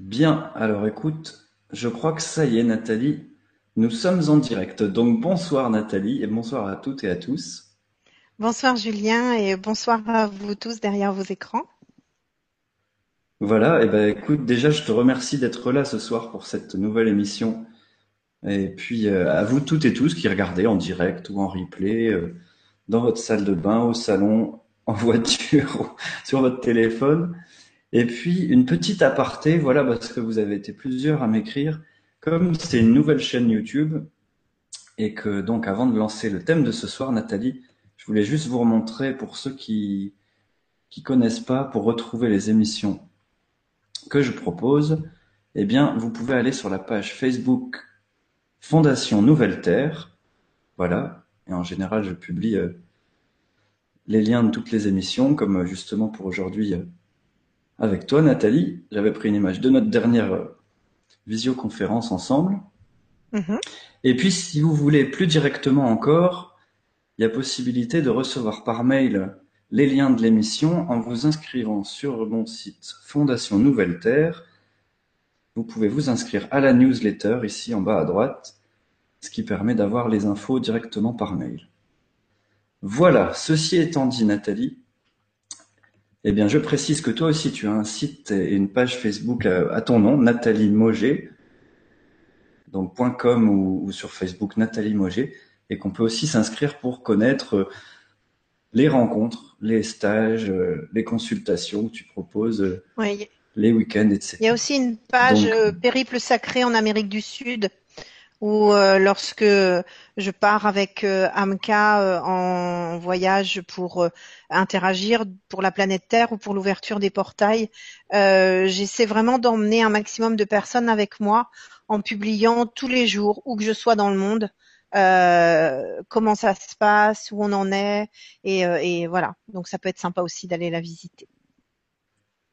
Bien, alors écoute, je crois que ça y est Nathalie, nous sommes en direct. Donc bonsoir Nathalie et bonsoir à toutes et à tous. Bonsoir Julien et bonsoir à vous tous derrière vos écrans. Voilà, et ben écoute, déjà je te remercie d'être là ce soir pour cette nouvelle émission. Et puis euh, à vous toutes et tous qui regardez en direct ou en replay, euh, dans votre salle de bain, au salon, en voiture, sur votre téléphone. Et puis une petite aparté, voilà, parce que vous avez été plusieurs à m'écrire, comme c'est une nouvelle chaîne YouTube, et que donc avant de lancer le thème de ce soir, Nathalie, je voulais juste vous remontrer pour ceux qui qui connaissent pas, pour retrouver les émissions que je propose, eh bien, vous pouvez aller sur la page Facebook Fondation Nouvelle Terre. Voilà. Et en général, je publie euh, les liens de toutes les émissions, comme justement pour aujourd'hui euh, avec toi, Nathalie. J'avais pris une image de notre dernière euh, visioconférence ensemble. Mhm. Et puis, si vous voulez plus directement encore, il y a possibilité de recevoir par mail les liens de l'émission en vous inscrivant sur mon site Fondation Nouvelle Terre. Vous pouvez vous inscrire à la newsletter ici en bas à droite, ce qui permet d'avoir les infos directement par mail. Voilà, ceci étant dit, Nathalie, eh bien, je précise que toi aussi, tu as un site et une page Facebook à, à ton nom, Nathalie Moget, donc .com ou, ou, sur Facebook Nathalie Moget, et qu'on peut aussi s'inscrire pour connaître euh, les rencontres, les stages, euh, les consultations que tu proposes, euh, oui. les week-ends, etc. Il y a aussi une page Donc, Périple sacré en Amérique du Sud où euh, lorsque je pars avec euh, Amka euh, en voyage pour euh, interagir pour la planète Terre ou pour l'ouverture des portails, euh, j'essaie vraiment d'emmener un maximum de personnes avec moi en publiant tous les jours, où que je sois dans le monde, euh, comment ça se passe, où on en est, et, et voilà. Donc ça peut être sympa aussi d'aller la visiter.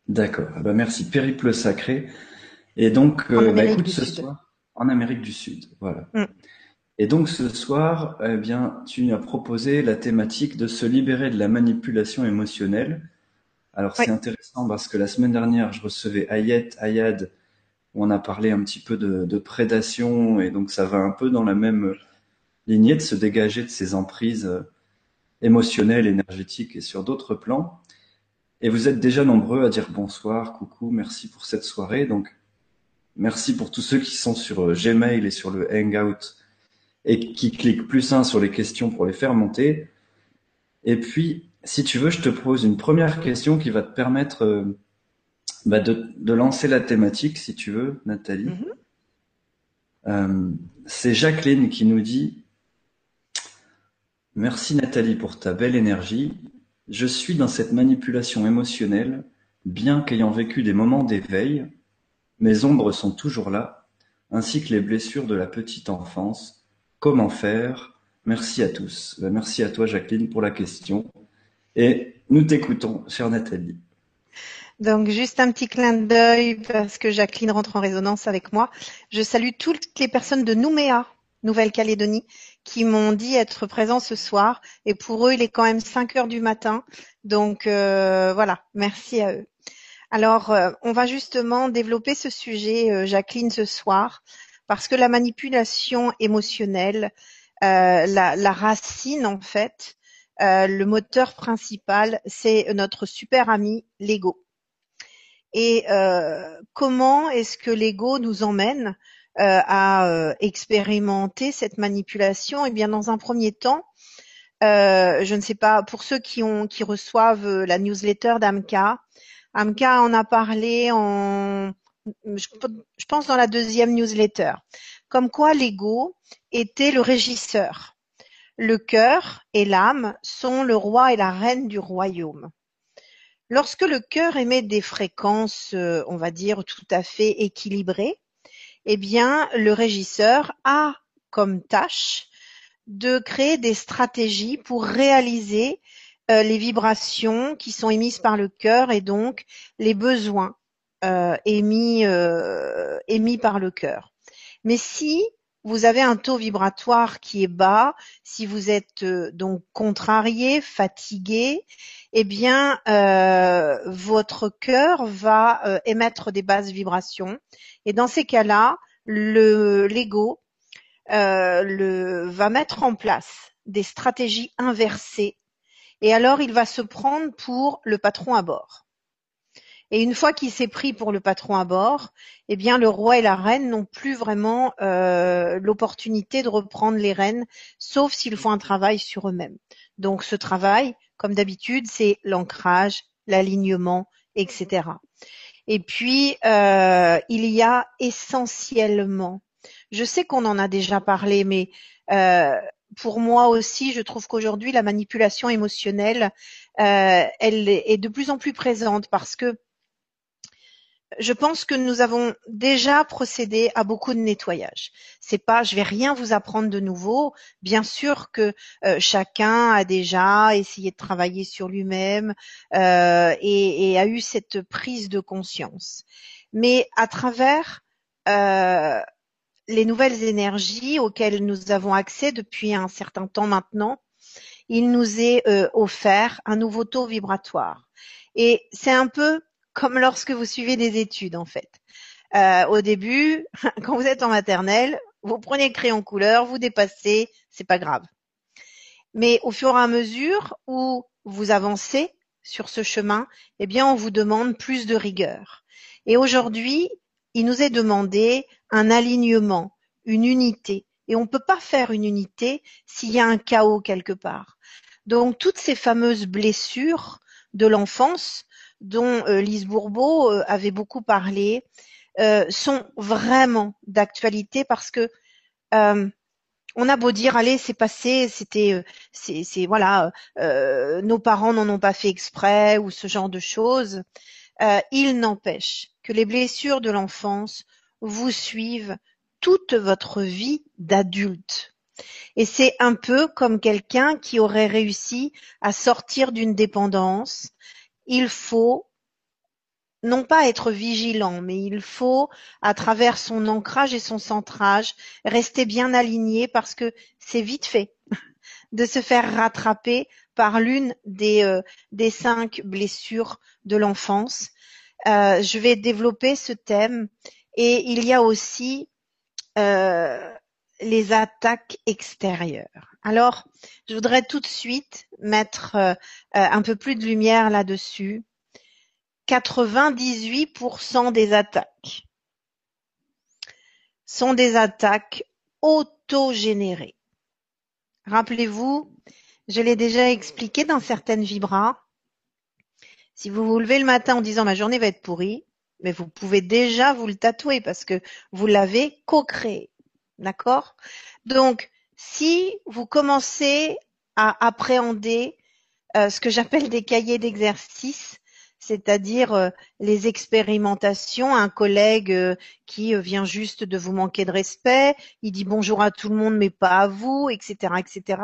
D'accord. Ah bah merci. Périple sacré. Et donc, euh, bah écoute, ce soir, en Amérique du Sud, voilà. Mm. Et donc ce soir, eh bien, tu as proposé la thématique de se libérer de la manipulation émotionnelle. Alors Oui. c'est intéressant parce que la semaine dernière, je recevais Ayet Ayad, où on a parlé un petit peu de, de prédation, et donc ça va un peu dans la même lignée de se dégager de ces emprises euh, émotionnelles, énergétiques et sur d'autres plans. Et vous êtes déjà nombreux à dire bonsoir, coucou, merci pour cette soirée. Donc merci pour tous ceux qui sont sur euh, Gmail et sur le Hangout et qui cliquent plus un sur les questions pour les faire monter. Et puis, si tu veux, je te pose une première question qui va te permettre euh, bah, de, de lancer la thématique, si tu veux, Nathalie. Mhm. Euh, c'est Jacqueline qui nous dit Merci Nathalie pour ta belle énergie. Je suis dans cette manipulation émotionnelle, bien qu'ayant vécu des moments d'éveil, mes ombres sont toujours là, ainsi que les blessures de la petite enfance. Comment faire? Merci à tous. Ben, merci à toi Jacqueline pour la question. Et nous t'écoutons, chère Nathalie. Donc juste un petit clin d'œil parce que Jacqueline rentre en résonance avec moi. Je salue toutes les personnes de Nouméa, Nouvelle-Calédonie, qui m'ont dit être présents ce soir. Et pour eux, il est quand même 5 heures du matin. Donc euh, voilà, merci à eux. Alors, euh, on va justement développer ce sujet, euh, Jacqueline, ce soir, parce que la manipulation émotionnelle, euh, la, la racine en fait, le moteur principal, c'est notre super ami, l'ego. Et comment est-ce que l'ego nous emmène à expérimenter cette manipulation? Eh bien, dans un premier temps, je ne sais pas, pour ceux qui ont qui reçoivent la newsletter d'Amka, Amka en a parlé en, je, pense dans la deuxième newsletter, comme quoi l'ego était le régisseur. Le cœur et l'âme sont le roi et la reine du royaume. Lorsque le cœur émet des fréquences, euh, on va dire, tout à fait équilibrées, eh bien, le régisseur a comme tâche de créer des stratégies pour réaliser les vibrations qui sont émises par le cœur et donc les besoins euh, émis, euh, émis par le cœur. Mais si vous avez un taux vibratoire qui est bas, si vous êtes euh, donc contrarié, fatigué, eh bien euh, votre cœur va euh, émettre des basses vibrations. Et dans ces cas-là, le l'ego le, va mettre en place des stratégies inversées. Et alors il va se prendre pour le patron à bord. Et une fois qu'il s'est pris pour le patron à bord, eh bien le roi et la reine n'ont plus vraiment euh, l'opportunité de reprendre les rênes, sauf s'ils font un travail sur eux-mêmes. Donc ce travail, comme d'habitude, c'est l'ancrage, l'alignement, etc. Et puis euh, il y a essentiellement, je sais qu'on en a déjà parlé, mais euh, pour moi aussi, je trouve qu'aujourd'hui la manipulation émotionnelle, elle est de plus en plus présente parce que je pense que nous avons déjà procédé à beaucoup de nettoyage. C'est pas, je vais rien vous apprendre de nouveau. Bien sûr que euh, chacun a déjà essayé de travailler sur lui-même euh, et, a eu cette prise de conscience. Mais à travers euh, les nouvelles énergies auxquelles nous avons accès depuis un certain temps maintenant, il nous est offert un nouveau taux vibratoire. Et c'est un peu comme lorsque vous suivez des études en fait. Euh, au début, quand vous êtes en maternelle, vous prenez le crayon couleur, vous dépassez, c'est pas grave. Mais au fur et à mesure où vous avancez sur ce chemin, eh bien, on vous demande plus de rigueur. Et aujourd'hui, il nous est demandé un alignement, une unité. Et on ne peut pas faire une unité s'il y a un chaos quelque part. Donc, toutes ces fameuses blessures de l'enfance dont euh, Lise Bourbeau euh, avait beaucoup parlé, euh, sont vraiment d'actualité parce que on a beau dire allez c'est passé c'était c'est voilà nos parents n'en ont pas fait exprès ou ce genre de choses il n'empêche que les blessures de l'enfance vous suivent toute votre vie d'adulte et c'est un peu comme quelqu'un qui aurait réussi à sortir d'une dépendance il faut non pas être vigilant, mais il faut, à travers son ancrage et son centrage, rester bien aligné parce que c'est vite fait de se faire rattraper par l'une des, euh, des cinq blessures de l'enfance. Euh, je vais développer ce thème et il y a aussi euh, les attaques extérieures. Alors, je voudrais tout de suite mettre euh, euh, un peu plus de lumière là-dessus. 98% des attaques sont des attaques autogénérées. Rappelez-vous, je l'ai déjà expliqué dans certaines vibras. Si vous vous levez le matin en disant ma journée va être pourrie, mais vous pouvez déjà vous le tatouer parce que vous l'avez co-créé. D'accord? Donc, si vous commencez à appréhender euh, ce que j'appelle des cahiers d'exercice, c'est-à-dire euh, les expérimentations, un collègue euh, qui vient juste de vous manquer de respect, il dit bonjour à tout le monde mais pas à vous, etc., etc.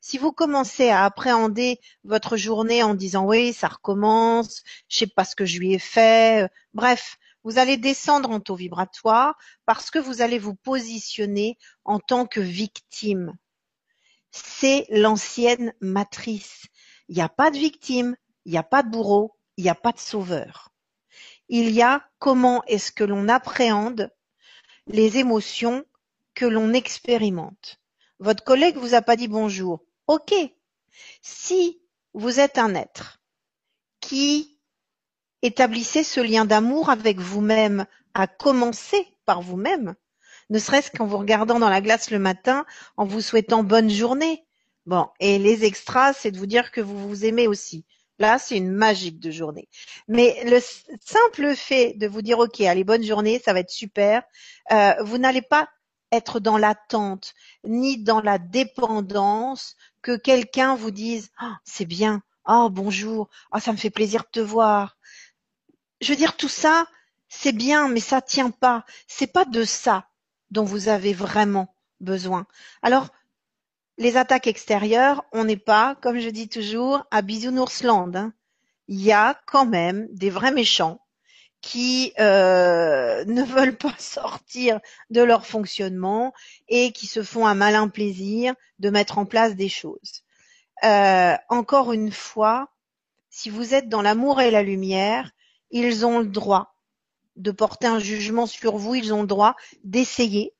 Si vous commencez à appréhender votre journée en disant oui, ça recommence, je sais pas ce que je lui ai fait, bref, vous allez descendre en taux vibratoire parce que vous allez vous positionner en tant que victime. C'est l'ancienne matrice. Il n'y a pas de victime, il n'y a pas de bourreau, il n'y a pas de sauveur. Il y a comment est-ce que l'on appréhende les émotions que l'on expérimente. Votre collègue vous a pas dit bonjour. Ok. Si vous êtes un être qui Établissez ce lien d'amour avec vous-même, à commencer par vous-même, ne serait-ce qu'en vous regardant dans la glace le matin, en vous souhaitant bonne journée. Bon, et les extras, c'est de vous dire que vous vous aimez aussi. Là, c'est une magique de journée. Mais le simple fait de vous dire, OK, allez, bonne journée, ça va être super, euh, vous n'allez pas être dans l'attente, ni dans la dépendance que quelqu'un vous dise, oh, c'est bien, oh, bonjour, oh, ça me fait plaisir de te voir je veux dire, tout ça, c'est bien, mais ça tient pas. C'est pas de ça dont vous avez vraiment besoin. Alors, les attaques extérieures, on n'est pas, comme je dis toujours, à Bisounoursland. Hein. Il y a quand même des vrais méchants qui euh, ne veulent pas sortir de leur fonctionnement et qui se font un malin plaisir de mettre en place des choses. Euh, encore une fois, si vous êtes dans l'amour et la lumière, ils ont le droit de porter un jugement sur vous, ils ont le droit d'essayer,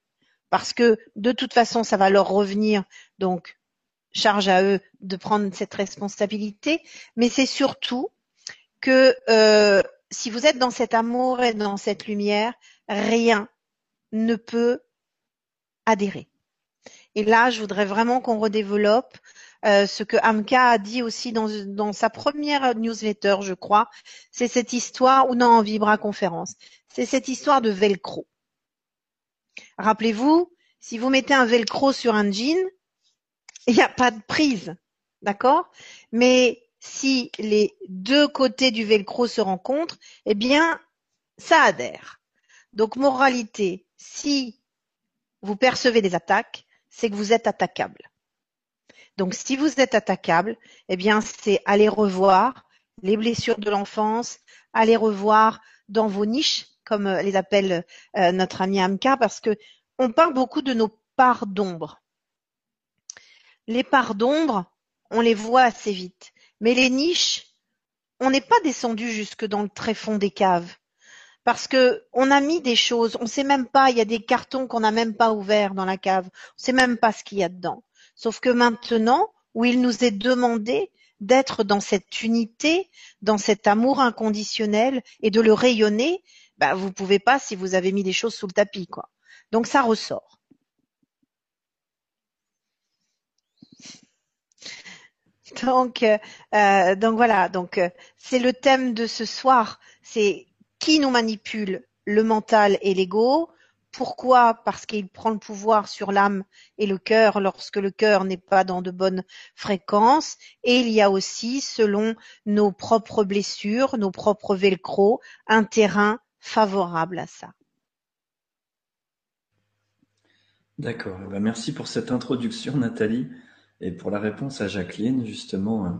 parce que de toute façon, ça va leur revenir, donc charge à eux de prendre cette responsabilité, mais c'est surtout que euh, si vous êtes dans cet amour et dans cette lumière, rien ne peut adhérer. Et là, je voudrais vraiment qu'on redéveloppe euh, ce que Amka a dit aussi dans, dans sa première newsletter, je crois. C'est cette histoire, ou non, en Vibra conférence. C'est cette histoire de velcro. Rappelez-vous, si vous mettez un velcro sur un jean, il n'y a pas de prise. D'accord? Mais si les deux côtés du velcro se rencontrent, eh bien, ça adhère. Donc, moralité, si vous percevez des attaques, c'est que vous êtes attaquable. Donc, si vous êtes attaquable, eh bien, c'est aller revoir les blessures de l'enfance, aller revoir dans vos niches, comme euh, les appelle euh, notre ami Amka, parce que on parle beaucoup de nos parts d'ombre. Les parts d'ombre, on les voit assez vite. Mais les niches, on n'est pas descendu jusque dans le tréfonds des caves. Parce que on a mis des choses, on sait même pas, il y a des cartons qu'on n'a même pas ouverts dans la cave. On sait même pas ce qu'il y a dedans. Sauf que maintenant, où il nous est demandé d'être dans cette unité, dans cet amour inconditionnel et de le rayonner, bah, vous pouvez pas si vous avez mis des choses sous le tapis, quoi. Donc ça ressort. Donc, euh, euh, donc voilà. Donc euh, c'est le thème de ce soir. C'est qui nous manipule, le mental et l'ego. Pourquoi? Parce qu'il prend le pouvoir sur l'âme et le cœur lorsque le cœur n'est pas dans de bonnes fréquences. Et il y a aussi, selon nos propres blessures, nos propres velcro, un terrain favorable à ça. D'accord. Eh ben, merci pour cette introduction, Nathalie. Et pour la réponse à Jacqueline, justement, euh,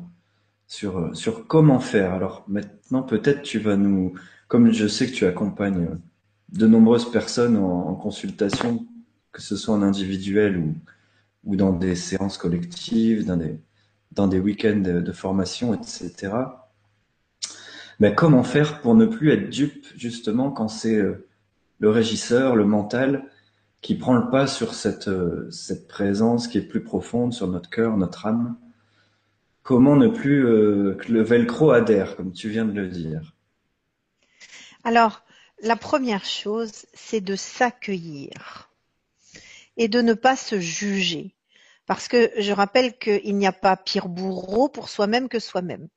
sur, euh, sur comment faire. Alors maintenant, peut-être tu vas nous, comme je sais que tu accompagnes euh, de nombreuses personnes en, consultation, que ce soit en individuel ou, ou dans des séances collectives, dans des, dans des week-ends de, formation, etc. Mais comment faire pour ne plus être dupe, justement, quand c'est le régisseur, le mental, qui prend le pas sur cette, euh, cette présence qui est plus profonde sur notre cœur, notre âme? Comment ne plus euh, que le velcro adhère, comme tu viens de le dire? Alors, la première chose, c'est de s'accueillir et de ne pas se juger. Parce que je rappelle qu'il n'y a pas pire bourreau pour soi-même que soi-même.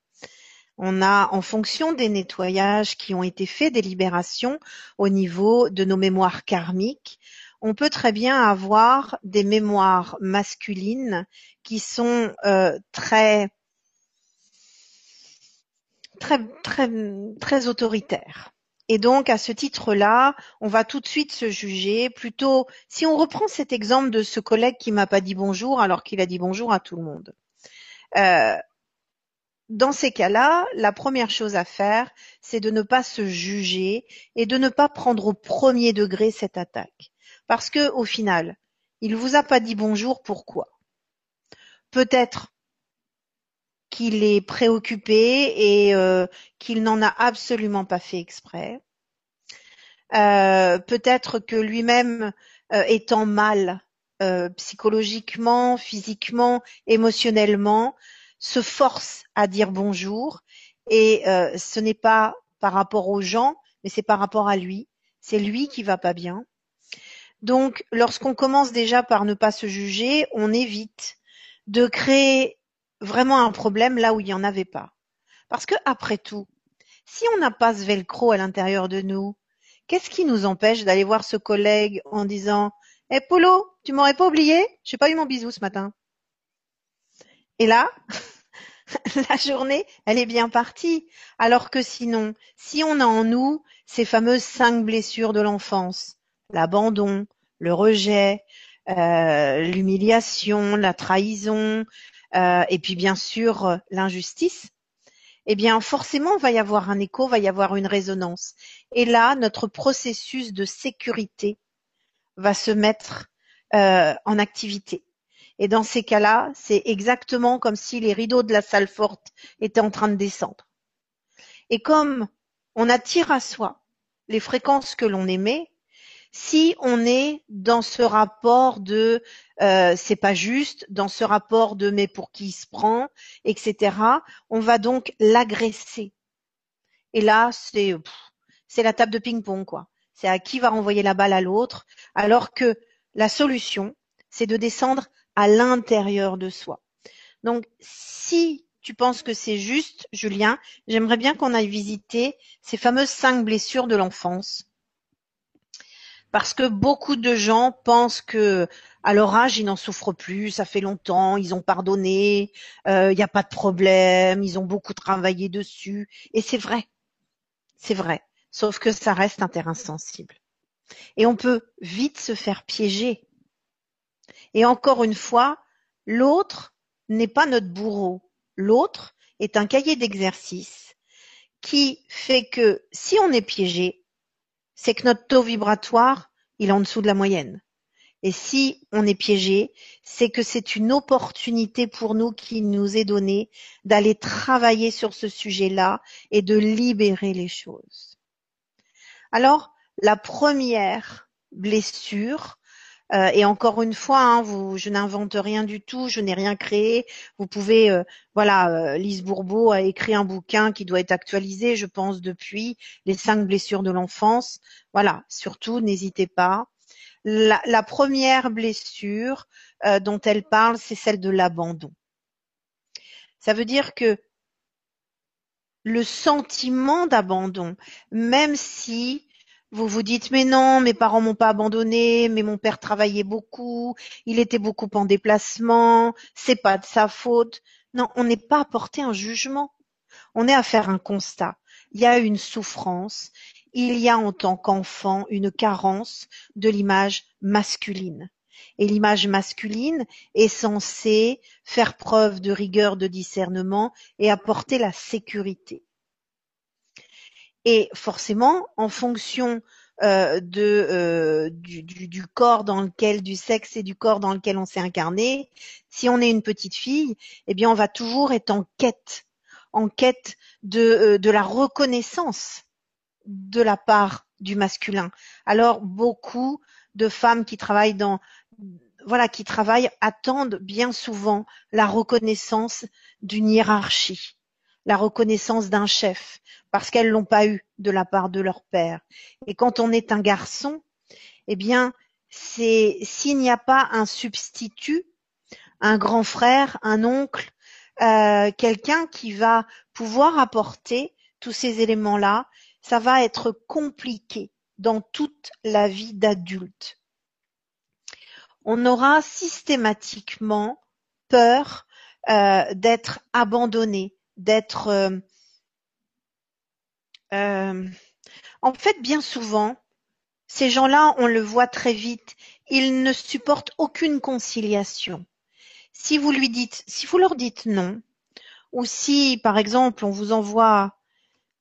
On a, en fonction des nettoyages qui ont été faits, des libérations au niveau de nos mémoires karmiques, on peut très bien avoir des mémoires masculines qui sont euh, très très très très autoritaires. Et donc à ce titre-là, on va tout de suite se juger. Plutôt, si on reprend cet exemple de ce collègue qui m'a pas dit bonjour alors qu'il a dit bonjour à tout le monde. Euh, dans ces cas-là, la première chose à faire, c'est de ne pas se juger et de ne pas prendre au premier degré cette attaque. Parce que, au final, il vous a pas dit bonjour, pourquoi? Peut-être qu'il est préoccupé et euh, qu'il n'en a absolument pas fait exprès. Euh, peut-être que lui-même, euh, étant mal psychologiquement, physiquement, émotionnellement, se force à dire bonjour et ce n'est pas par rapport aux gens, mais c'est par rapport à lui. C'est lui qui va pas bien. Donc, lorsqu'on commence déjà par ne pas se juger, on évite de créer vraiment un problème là où il n'y en avait pas. Parce que, après tout, si on n'a pas ce velcro à l'intérieur de nous, qu'est-ce qui nous empêche d'aller voir ce collègue en disant Eh Polo, tu m'aurais pas oublié? J'ai pas eu mon bisou ce matin. Et là, la journée, elle est bien partie. Alors que sinon, si on a en nous ces fameuses cinq blessures de l'enfance, l'abandon, le rejet, euh, l'humiliation, la trahison, euh, et puis bien sûr l'injustice, eh bien forcément va y avoir un écho, va y avoir une résonance. Et là, notre processus de sécurité va se mettre euh, en activité. Et dans ces cas-là, c'est exactement comme si les rideaux de la salle forte étaient en train de descendre. Et comme on attire à soi les fréquences que l'on émet, si on est dans ce rapport de euh, c'est pas juste, dans ce rapport de mais pour qui il se prend, etc., on va donc l'agresser. Et là, c'est c'est la table de ping-pong, quoi. C'est à qui va renvoyer la balle à l'autre, alors que la solution, c'est de descendre à l'intérieur de soi. Donc, si tu penses que c'est juste, Julien, j'aimerais bien qu'on aille visiter ces fameuses cinq blessures de l'enfance. Parce que beaucoup de gens pensent que à leur âge, ils n'en souffrent plus, ça fait longtemps, ils ont pardonné, il euh, n'y a pas de problème, ils ont beaucoup travaillé dessus. Et c'est vrai, c'est vrai. Sauf que ça reste un terrain sensible. Et on peut vite se faire piéger. Et encore une fois, l'autre n'est pas notre bourreau. L'autre est un cahier d'exercice qui fait que si on est piégé, c'est que notre taux vibratoire, il est en dessous de la moyenne. Et si on est piégé, c'est que c'est une opportunité pour nous qui nous est donnée d'aller travailler sur ce sujet-là et de libérer les choses. Alors, la première blessure, euh, et encore une fois, hein, je n'invente rien du tout, je n'ai rien créé. Vous pouvez, euh, voilà, euh, Lise Bourbeau a écrit un bouquin qui doit être actualisé, je pense, depuis les cinq blessures de l'enfance. Voilà, surtout, n'hésitez pas. La, la, première blessure dont elle parle, c'est celle de l'abandon. Ça veut dire que le sentiment d'abandon, même si vous vous dites mais non, mes parents m'ont pas abandonné, mais mon père travaillait beaucoup, il était beaucoup en déplacement, c'est pas de sa faute. Non, on n'est pas à porter un jugement. On est à faire un constat. Il y a une souffrance, il y a en tant qu'enfant une carence de l'image masculine. Et l'image masculine est censée faire preuve de rigueur de discernement et apporter la sécurité. Et forcément, en fonction euh, de euh, du, corps dans lequel, du sexe et du corps dans lequel on s'est incarné, si on est une petite fille, eh bien, on va toujours être en quête, en quête de, euh, de la reconnaissance de la part du masculin. Alors, beaucoup de femmes qui travaillent dans voilà, qui travaillent attendent bien souvent la reconnaissance d'une hiérarchie, la reconnaissance d'un chef, parce qu'elles l'ont pas eu de la part de leur père. Et quand on est un garçon, eh bien, c'est s'il n'y a pas un substitut, un grand frère, un oncle, euh, quelqu'un qui va pouvoir apporter tous ces éléments-là, ça va être compliqué dans toute la vie d'adulte. On aura systématiquement peur euh, d'être abandonné, d'être euh, euh, en fait, bien souvent, ces gens-là, on le voit très vite, ils ne supportent aucune conciliation. Si vous lui dites, si vous leur dites non, ou si, par exemple, on vous envoie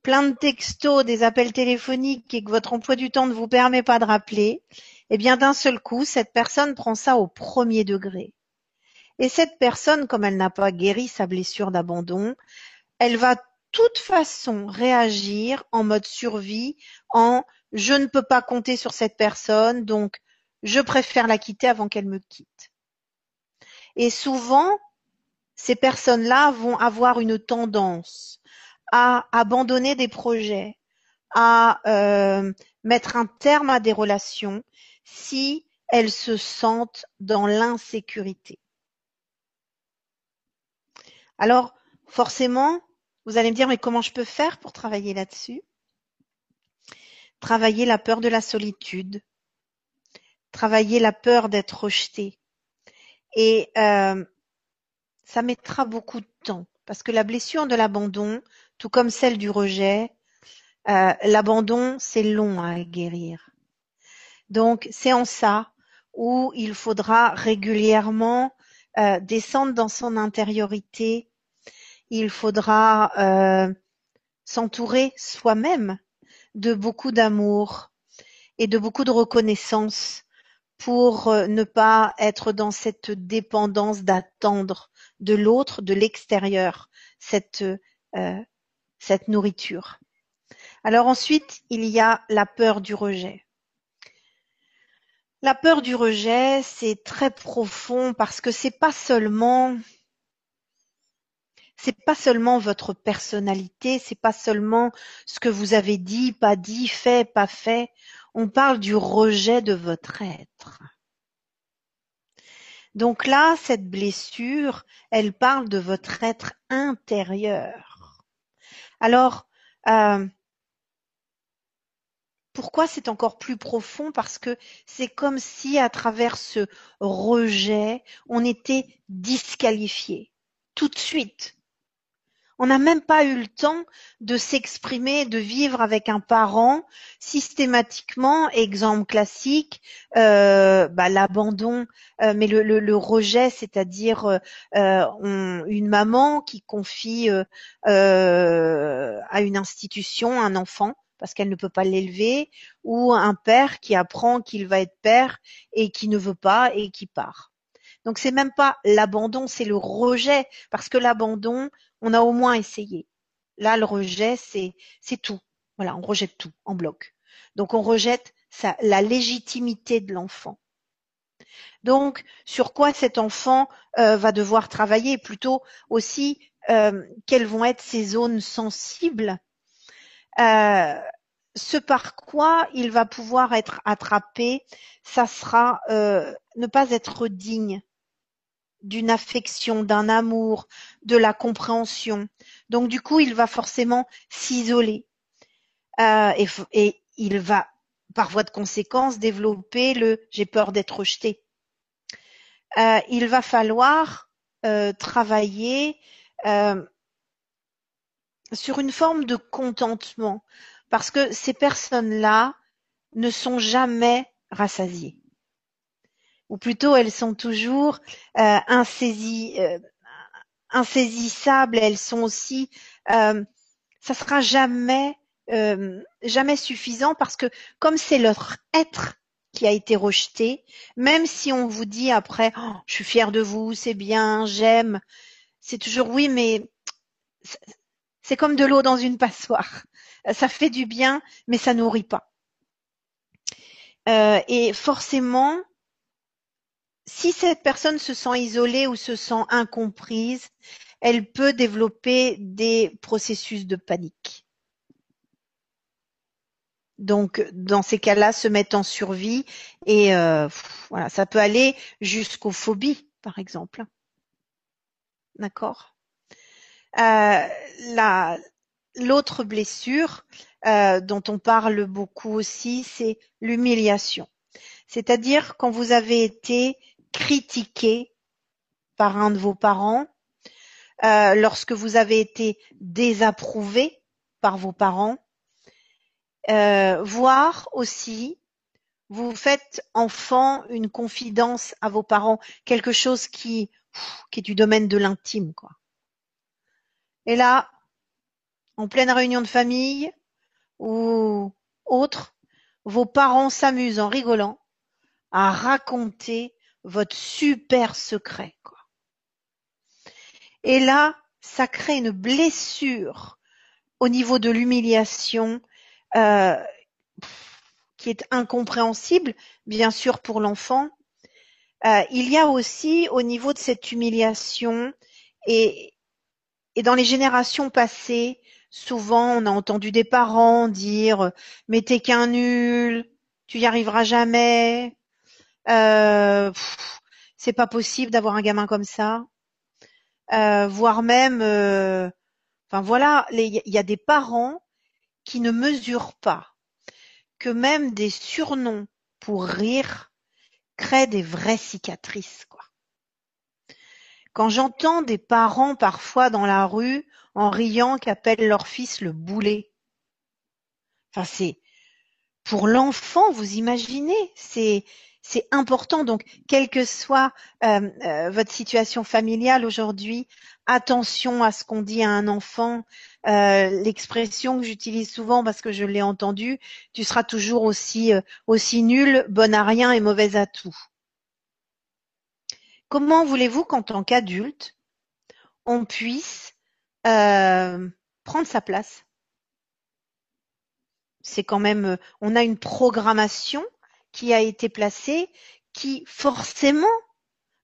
plein de textos, des appels téléphoniques et que votre emploi du temps ne vous permet pas de rappeler, eh bien, d'un seul coup, cette personne prend ça au premier degré. Et cette personne, comme elle n'a pas guéri sa blessure d'abandon, elle va toute façon réagir en mode survie en je ne peux pas compter sur cette personne, donc je préfère la quitter avant qu'elle me quitte. Et souvent, ces personnes-là vont avoir une tendance à abandonner des projets, à euh, mettre un terme à des relations si elles se sentent dans l'insécurité. Alors, forcément, vous allez me dire, mais comment je peux faire pour travailler là-dessus? Travailler la peur de la solitude, travailler la peur d'être rejeté. Et euh, ça mettra beaucoup de temps, parce que la blessure de l'abandon, tout comme celle du rejet, euh, l'abandon, c'est long à guérir. Donc, c'est en ça où il faudra régulièrement euh, descendre dans son intériorité il faudra euh, s'entourer soi-même de beaucoup d'amour et de beaucoup de reconnaissance pour euh, ne pas être dans cette dépendance d'attendre de l'autre, de l'extérieur, cette, euh, cette nourriture. Alors ensuite, il y a la peur du rejet. La peur du rejet, c'est très profond parce que c'est pas seulement c'est pas seulement votre personnalité, c'est pas seulement ce que vous avez dit, pas dit, fait, pas fait. On parle du rejet de votre être. Donc là, cette blessure, elle parle de votre être intérieur. Alors, euh, pourquoi c'est encore plus profond? Parce que c'est comme si à travers ce rejet, on était disqualifié tout de suite. On n'a même pas eu le temps de s'exprimer, de vivre avec un parent systématiquement. Exemple classique, euh, bah, l'abandon, euh, mais le, rejet, c'est-à-dire euh, une maman qui confie à une institution un enfant parce qu'elle ne peut pas l'élever, ou un père qui apprend qu'il va être père et qui ne veut pas et qui part. Donc c'est même pas l'abandon, c'est le rejet, parce que l'abandon, on a au moins essayé. Là, le rejet, c'est tout. Voilà, on rejette tout en bloc. Donc on rejette la légitimité de l'enfant. Donc, sur quoi cet enfant euh, va devoir travailler? Plutôt aussi, euh, quelles vont être ses zones sensibles? Euh, ce par quoi il va pouvoir être attrapé, ça sera euh, ne pas être digne d'une affection, d'un amour, de la compréhension. Donc du coup, il va forcément s'isoler euh, et, il va, par voie de conséquence, développer le j'ai peur d'être rejeté. il va falloir travailler sur une forme de contentement, parce que ces personnes-là ne sont jamais rassasiées. Ou plutôt, elles sont toujours euh, euh, insaisissables, elles sont aussi... Euh, ça sera jamais, euh, jamais suffisant parce que comme c'est leur être qui a été rejeté, même si on vous dit après oh, je suis fier de vous, c'est bien, j'aime, c'est toujours oui, mais c'est comme de l'eau dans une passoire. Ça fait du bien, mais ça nourrit pas. Euh, et forcément, si cette personne se sent isolée ou se sent incomprise, elle peut développer des processus de panique. Donc, dans ces cas-là, se mettre en survie et euh, voilà, ça peut aller jusqu'aux phobies, par exemple. D'accord? Euh, l'autre blessure euh, dont on parle beaucoup aussi, c'est l'humiliation. C'est-à-dire quand vous avez été critiqué par un de vos parents, euh, lorsque vous avez été désapprouvé par vos parents, voire aussi vous faites enfant une confidence à vos parents, quelque chose qui, qui est du domaine de l'intime, quoi. Et là, en pleine réunion de famille ou autre, vos parents s'amusent en rigolant à raconter votre super secret. Quoi. Et là, ça crée une blessure au niveau de l'humiliation euh, qui est incompréhensible, bien sûr, pour l'enfant. Euh, il y a aussi au niveau de cette humiliation et, et dans les générations passées, souvent on a entendu des parents dire mais t'es qu'un nul, tu y arriveras jamais, euh, c'est pas possible d'avoir un gamin comme ça, euh, voire même, euh, enfin voilà, il y a des parents qui ne mesurent pas que même des surnoms pour rire créent des vraies cicatrices. Quand j'entends des parents parfois dans la rue en riant qui appellent leur fils le boulet. Enfin c'est pour l'enfant, vous imaginez, c'est c'est important. Donc, quelle que soit euh, euh, votre situation familiale aujourd'hui, attention à ce qu'on dit à un enfant. Euh, l'expression que j'utilise souvent parce que je l'ai entendue, tu seras toujours aussi aussi nul, bonne à rien et mauvaise à tout. Comment voulez-vous qu'en tant qu'adulte, on puisse prendre sa place? C'est quand même, on a une programmation qui a été placée qui forcément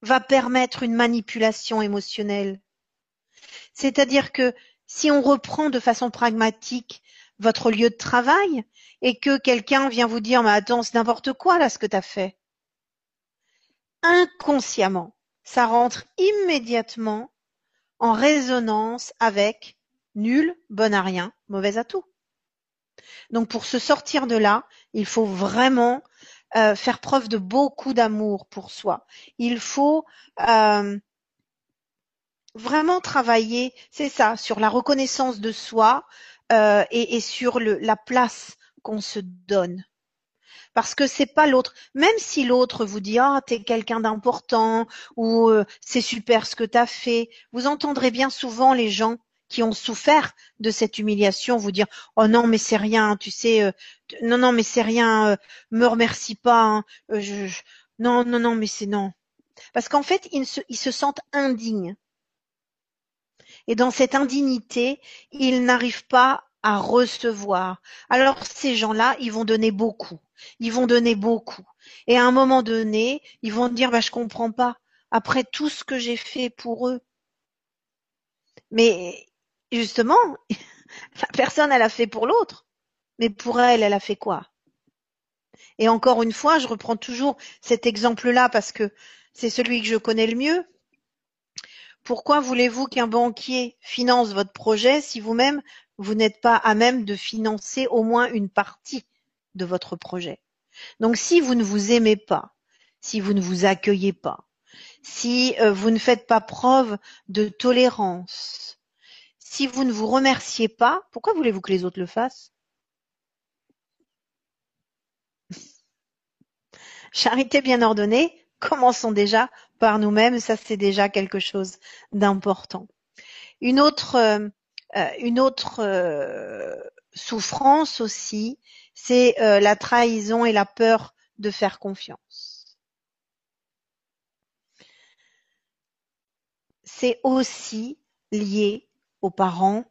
va permettre une manipulation émotionnelle. C'est-à-dire que si on reprend de façon pragmatique votre lieu de travail et que quelqu'un vient vous dire mais attends c'est n'importe quoi là ce que tu as fait inconsciemment ça rentre immédiatement en résonance avec nul, bon à rien, mauvais à tout. Donc pour se sortir de là, il faut vraiment euh, faire preuve de beaucoup d'amour pour soi. Il faut euh, vraiment travailler, c'est ça, sur la reconnaissance de soi euh, et, sur la place qu'on se donne. Parce que c'est pas l'autre. Même si l'autre vous dit ah t'es quelqu'un d'important ou euh, c'est super ce que t'as fait, vous entendrez bien souvent les gens qui ont souffert de cette humiliation vous dire oh non mais c'est rien tu sais euh, non non mais c'est rien euh, me remercie pas hein, je, je, non non non mais c'est non parce qu'en fait ils se, ils se sentent indignes et dans cette indignité, ils n'arrivent pas à recevoir. Alors ces gens-là, ils vont donner beaucoup. Ils vont donner beaucoup. Et à un moment donné, ils vont dire bah je comprends pas après tout ce que j'ai fait pour eux. Mais justement, la personne elle a fait pour l'autre, mais pour elle, elle a fait quoi? Et encore une fois, je reprends toujours cet exemple-là parce que c'est celui que je connais le mieux. Pourquoi voulez-vous qu'un banquier finance votre projet si vous-même, vous n'êtes pas à même de financer au moins une partie de votre projet? Donc si vous ne vous aimez pas, si vous ne vous accueillez pas, si euh, vous ne faites pas preuve de tolérance, si vous ne vous remerciez pas, pourquoi voulez-vous que les autres le fassent Charité bien ordonnée, commençons déjà par nous-mêmes, ça c'est déjà quelque chose d'important. Une autre, euh, euh, euh, souffrance aussi, c'est la trahison et la peur de faire confiance. C'est aussi lié aux parents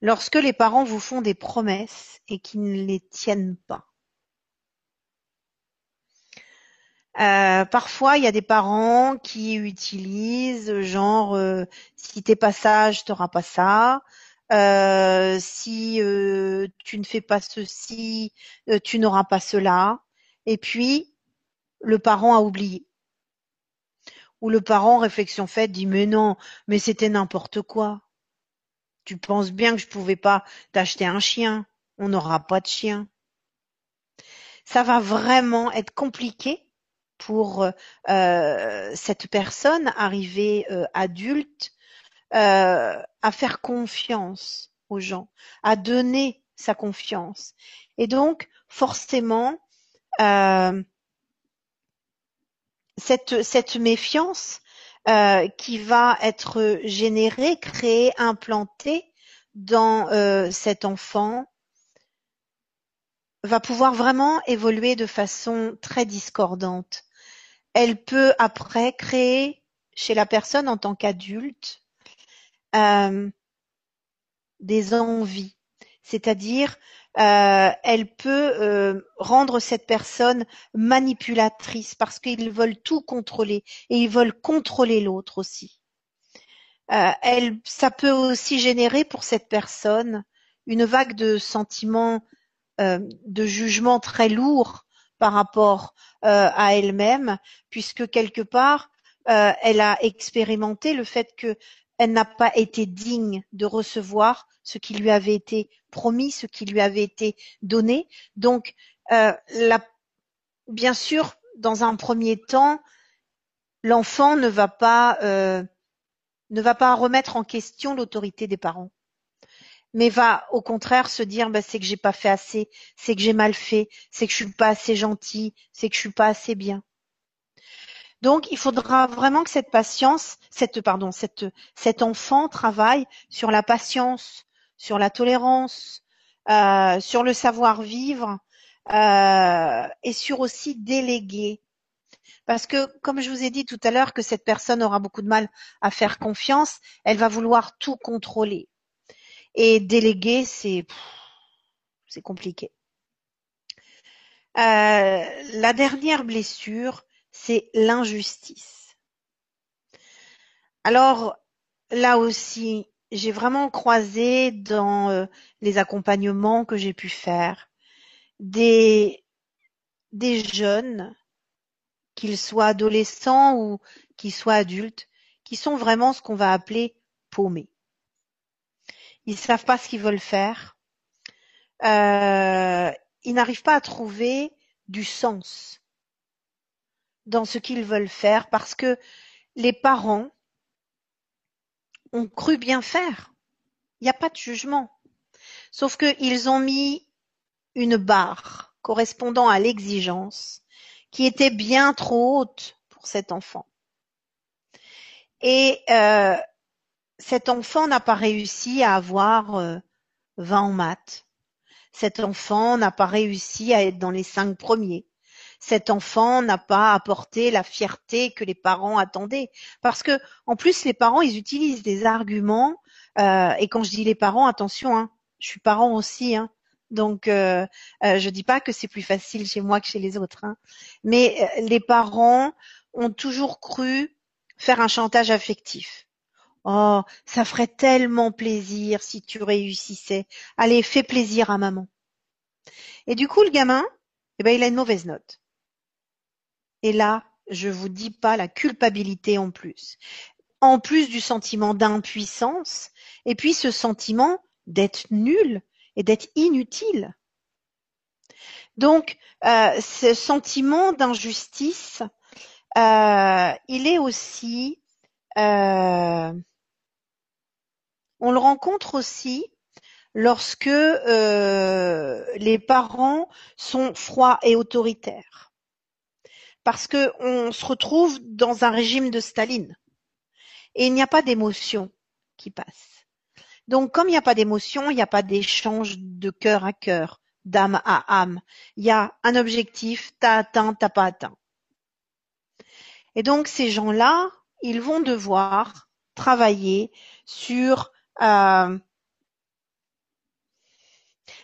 lorsque les parents vous font des promesses et qu'ils ne les tiennent pas. Euh, parfois, il y a des parents qui utilisent genre euh, si t'es pas sage, t'auras pas ça. Euh, si euh, tu ne fais pas ceci, euh, tu n'auras pas cela. Et puis, le parent a oublié. Ou le parent, réflexion faite, dit mais non, mais c'était n'importe quoi. Tu penses bien que je pouvais pas t'acheter un chien. On n'aura pas de chien. Ça va vraiment être compliqué pour euh, cette personne arrivée euh, adulte euh, à faire confiance aux gens, à donner sa confiance. Et donc, forcément, cette, cette méfiance qui va être générée, créée, implantée dans cet enfant va pouvoir vraiment évoluer de façon très discordante. Elle peut après créer chez la personne en tant qu'adulte euh, des envies, c'est-à-dire euh, elle peut euh, rendre cette personne manipulatrice parce qu'ils veulent tout contrôler et ils veulent contrôler l'autre aussi. elle, ça peut aussi générer pour cette personne une vague de sentiments de jugement très lourds par rapport euh, à elle-même, puisque quelque part, euh, elle a expérimenté le fait qu'elle n'a pas été digne de recevoir ce qui lui avait été promis, ce qui lui avait été donné. Donc, euh, bien sûr, dans un premier temps, l'enfant ne va pas ne va pas remettre en question l'autorité des parents mais va au contraire se dire bah, c'est que j'ai pas fait assez, c'est que j'ai mal fait, c'est que je suis pas assez gentil, c'est que je suis pas assez bien. Donc, il faudra vraiment que cette patience, cette pardon, cette, cet enfant travaille sur la patience, sur la tolérance, euh, sur le savoir-vivre euh, et sur aussi déléguer. Parce que, comme je vous ai dit tout à l'heure, que cette personne aura beaucoup de mal à faire confiance, elle va vouloir tout contrôler. Et déléguer, c'est c'est compliqué. Euh, la dernière blessure, c'est l'injustice. Alors là aussi, j'ai vraiment croisé dans euh, les accompagnements que j'ai pu faire des, des jeunes, qu'ils soient adolescents ou qu'ils soient adultes, qui sont vraiment ce qu'on va appeler paumés. Ils savent pas ce qu'ils veulent faire. Euh, ils n'arrivent pas à trouver du sens dans ce qu'ils veulent faire parce que les parents ont cru bien faire. Il n'y a pas de jugement. Sauf qu'ils ont mis une barre correspondant à l'exigence qui était bien trop haute pour cet enfant. Et euh, cet enfant n'a pas réussi à avoir euh, 20 en maths. Cet enfant n'a pas réussi à être dans les cinq premiers cet enfant n'a pas apporté la fierté que les parents attendaient. Parce que, en plus, les parents, ils utilisent des arguments. Euh, et quand je dis les parents, attention, hein, je suis parent aussi. Hein, donc, euh, euh, je dis pas que c'est plus facile chez moi que chez les autres. Hein, mais euh, les parents ont toujours cru faire un chantage affectif. Oh, ça ferait tellement plaisir si tu réussissais. Allez, fais plaisir à maman. Et du coup, le gamin, eh ben, il a une mauvaise note. Et là, je vous dis pas la culpabilité en plus. En plus du sentiment d'impuissance, et puis ce sentiment d'être nul et d'être inutile. Donc, euh, ce sentiment d'injustice, euh, il est aussi, euh, on le rencontre aussi lorsque les parents sont froids et autoritaires parce que on se retrouve dans un régime de Staline et il n'y a pas d'émotion qui passe. Donc comme il n'y a pas d'émotion, il n'y a pas d'échange de cœur à cœur, d'âme à âme. Il y a un objectif, t'as atteint, t'as pas atteint. Et donc ces gens-là, ils vont devoir travailler sur euh,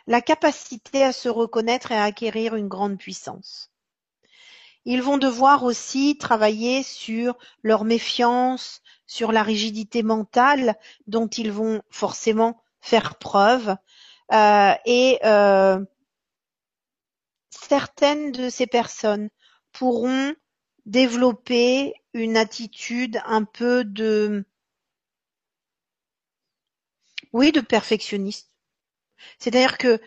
la capacité à se reconnaître et à acquérir une grande puissance. Ils vont devoir aussi travailler sur leur méfiance, sur la rigidité mentale dont ils vont forcément faire preuve. Euh, et euh, certaines de ces personnes pourront développer une attitude un peu de oui de perfectionniste. C'est-à-dire que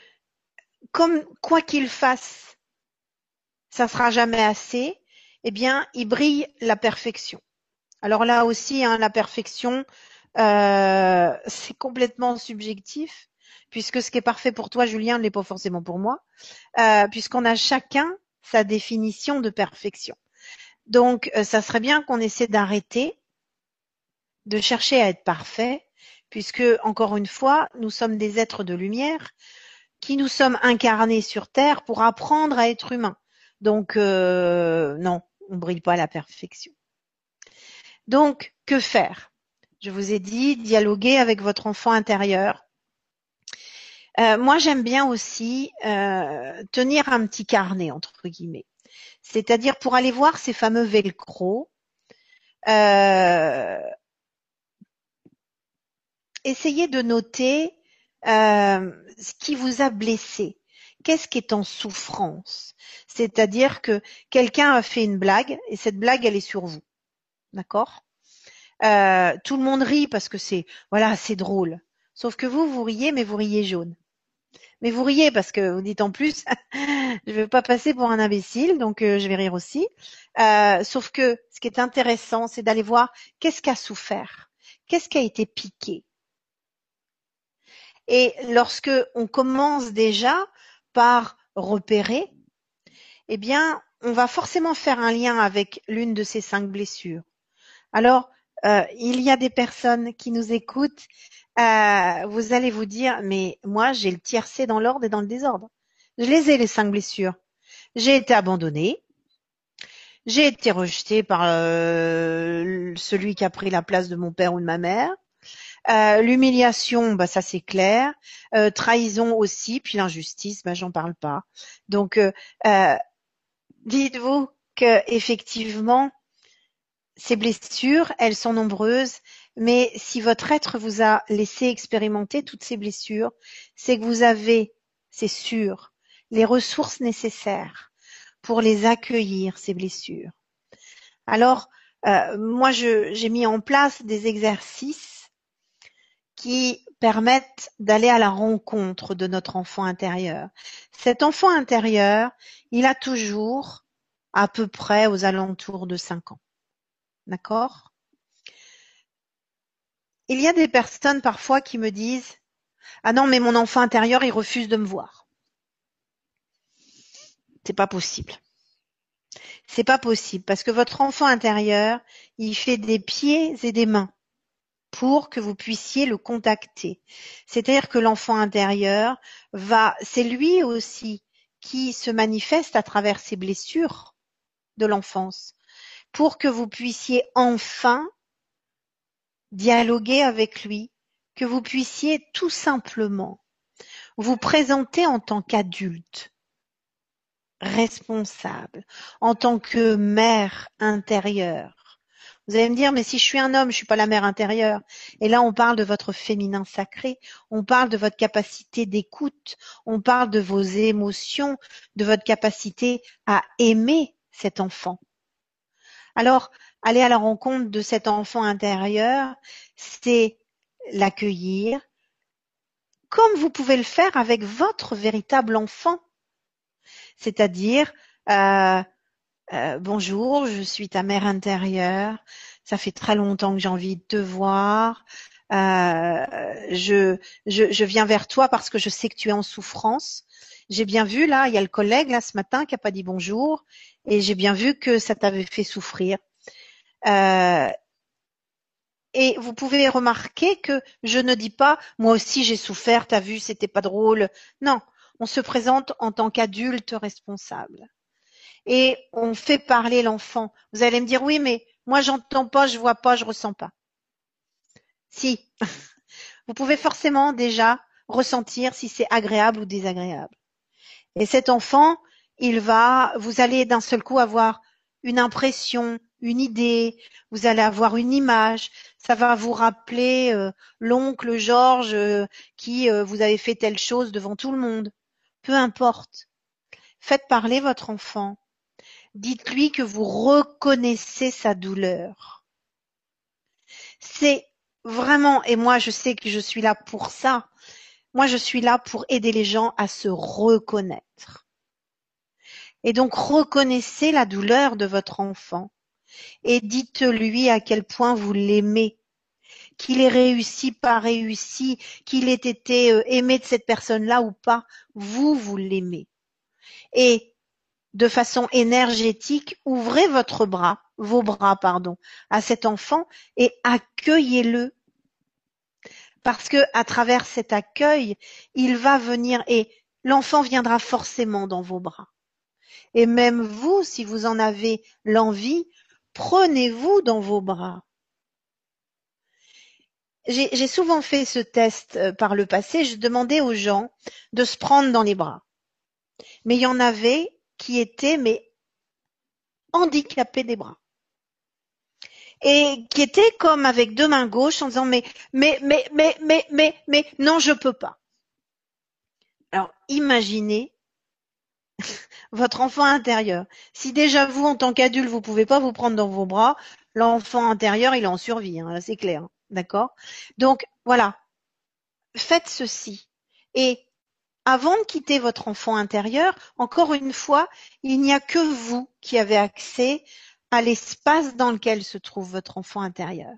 comme quoi qu'ils fassent ça sera jamais assez, eh bien, il brille la perfection. Alors là aussi, hein, la perfection, euh, c'est complètement subjectif, puisque ce qui est parfait pour toi, Julien, ne l'est pas forcément pour moi, euh, puisqu'on a chacun sa définition de perfection. Donc, euh, ça serait bien qu'on essaie d'arrêter de chercher à être parfait, puisque, encore une fois, nous sommes des êtres de lumière qui nous sommes incarnés sur Terre pour apprendre à être humains. Donc euh, non, on brille pas à la perfection. Donc, que faire? Je vous ai dit, dialoguer avec votre enfant intérieur. Euh, moi, j'aime bien aussi euh, tenir un petit carnet, entre guillemets. C'est-à-dire pour aller voir ces fameux velcro, euh, essayez de noter ce qui vous a blessé, qu'est-ce qui est en souffrance? C'est-à-dire que quelqu'un a fait une blague et cette blague, elle est sur vous. D'accord? Euh, Tout le monde rit parce que c'est voilà, c'est drôle. Sauf que vous, vous riez, mais vous riez jaune. Mais vous riez parce que vous dites en plus, je ne veux pas passer pour un imbécile, donc euh, je vais rire aussi. Euh, sauf que ce qui est intéressant, c'est d'aller voir qu'est-ce qu'a souffert, qu'est-ce qui a été piqué? Et lorsque on commence déjà par repérer, eh bien, on va forcément faire un lien avec l'une de ces cinq blessures. Alors, euh, il y a des personnes qui nous écoutent, euh, vous allez vous dire, mais moi j'ai le tiercé dans l'ordre et dans le désordre. Je les ai les cinq blessures. J'ai été abandonnée, j'ai été rejetée par euh, celui qui a pris la place de mon père ou de ma mère. Euh, l'humiliation, bah ça c'est clair. Euh, trahison aussi, puis l'injustice, bah j'en parle pas. Donc dites-vous que effectivement ces blessures, elles sont nombreuses, mais si votre être vous a laissé expérimenter toutes ces blessures, c'est que vous avez, c'est sûr, les ressources nécessaires pour les accueillir, ces blessures. Alors, euh, moi, j'ai mis en place des exercices qui permettent d'aller à la rencontre de notre enfant intérieur. Cet enfant intérieur, il a toujours à peu près aux alentours de 5 ans. D'accord? Il y a des personnes parfois qui me disent Ah non, mais mon enfant intérieur, il refuse de me voir. C'est pas possible. C'est pas possible parce que votre enfant intérieur, il fait des pieds et des mains pour que vous puissiez le contacter. C'est-à-dire que l'enfant intérieur va, c'est lui aussi qui se manifeste à travers ses blessures de l'enfance pour que vous puissiez enfin dialoguer avec lui, que vous puissiez tout simplement vous présenter en tant qu'adulte responsable, en tant que mère intérieure. Vous allez me dire, mais si je suis un homme, je suis pas la mère intérieure. Et là, on parle de votre féminin sacré, on parle de votre capacité d'écoute, on parle de vos émotions, de votre capacité à aimer cet enfant. Alors, aller à la rencontre de cet enfant intérieur, c'est l'accueillir, comme vous pouvez le faire avec votre véritable enfant c'est-à-dire euh, euh, bonjour, je suis ta mère intérieure, ça fait très longtemps que j'ai envie de te voir, euh, je, je, viens vers toi parce que je sais que tu es en souffrance. J'ai bien vu là, il y a le collègue là ce matin qui a pas dit bonjour et j'ai bien vu que ça t'avait fait souffrir. Euh, et vous pouvez remarquer que je ne dis pas moi aussi j'ai souffert, t'as vu, c'était pas drôle. Non, on se présente en tant qu'adulte responsable. Et on fait parler l'enfant. Vous allez me dire, oui, mais moi, j'entends pas, je vois pas, je ressens pas. Si. Vous pouvez forcément déjà ressentir si c'est agréable ou désagréable. Et cet enfant, il va, vous allez d'un seul coup avoir une impression, une idée, vous allez avoir une image, ça va vous rappeler euh, l'oncle Georges euh, qui euh, vous avez fait telle chose devant tout le monde. Peu importe. Faites parler votre enfant. Dites-lui que vous reconnaissez sa douleur. C'est vraiment, et moi je sais que je suis là pour ça, moi je suis là pour aider les gens à se reconnaître. Et donc reconnaissez la douleur de votre enfant et dites-lui à quel point vous l'aimez qu'il ait réussi, pas réussi, qu'il ait été euh, aimé de cette personne-là ou pas, vous, vous l'aimez. Et de façon énergétique, ouvrez votre bras, vos bras, pardon, à cet enfant et accueillez-le. Parce que à travers cet accueil, il va venir et l'enfant viendra forcément dans vos bras. Et même vous, si vous en avez l'envie, prenez-vous dans vos bras j'ai souvent fait ce test euh, par le passé. Je demandais aux gens de se prendre dans les bras. Mais il y en avait qui étaient mais handicapés des bras. Et qui étaient comme avec deux mains gauches en disant mais mais mais mais mais mais non je peux pas. Alors imaginez votre enfant intérieur. Si déjà vous en tant qu'adulte vous pouvez pas vous prendre dans vos bras, l'enfant intérieur il en survie, hein, c'est clair. D'accord? Donc voilà, faites ceci. Et avant de quitter votre enfant intérieur, encore une fois, il n'y a que vous qui avez accès à l'espace dans lequel se trouve votre enfant intérieur.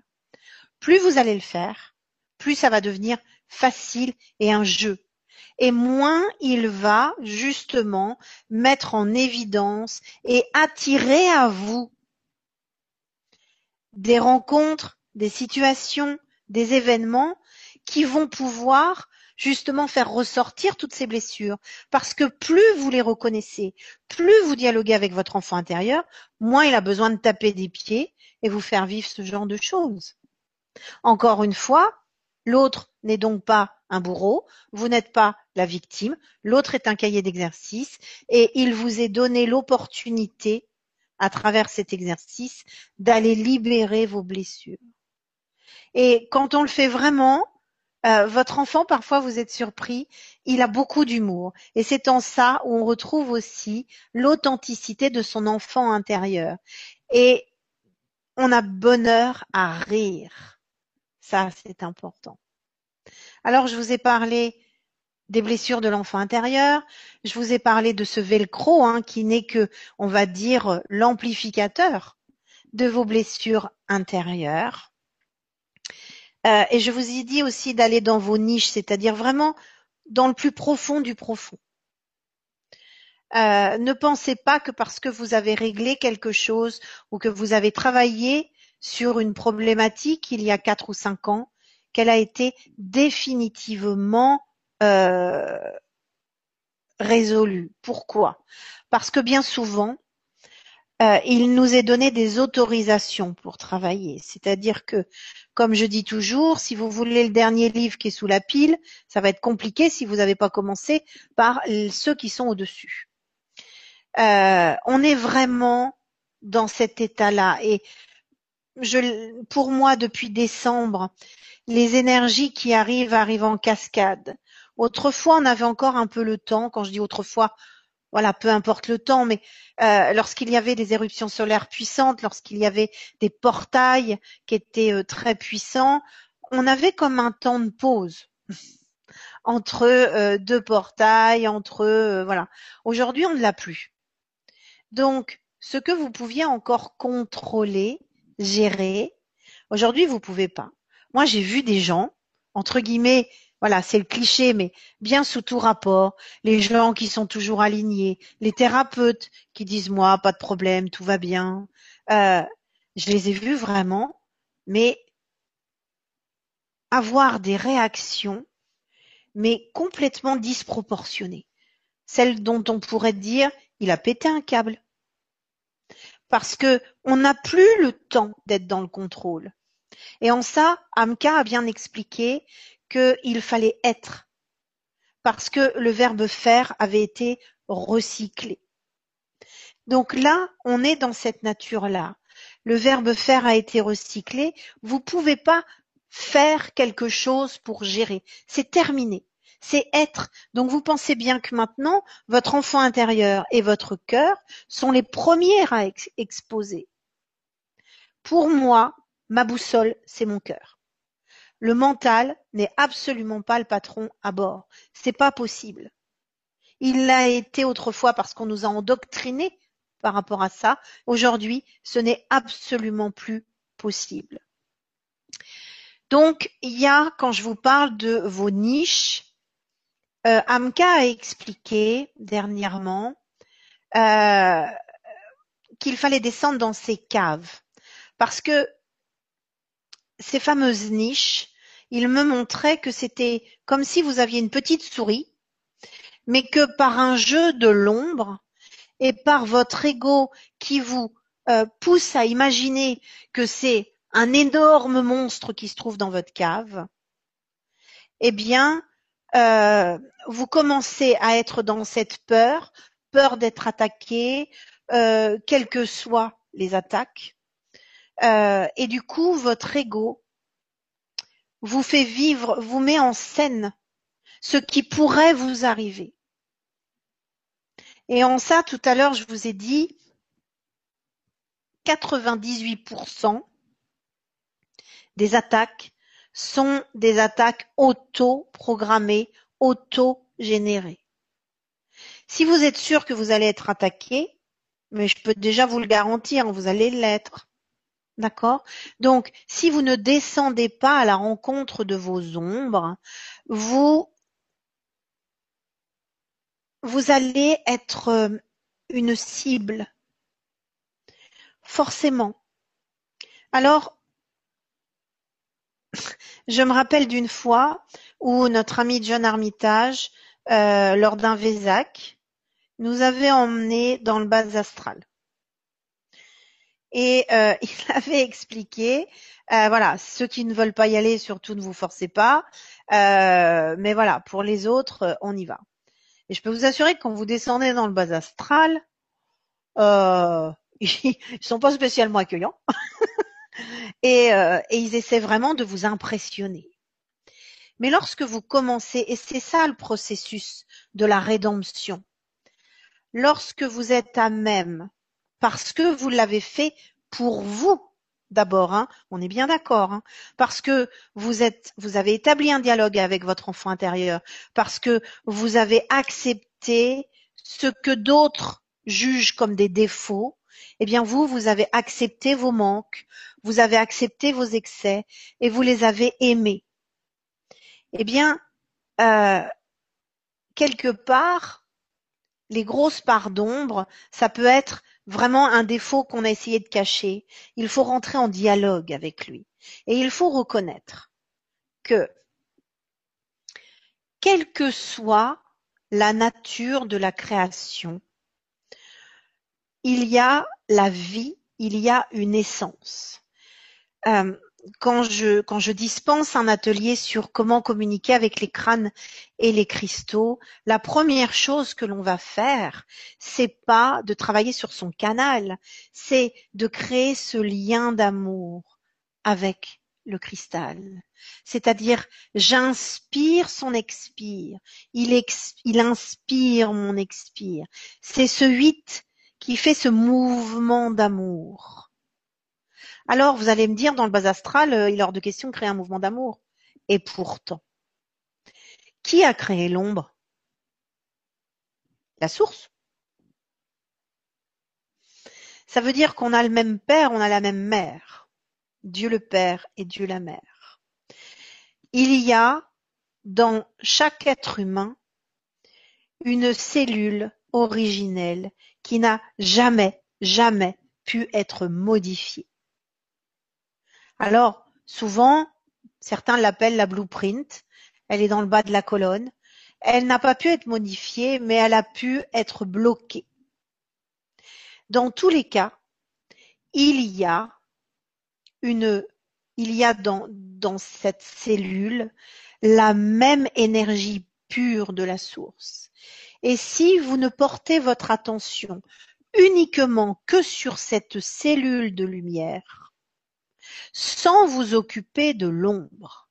Plus vous allez le faire, plus ça va devenir facile et un jeu. et moins il va justement mettre en évidence et attirer à vous des rencontres, des situations, des événements qui vont pouvoir justement faire ressortir toutes ces blessures. Parce que plus vous les reconnaissez, plus vous dialoguez avec votre enfant intérieur, moins il a besoin de taper des pieds et vous faire vivre ce genre de choses. Encore une fois, l'autre n'est donc pas un bourreau, vous n'êtes pas la victime, l'autre est un cahier d'exercice et il vous est donné l'opportunité, à travers cet exercice, d'aller libérer vos blessures. Et quand on le fait vraiment, euh, votre enfant, parfois vous êtes surpris, il a beaucoup d'humour. Et c'est en ça où on retrouve aussi l'authenticité de son enfant intérieur. Et on a bonheur à rire. Ça, c'est important. Alors, je vous ai parlé des blessures de l'enfant intérieur. Je vous ai parlé de ce velcro hein, qui n'est que, on va dire, l'amplificateur de vos blessures intérieures. Euh, et je vous ai dit aussi d'aller dans vos niches, c'est-à-dire vraiment dans le plus profond du profond. Euh, ne pensez pas que parce que vous avez réglé quelque chose ou que vous avez travaillé sur une problématique il y a quatre ou cinq ans, qu'elle a été définitivement euh, résolue. Pourquoi? Parce que bien souvent, il nous est donné des autorisations pour travailler. C'est-à-dire que, comme je dis toujours, si vous voulez le dernier livre qui est sous la pile, ça va être compliqué si vous n'avez pas commencé par ceux qui sont au-dessus. Euh, on est vraiment dans cet état-là. Et je, pour moi, depuis décembre, les énergies qui arrivent arrivent en cascade. Autrefois, on avait encore un peu le temps. Quand je dis autrefois, voilà, peu importe le temps, mais euh, lorsqu'il y avait des éruptions solaires puissantes, lorsqu'il y avait des portails qui étaient euh, très puissants, on avait comme un temps de pause entre euh, deux portails, entre voilà. Aujourd'hui, on ne l'a plus. Donc, ce que vous pouviez encore contrôler, gérer, aujourd'hui, vous pouvez pas. Moi, j'ai vu des gens, entre guillemets, voilà, c'est le cliché, mais bien sous tout rapport, les gens qui sont toujours alignés, les thérapeutes qui disent moi, pas de problème, tout va bien. Euh, je les ai vus vraiment, mais avoir des réactions, mais complètement disproportionnées. Celles dont on pourrait dire, il a pété un câble. Parce que on n'a plus le temps d'être dans le contrôle. Et en ça, Amka a bien expliqué qu'il fallait être, parce que le verbe faire avait été recyclé. Donc là, on est dans cette nature-là. Le verbe faire a été recyclé. Vous ne pouvez pas faire quelque chose pour gérer. C'est terminé. C'est être. Donc vous pensez bien que maintenant, votre enfant intérieur et votre cœur sont les premiers à exposer. Pour moi, ma boussole, c'est mon cœur. Le mental n'est absolument pas le patron à bord. C'est pas possible. Il l'a été autrefois parce qu'on nous a endoctrinés par rapport à ça. Aujourd'hui, ce n'est absolument plus possible. Donc, il y a, quand je vous parle de vos niches, euh, Amka a expliqué dernièrement euh, qu'il fallait descendre dans ces caves. Parce que ces fameuses niches, il me montrait que c'était comme si vous aviez une petite souris, mais que par un jeu de l'ombre et par votre ego qui vous euh, pousse à imaginer que c'est un énorme monstre qui se trouve dans votre cave, eh bien, euh, vous commencez à être dans cette peur, peur d'être attaqué, euh, quelles que soient les attaques, euh, et du coup, votre ego vous fait vivre, vous met en scène ce qui pourrait vous arriver. Et en ça, tout à l'heure, je vous ai dit, 98% des attaques sont des attaques auto-programmées, auto-générées. Si vous êtes sûr que vous allez être attaqué, mais je peux déjà vous le garantir, vous allez l'être. D'accord? Donc, si vous ne descendez pas à la rencontre de vos ombres, vous vous allez être euh, une cible. Forcément. Alors, je me rappelle d'une fois où notre ami John Armitage, euh, lors d'un Vésac, nous avait emmenés dans le bas astral. Et euh, il avait expliqué, euh, voilà, ceux qui ne veulent pas y aller, surtout ne vous forcez pas. Euh, mais voilà, pour les autres, on y va. Et je peux vous assurer que quand vous descendez dans le bas astral, euh, ils sont pas spécialement accueillants. et, euh, et ils essaient vraiment de vous impressionner. Mais lorsque vous commencez, et c'est ça le processus de la rédemption, lorsque vous êtes à même, parce que vous l'avez fait pour vous d'abord, hein, on est bien d'accord, hein, parce que vous êtes, vous avez établi un dialogue avec votre enfant intérieur, parce que vous avez accepté ce que d'autres jugent comme des défauts, eh bien vous, vous avez accepté vos manques, vous avez accepté vos excès et vous les avez aimés. Eh bien, euh, quelque part, les grosses parts d'ombre, ça peut être vraiment un défaut qu'on a essayé de cacher. Il faut rentrer en dialogue avec lui. Et il faut reconnaître que, quelle que soit la nature de la création, il y a la vie, il y a une essence. Euh, quand je, dispense un atelier sur comment communiquer avec les crânes et les cristaux, la première chose que l'on va faire, c'est pas de travailler sur son canal, c'est de créer ce lien d'amour avec le cristal. C'est-à-dire, j'inspire son expire. Il, il inspire mon expire. C'est ce huit qui fait ce mouvement d'amour. Alors, vous allez me dire, dans le bas astral, euh, il est hors de question de créer un mouvement d'amour. Et pourtant, qui a créé l'ombre? La source. Ça veut dire qu'on a le même père, on a la même mère. Dieu le Père et Dieu la Mère. Il y a dans chaque être humain une cellule originelle qui n'a jamais, jamais pu être modifiée. Alors, souvent, certains l'appellent la blueprint. Elle est dans le bas de la colonne. Elle n'a pas pu être modifiée, mais elle a pu être bloquée. Dans tous les cas, il y a une, il y a dans, dans cette cellule la même énergie pure de la source. Et si vous ne portez votre attention uniquement que sur cette cellule de lumière, sans vous occuper de l'ombre.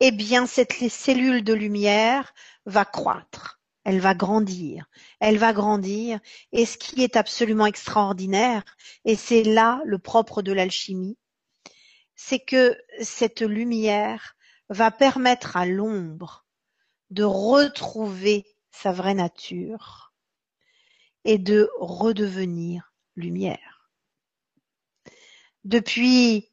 Eh bien, cette cellule de lumière va croître, elle va grandir, elle va grandir, et ce qui est absolument extraordinaire, et c'est là le propre de l'alchimie, c'est que cette lumière va permettre à l'ombre de retrouver sa vraie nature et de redevenir lumière depuis,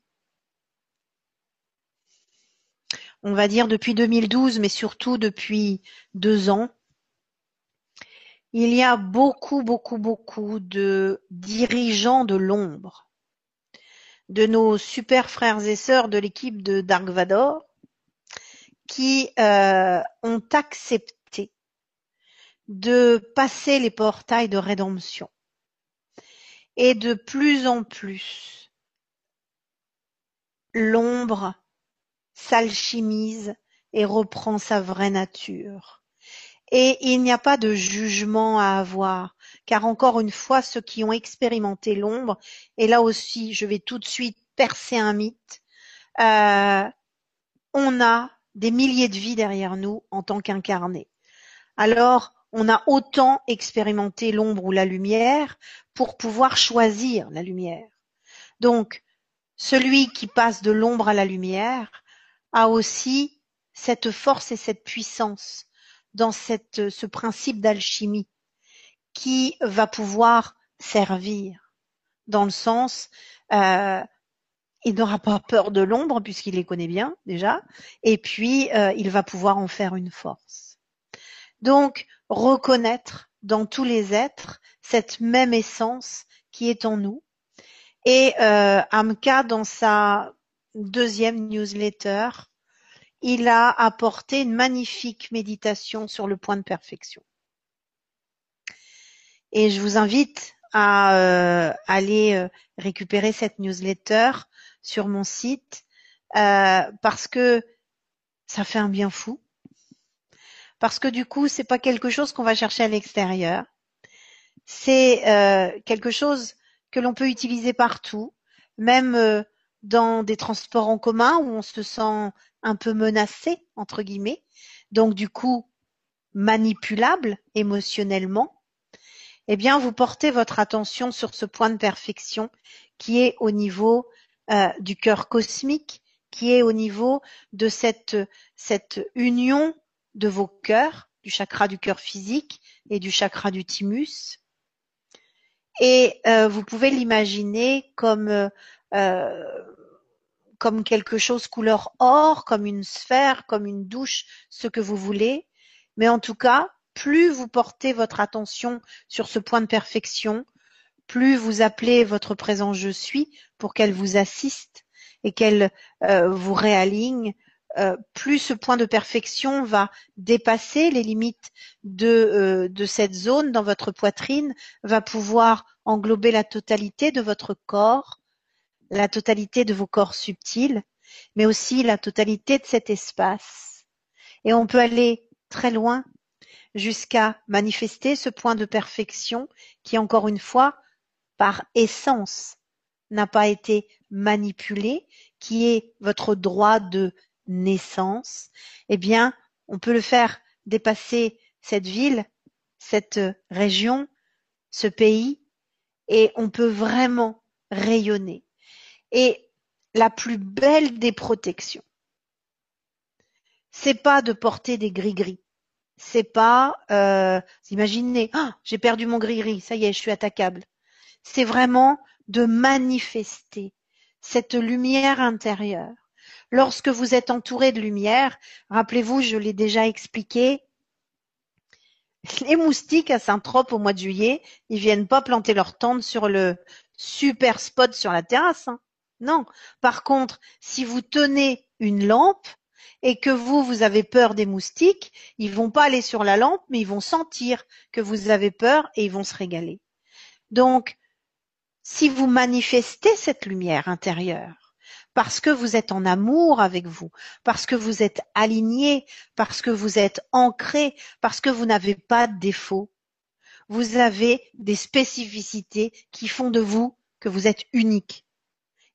on va dire depuis 2012, mais surtout depuis deux ans, il y a beaucoup, beaucoup, beaucoup de dirigeants de l'ombre, de nos super frères et sœurs de l'équipe de Dark Vador, qui euh, ont accepté de passer les portails de rédemption. Et de plus en plus, l'ombre s'alchimise et reprend sa vraie nature. Et il n'y a pas de jugement à avoir, car encore une fois, ceux qui ont expérimenté l'ombre, et là aussi, je vais tout de suite percer un mythe, euh, on a des milliers de vies derrière nous en tant qu'incarnés. Alors, on a autant expérimenté l'ombre ou la lumière pour pouvoir choisir la lumière. Donc, celui qui passe de l'ombre à la lumière a aussi cette force et cette puissance dans ce principe d'alchimie qui va pouvoir servir dans le sens euh, il n'aura pas peur de l'ombre puisqu'il les connaît bien déjà et puis euh, il va pouvoir en faire une force. Donc, reconnaître dans tous les êtres cette même essence qui est en nous. Et euh, Amka, dans sa deuxième newsletter, il a apporté une magnifique méditation sur le point de perfection. Et je vous invite à euh, aller euh, récupérer cette newsletter sur mon site euh, parce que ça fait un bien fou. Parce que du coup, c'est pas quelque chose qu'on va chercher à l'extérieur. C'est quelque chose que l'on peut utiliser partout, même dans des transports en commun où on se sent un peu menacé, entre guillemets, donc du coup manipulable émotionnellement, eh bien vous portez votre attention sur ce point de perfection qui est au niveau euh, du cœur cosmique, qui est au niveau de cette, cette union de vos cœurs, du chakra du cœur physique et du chakra du thymus. Et euh, vous pouvez l'imaginer comme euh, comme quelque chose couleur or, comme une sphère, comme une douche, ce que vous voulez. Mais en tout cas, plus vous portez votre attention sur ce point de perfection, plus vous appelez votre présent je suis pour qu'elle vous assiste et qu'elle euh, vous réaligne, euh, plus ce point de perfection va dépasser les limites de, euh, de cette zone dans votre poitrine, va pouvoir englober la totalité de votre corps, la totalité de vos corps subtils, mais aussi la totalité de cet espace. Et on peut aller très loin jusqu'à manifester ce point de perfection qui, encore une fois, par essence, n'a pas été manipulé, qui est votre droit de naissance, eh bien, on peut le faire dépasser cette ville, cette région, ce pays, et on peut vraiment rayonner. Et la plus belle des protections, c'est pas de porter des gris-gris. C'est pas, euh, imaginez, ah, j'ai perdu mon gris-gris, ça y est, je suis attaquable. C'est vraiment de manifester cette lumière intérieure. Lorsque vous êtes entouré de lumière, rappelez-vous, je l'ai déjà expliqué, les moustiques à Saint-Trope au mois de juillet, ils viennent pas planter leur tente sur le super spot sur la terrasse. Hein. Non. Par contre, si vous tenez une lampe et que vous, vous avez peur des moustiques, ils vont pas aller sur la lampe, mais ils vont sentir que vous avez peur et ils vont se régaler. Donc, si vous manifestez cette lumière intérieure, parce que vous êtes en amour avec vous, parce que vous êtes aligné, parce que vous êtes ancré, parce que vous n'avez pas de défauts, vous avez des spécificités qui font de vous que vous êtes unique.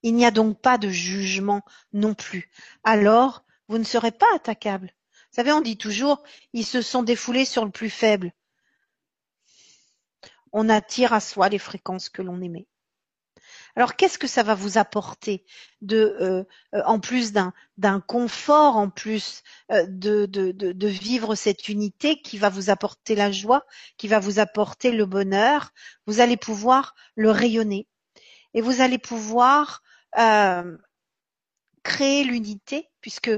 Il n'y a donc pas de jugement non plus. Alors, vous ne serez pas attaquable. Vous savez, on dit toujours, ils se sont défoulés sur le plus faible. On attire à soi les fréquences que l'on aimait. Alors qu'est-ce que ça va vous apporter euh, euh, en plus d'un confort, en plus euh, de, vivre cette unité qui va vous apporter la joie, qui va vous apporter le bonheur, vous allez pouvoir le rayonner et vous allez pouvoir créer l'unité, puisque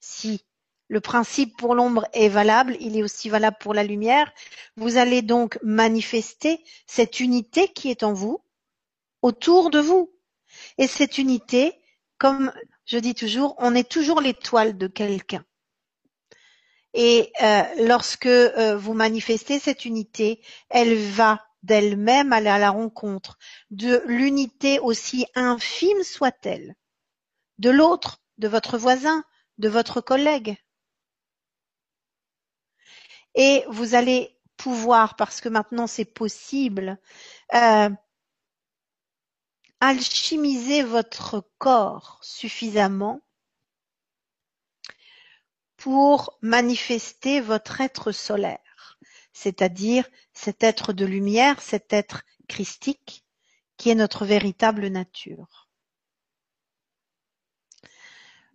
si le principe pour l'ombre est valable, il est aussi valable pour la lumière. Vous allez donc manifester cette unité qui est en vous, autour de vous. Et cette unité, comme je dis toujours, on est toujours l'étoile de quelqu'un. Et euh, lorsque euh, vous manifestez cette unité, elle va d'elle-même aller à la rencontre de l'unité aussi infime soit-elle, de l'autre, de votre voisin, de votre collègue. Et vous allez pouvoir, parce que maintenant c'est possible, euh, alchimiser votre corps suffisamment pour manifester votre être solaire c'est-à-dire cet être de lumière, cet être christique, qui est notre véritable nature.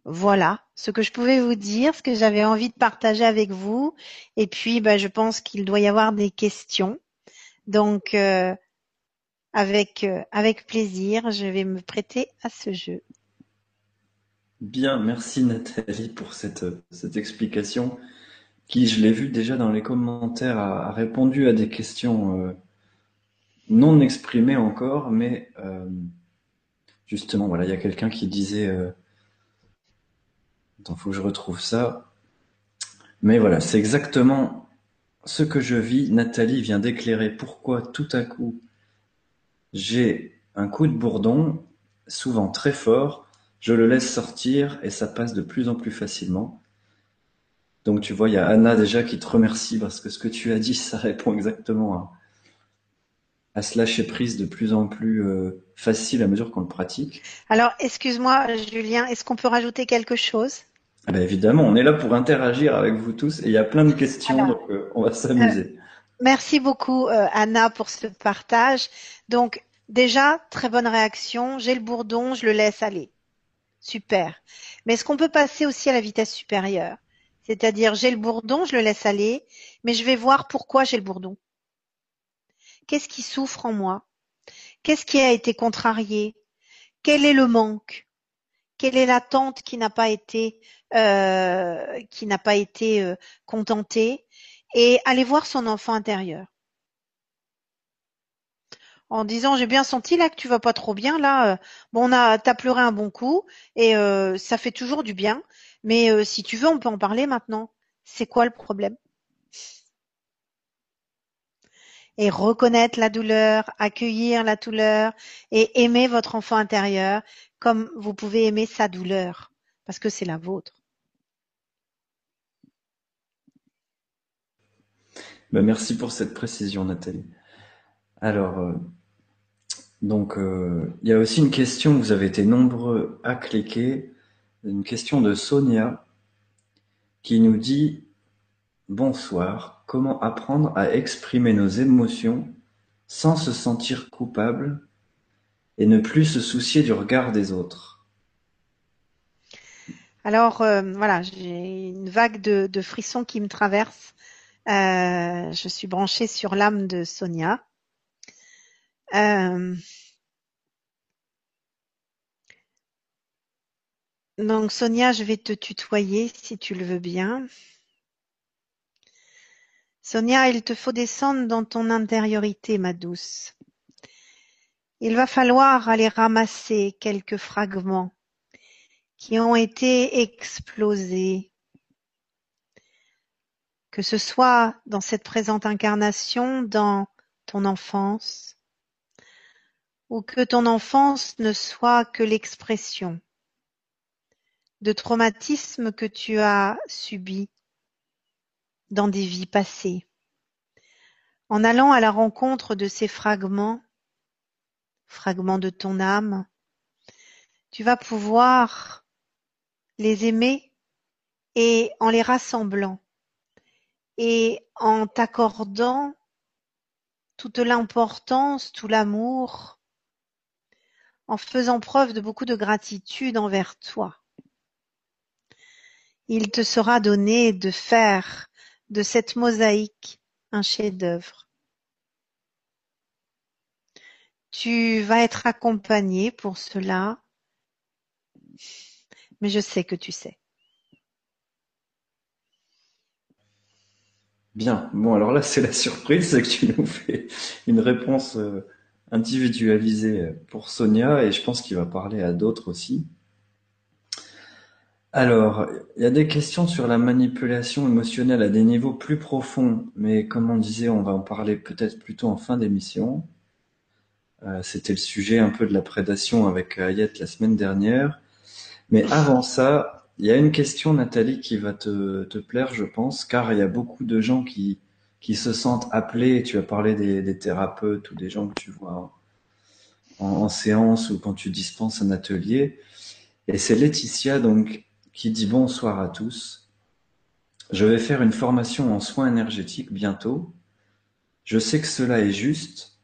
Voilà ce que je pouvais vous dire, ce que j'avais envie de partager avec vous. Et puis, bah, je pense qu'il doit y avoir des questions. Donc, euh, avec, euh, avec plaisir, je vais me prêter à ce jeu. Bien, merci Nathalie pour cette, cette explication qui, je l'ai vu déjà dans les commentaires, a, répondu à des questions euh, non exprimées encore, mais euh, justement, voilà, il y a quelqu'un qui disait, euh, attends, faut que je retrouve ça. Mais voilà, c'est exactement ce que je vis. Nathalie vient d'éclairer pourquoi tout à coup j'ai un coup de bourdon, souvent très fort, je le laisse sortir et ça passe de plus en plus facilement. Donc tu vois, il y a Anna déjà qui te remercie parce que ce que tu as dit, ça répond exactement à, à se lâcher prise de plus en plus euh, facile à mesure qu'on le pratique. Alors, excuse-moi, Julien, est-ce qu'on peut rajouter quelque chose? Ah ben Évidemment, on est là pour interagir avec vous tous et il y a plein de questions, donc euh, on va s'amuser. Euh, merci beaucoup, Anna, pour ce partage. Donc, déjà, très bonne réaction. J'ai le bourdon, je le laisse aller. Super. Mais est-ce qu'on peut passer aussi à la vitesse supérieure? C'est-à-dire, j'ai le bourdon, je le laisse aller, mais je vais voir pourquoi j'ai le bourdon. Qu'est-ce qui souffre en moi? Qu'est-ce qui a été contrarié? Quel est le manque? Quelle est l'attente qui n'a pas été euh, qui n'a pas été euh, contentée? Et aller voir son enfant intérieur en disant j'ai bien senti là que tu vas pas trop bien là. Euh, bon, on a t'as pleuré un bon coup et ça fait toujours du bien. Mais euh, si tu veux, on peut en parler maintenant. C'est quoi le problème? Et reconnaître la douleur, accueillir la douleur et aimer votre enfant intérieur comme vous pouvez aimer sa douleur, parce que c'est la vôtre. Ben, merci pour cette précision, Nathalie. Alors, euh, donc, euh, il y a aussi une question, vous avez été nombreux à cliquer une question de Sonia qui nous dit Bonsoir, comment apprendre à exprimer nos émotions sans se sentir coupable et ne plus se soucier du regard des autres? Alors euh, voilà, j'ai une vague de, frissons qui me traverse. Euh, je suis branchée sur l'âme de Sonia. Euh, Donc Sonia, je vais te tutoyer si tu le veux bien. Sonia, il te faut descendre dans ton intériorité, ma douce. Il va falloir aller ramasser quelques fragments qui ont été explosés, que ce soit dans cette présente incarnation, dans ton enfance, ou que ton enfance ne soit que l'expression de traumatismes que tu as subis dans des vies passées. En allant à la rencontre de ces fragments, fragments de ton âme, tu vas pouvoir les aimer et en les rassemblant et en t'accordant toute l'importance, tout l'amour, en faisant preuve de beaucoup de gratitude envers toi. Il te sera donné de faire de cette mosaïque un chef-d'œuvre. Tu vas être accompagné pour cela, mais je sais que tu sais. Bien. Bon, alors là, c'est la surprise, c'est que tu nous fais une réponse euh, individualisée pour Sonia et je pense qu'il va parler à d'autres aussi. Alors, il y a des questions sur la manipulation émotionnelle à des niveaux plus profonds, mais comme on disait, on va en parler peut-être plutôt en fin d'émission. Euh, c'était le sujet un peu de la prédation avec Ayette la semaine dernière. Mais avant ça, il y a une question, Nathalie, qui va te, plaire, je pense, car il y a beaucoup de gens qui, qui se sentent appelés. Tu as parlé des, thérapeutes ou des gens que tu vois en séance ou quand tu dispenses un atelier. Et c'est Laetitia, donc, qui dit bonsoir à tous. Je vais faire une formation en soins énergétiques bientôt. Je sais que cela est juste,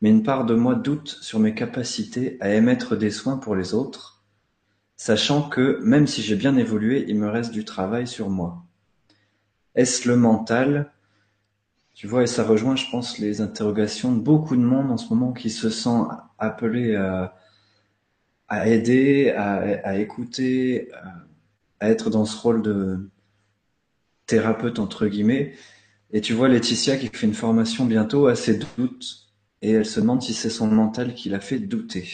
mais une part de moi doute sur mes capacités à émettre des soins pour les autres, sachant que, même si j'ai bien évolué, il me reste du travail sur moi. Est-ce le mental? Tu vois, et ça rejoint, je pense, les interrogations de beaucoup de monde en ce moment qui se sent appelé à, à aider, à, à écouter, à, être dans ce rôle de, thérapeute entre guillemets. Et tu vois Laetitia qui fait une formation bientôt à ses doutes et elle se demande si c'est son mental qui l'a fait douter.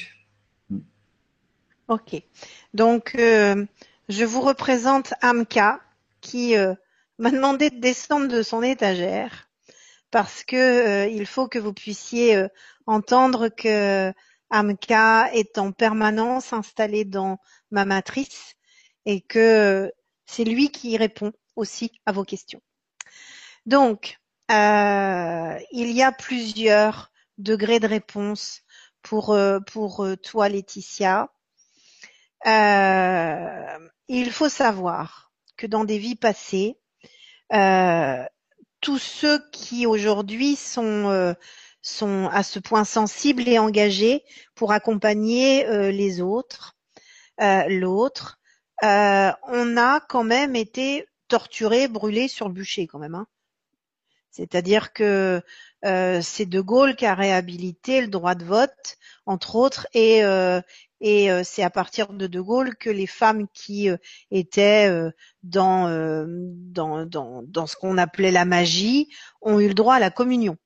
Ok. Donc, euh, je vous représente Amka qui euh, m'a demandé de descendre de son étagère parce que euh, il faut que vous puissiez entendre que Amka est en permanence installé dans ma matrice et que c'est lui qui répond aussi à vos questions. Donc, euh, il y a plusieurs degrés de réponse pour, euh, pour euh, toi, Laetitia. Il faut savoir que dans des vies passées, tous ceux qui aujourd'hui sont sont à ce point sensibles et engagés pour accompagner les autres, l'autre, euh, on a quand même été torturé, brûlé sur le bûcher quand même. Hein. C'est-à-dire que euh, c'est De Gaulle qui a réhabilité le droit de vote, entre autres, et, euh, et c'est à partir de De Gaulle que les femmes qui étaient dans, dans, dans, dans ce qu'on appelait la magie ont eu le droit à la communion.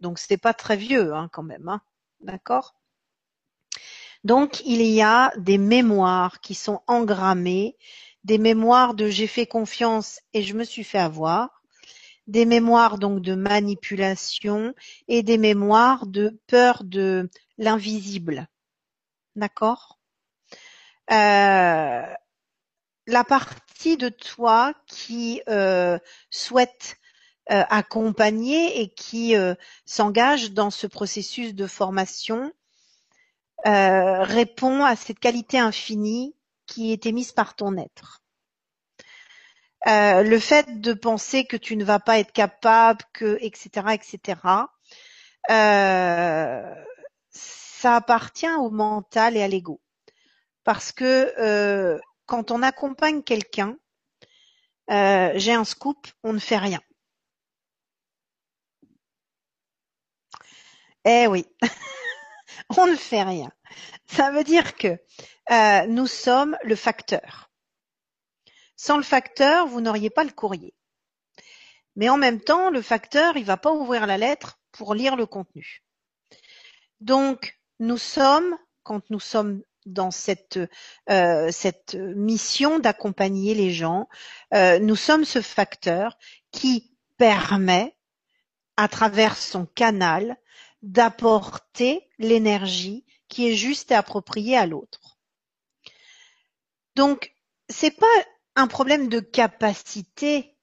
Donc c'était pas très vieux hein, quand même, hein. d'accord? Donc il y a des mémoires qui sont engrammées, des mémoires de j'ai fait confiance et je me suis fait avoir, des mémoires donc de manipulation et des mémoires de peur de l'invisible. D'accord euh, La partie de toi qui euh, souhaite euh, accompagner et qui s'engage dans ce processus de formation euh, répond à cette qualité infinie qui est émise par ton être. Euh, le fait de penser que tu ne vas pas être capable, que etc. etc. Euh, ça appartient au mental et à l'ego, parce que quand on accompagne quelqu'un, j'ai un scoop, on ne fait rien. Eh oui. on ne fait rien. Ça veut dire que euh, nous sommes le facteur. Sans le facteur, vous n'auriez pas le courrier. Mais en même temps, le facteur, il va pas ouvrir la lettre pour lire le contenu. Donc, nous sommes, quand nous sommes dans cette, euh, cette mission d'accompagner les gens, euh, nous sommes ce facteur qui permet, à travers son canal, d'apporter l'énergie qui est juste et appropriée à l'autre. Donc, c'est pas un problème de capacité,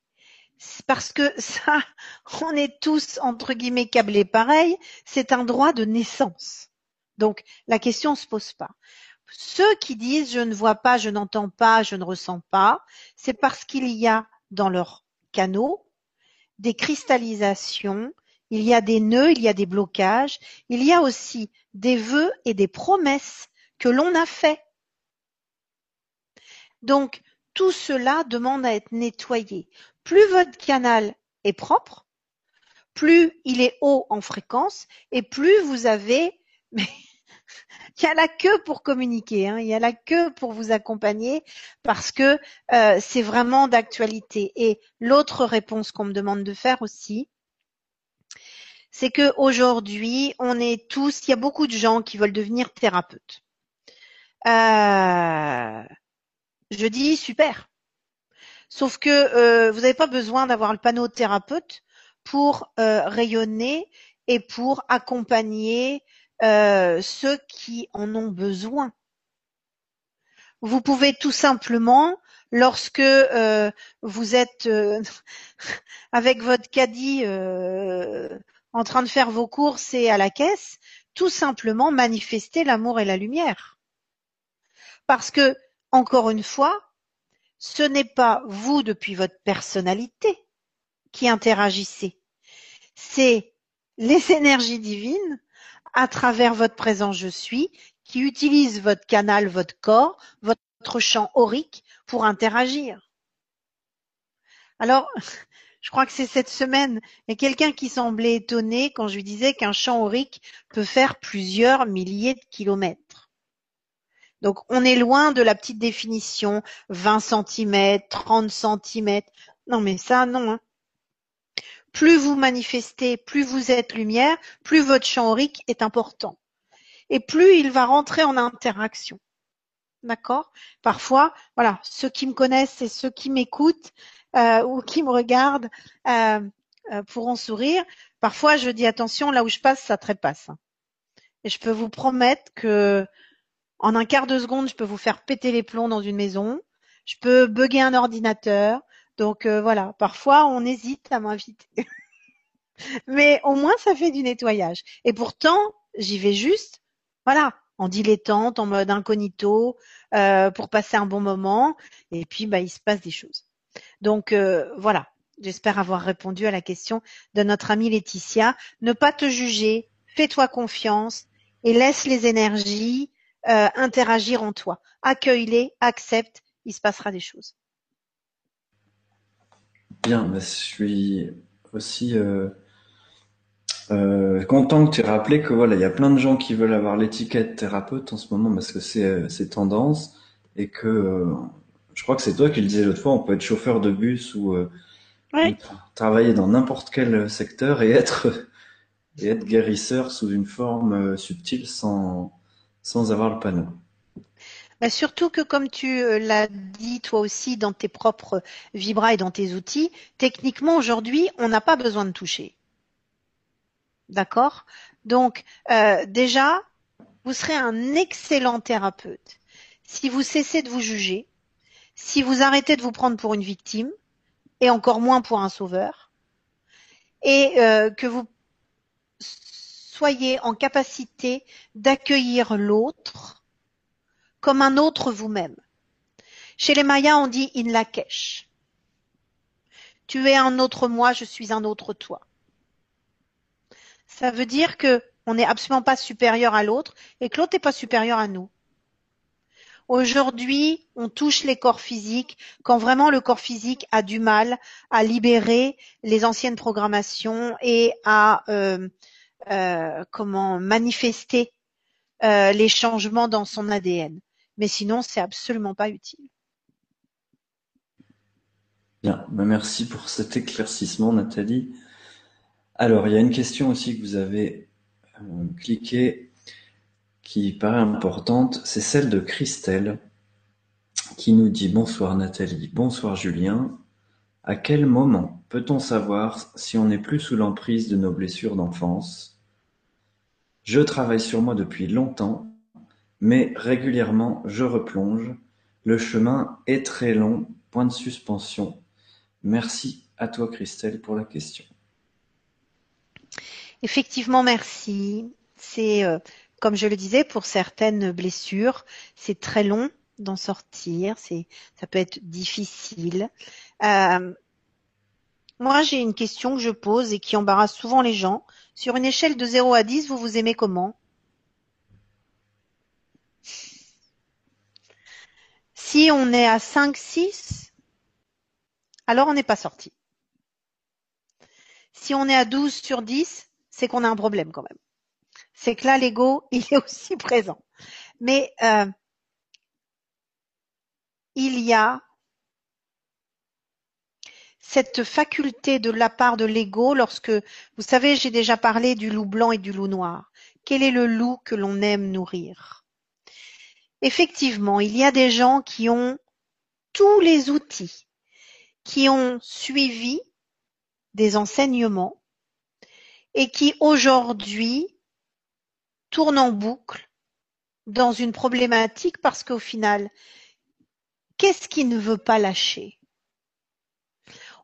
parce que ça, on est tous entre guillemets câblés pareil, c'est un droit de naissance. Donc, la question se pose pas. Ceux qui disent je ne vois pas, je n'entends pas, je ne ressens pas, c'est parce qu'il y a dans leurs canaux des cristallisations il y a des nœuds, il y a des blocages, il y a aussi des vœux et des promesses que l'on a faits. Donc, tout cela demande à être nettoyé. Plus votre canal est propre, plus il est haut en fréquence et plus vous avez, il y a la queue pour communiquer, hein, il y a la queue pour vous accompagner parce que euh, c'est vraiment d'actualité. Et l'autre réponse qu'on me demande de faire aussi, c'est que aujourd'hui, on est tous, il y a beaucoup de gens qui veulent devenir thérapeutes. Euh, je dis super. Sauf que euh, vous n'avez pas besoin d'avoir le panneau thérapeute pour euh, rayonner et pour accompagner ceux qui en ont besoin. Vous pouvez tout simplement, lorsque vous êtes avec votre caddie en train de faire vos courses et à la caisse, tout simplement manifester l'amour et la lumière. Parce que, encore une fois, ce n'est pas vous depuis votre personnalité qui interagissez. C'est les énergies divines à travers votre présent je suis qui utilisent votre canal, votre corps, votre champ aurique pour interagir. Alors, je crois que c'est cette semaine, il y a quelqu'un qui semblait étonné quand je lui disais qu'un champ aurique peut faire plusieurs milliers de kilomètres. Donc on est loin de la petite définition 20 cm, 30 cm. Non, mais ça, non. Hein. Plus vous manifestez, plus vous êtes lumière, plus votre champ aurique est important. Et plus il va rentrer en interaction. D'accord? Parfois, voilà, ceux qui me connaissent et ceux qui m'écoutent euh, ou qui me regardent euh, euh, pourront sourire. Parfois, je dis attention, là où je passe, ça trépasse. Et je peux vous promettre que en un quart de seconde, je peux vous faire péter les plombs dans une maison. Je peux bugger un ordinateur. Donc voilà, parfois on hésite à m'inviter. Mais au moins ça fait du nettoyage. Et pourtant, j'y vais juste, voilà, en dilettante, en mode incognito, euh, pour passer un bon moment. Et puis, bah, il se passe des choses. Donc euh, voilà, j'espère avoir répondu à la question de notre amie Laetitia. Ne pas te juger, fais-toi confiance et laisse les énergies euh, interagir en toi. Accueille-les, accepte, il se passera des choses. Bien, bah, je suis aussi euh, content que tu aies rappelé que voilà, il y a plein de gens qui veulent avoir l'étiquette thérapeute en ce moment parce que c'est euh, c'est tendance et que euh, je crois que c'est toi qui le disais l'autre fois, on peut être chauffeur de bus ou, travailler dans n'importe quel secteur et être et être guérisseur sous une forme subtile sans sans avoir le panneau. Bah surtout que comme tu l'as dit toi aussi dans tes propres vibras et dans tes outils, techniquement aujourd'hui, on n'a pas besoin de toucher. D'accord? Donc euh, déjà, vous serez un excellent thérapeute si vous cessez de vous juger, si vous arrêtez de vous prendre pour une victime, et encore moins pour un sauveur, et euh, que vous soyez en capacité d'accueillir l'autre comme un autre vous-même. Chez les Mayas, on dit in lakesh. Tu es un autre moi, je suis un autre toi. Ça veut dire que on n'est absolument pas supérieur à l'autre et que l'autre n'est pas supérieur à nous. Aujourd'hui, on touche les corps physiques quand vraiment le corps physique a du mal à libérer les anciennes programmations et à euh, euh, comment manifester euh, les changements dans son ADN. Mais sinon, c'est absolument pas utile. Bien, ben, merci pour cet éclaircissement, Nathalie. Alors, il y a une question aussi que vous avez euh, cliqué qui paraît importante, c'est celle de Christelle qui nous dit bonsoir Nathalie, bonsoir Julien. À quel moment peut-on savoir si on n'est plus sous l'emprise de nos blessures d'enfance? Je travaille sur moi depuis longtemps, mais régulièrement je replonge. Le chemin est très long. Point de suspension. Merci à toi Christelle pour la question. Effectivement, merci. C'est, euh, comme je le disais, pour certaines blessures, c'est très long d'en sortir. C'est, ça peut être difficile. Euh, moi, j'ai une question que je pose et qui embarrasse souvent les gens. Sur une échelle de 0 à 10, vous vous aimez comment? Si on est à 5, 6, alors on n'est pas sorti. Si on est à 12 sur 10, c'est qu'on a un problème quand même. C'est que là, l'ego, il est aussi présent. Mais euh, il y a cette faculté de la part de l'ego lorsque, vous savez, j'ai déjà parlé du loup blanc et du loup noir. Quel est le loup que l'on aime nourrir? Effectivement, il y a des gens qui ont tous les outils, qui ont suivi des enseignements, et qui aujourd'hui tourne en boucle dans une problématique parce qu'au final, qu'est-ce qui ne veut pas lâcher?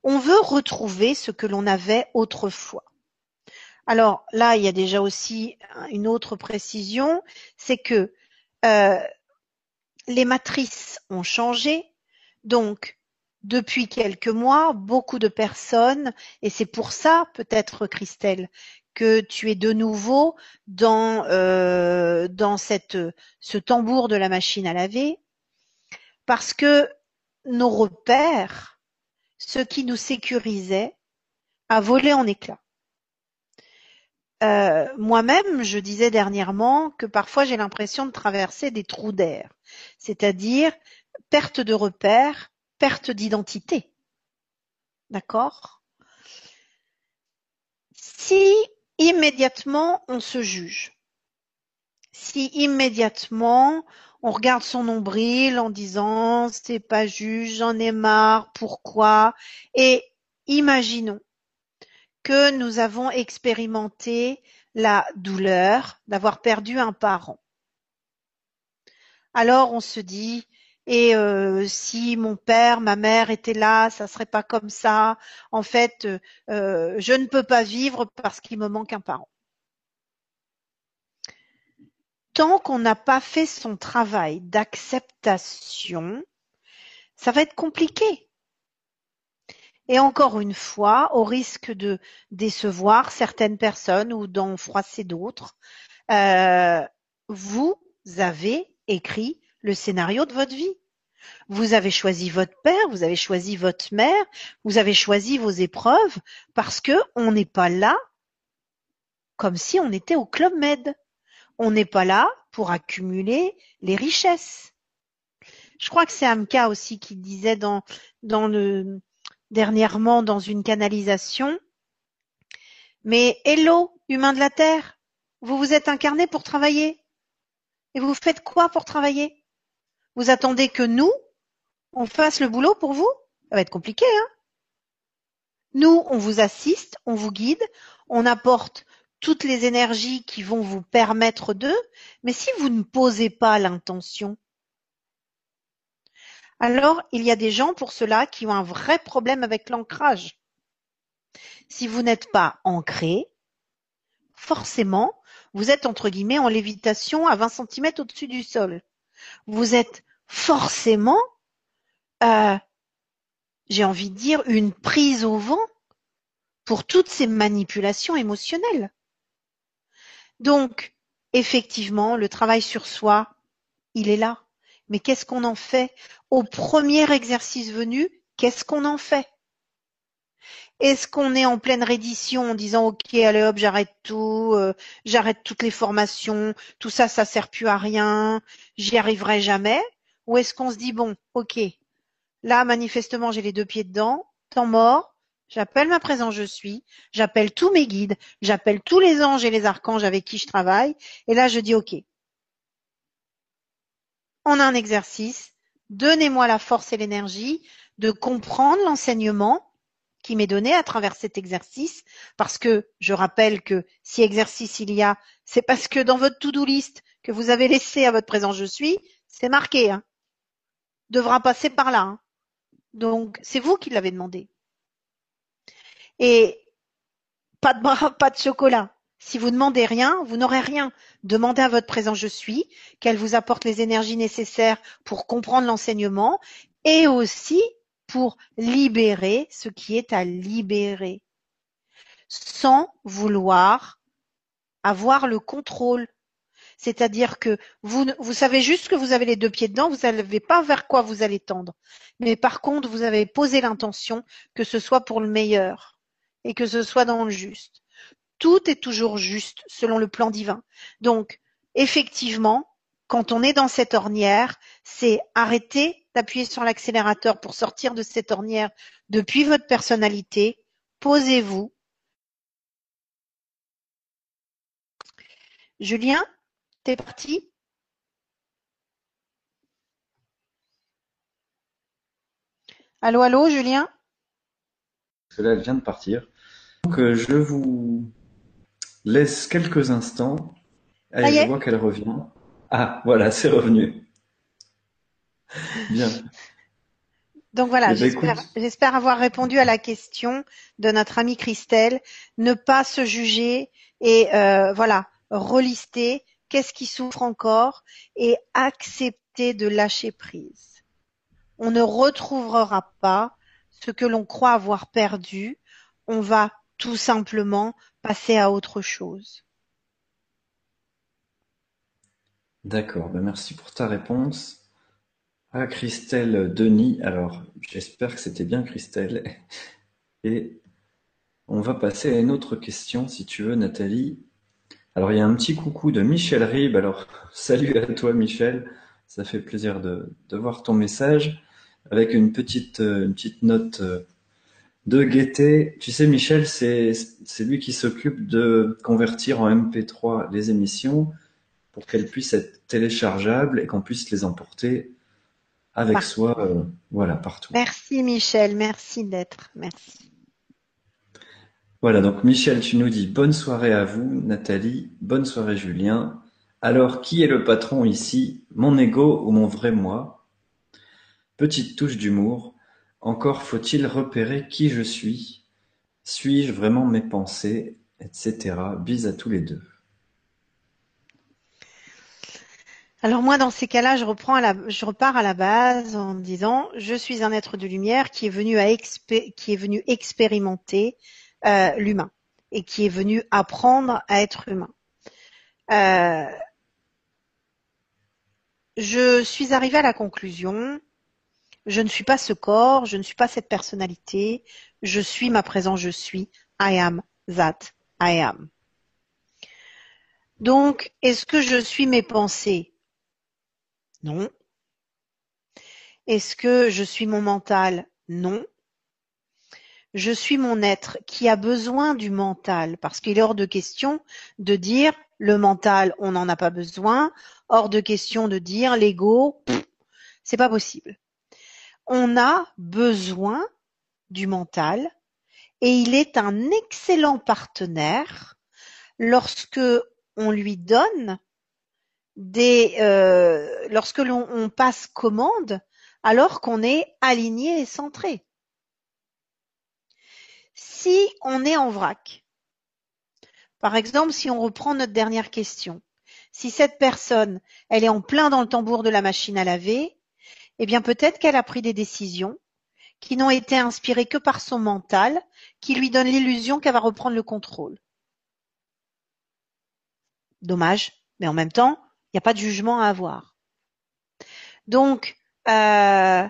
On veut retrouver ce que l'on avait autrefois. Alors là, il y a déjà aussi une autre précision, c'est que euh, les matrices ont changé, donc depuis quelques mois, beaucoup de personnes, et c'est pour ça peut-être Christelle que tu es de nouveau dans euh, dans cette ce tambour de la machine à laver, parce que nos repères, ce qui nous sécurisait, a volé en éclats. Euh, moi-même, je disais dernièrement que parfois j'ai l'impression de traverser des trous d'air, c'est-à-dire perte de repères, perte d'identité. D'accord? Si immédiatement on se juge, si immédiatement on regarde son nombril en disant c'est pas juste, j'en ai marre, pourquoi? Et imaginons que nous avons expérimenté la douleur d'avoir perdu un parent. Alors on se dit et euh, si mon père, ma mère étaient là, ça serait pas comme ça. En fait, euh, je ne peux pas vivre parce qu'il me manque un parent. Tant qu'on n'a pas fait son travail d'acceptation, ça va être compliqué. Et encore une fois, au risque de décevoir certaines personnes ou d'en froisser d'autres, euh, vous avez écrit le scénario de votre vie. Vous avez choisi votre père, vous avez choisi votre mère, vous avez choisi vos épreuves parce que on n'est pas là comme si on était au Club Med. On n'est pas là pour accumuler les richesses. Je crois que c'est Amka aussi qui disait dans, dans le, dernièrement dans une canalisation. Mais hello, humains de la Terre, vous vous êtes incarnés pour travailler. Et vous faites quoi pour travailler? Vous attendez que nous, on fasse le boulot pour vous? Ça va être compliqué, hein? Nous, on vous assiste, on vous guide, on apporte toutes les énergies qui vont vous permettre de, mais si vous ne posez pas l'intention, alors il y a des gens pour cela qui ont un vrai problème avec l'ancrage. Si vous n'êtes pas ancré, forcément, vous êtes entre guillemets en lévitation à 20 cm au-dessus du sol. Vous êtes forcément, euh, j'ai envie de dire, une prise au vent pour toutes ces manipulations émotionnelles. Donc, effectivement, le travail sur soi, il est là. Mais qu'est-ce qu'on en fait? Au premier exercice venu, qu'est-ce qu'on en fait? Est-ce qu'on est en pleine reddition en disant ok allez hop j'arrête tout, euh, j'arrête toutes les formations, tout ça ça sert plus à rien, j'y arriverai jamais Ou est-ce qu'on se dit bon ok là manifestement j'ai les deux pieds dedans, temps mort, j'appelle ma présence je suis, j'appelle tous mes guides, j'appelle tous les anges et les archanges avec qui je travaille et là je dis ok en un exercice, donnez-moi la force et l'énergie de comprendre l'enseignement qui m'est donné à travers cet exercice, parce que je rappelle que si exercice il y a, c'est parce que dans votre to-do list que vous avez laissé à votre présent je suis, c'est marqué, hein. devra passer par là. Hein. Donc c'est vous qui l'avez demandé. Et pas de bras, pas de chocolat. Si vous demandez rien, vous n'aurez rien. Demandez à votre présent je suis qu'elle vous apporte les énergies nécessaires pour comprendre l'enseignement et aussi pour libérer ce qui est à libérer sans vouloir avoir le contrôle. C'est-à-dire que vous, vous savez juste que vous avez les deux pieds dedans, vous ne savez pas vers quoi vous allez tendre. Mais par contre, vous avez posé l'intention que ce soit pour le meilleur et que ce soit dans le juste tout est toujours juste selon le plan divin. Donc, effectivement, quand on est dans cette ornière, c'est arrêter d'appuyer sur l'accélérateur pour sortir de cette ornière depuis votre personnalité. Posez-vous. Julien, t'es parti? Allô, allô, Julien? Elle vient de partir. Donc, euh, je vous Laisse quelques instants. Allez, je vois qu'elle revient. Ah, voilà, c'est revenu. Bien. Donc voilà, eh ben, j'espère avoir répondu à la question de notre amie Christelle. Ne pas se juger et euh, voilà, relister qu'est-ce qui souffre encore et accepter de lâcher prise. On ne retrouvera pas ce que l'on croit avoir perdu. On va tout simplement passer à autre chose. D'accord, ben merci pour ta réponse. Ah, Christelle Denis, alors j'espère que c'était bien Christelle. Et on va passer à une autre question si tu veux Nathalie. Alors il y a un petit coucou de Michel Rib, alors salut à toi Michel, ça fait plaisir de, voir ton message avec une petite, une petite note euh, de gaieté. Tu sais, Michel, c'est lui qui s'occupe de convertir en MP3 les émissions pour qu'elles puissent être téléchargeables et qu'on puisse les emporter avec soi, euh, voilà, partout. Merci Michel, merci d'être, merci. Voilà, donc Michel, tu nous dis bonne soirée à vous, Nathalie, bonne soirée Julien. Alors, qui est le patron ici, mon ego ou mon vrai moi? Petite touche d'humour, encore faut-il repérer qui je suis, suis-je vraiment mes pensées, etc. Bise à tous les deux. Alors moi, dans ces cas-là, je repars à la base en disant, je suis un être de lumière qui est venu à qui est venu expérimenter euh, l'humain et qui est venu apprendre à être humain. Euh, je suis arrivée à la conclusion, je ne suis pas ce corps, je ne suis pas cette personnalité, je suis ma présence, je suis, I am that I am. Donc, est-ce que je suis mes pensées? Non. Est-ce que je suis mon mental? Non. Je suis mon être qui a besoin du mental parce qu'il est hors de question de dire le mental, on n'en a pas besoin, hors de question de dire l'ego, c'est pas possible. On a besoin du mental et il est un excellent partenaire lorsque on lui donne des euh, lorsque l'on passe commande alors qu'on est aligné et centré. Si on est en vrac, par exemple, si on reprend notre dernière question, si cette personne, elle est en plein dans le tambour de la machine à laver, eh bien peut-être qu'elle a pris des décisions qui n'ont été inspirées que par son mental, qui lui donne l'illusion qu'elle va reprendre le contrôle. Dommage, mais en même temps, il n'y a pas de jugement à avoir. Donc, euh,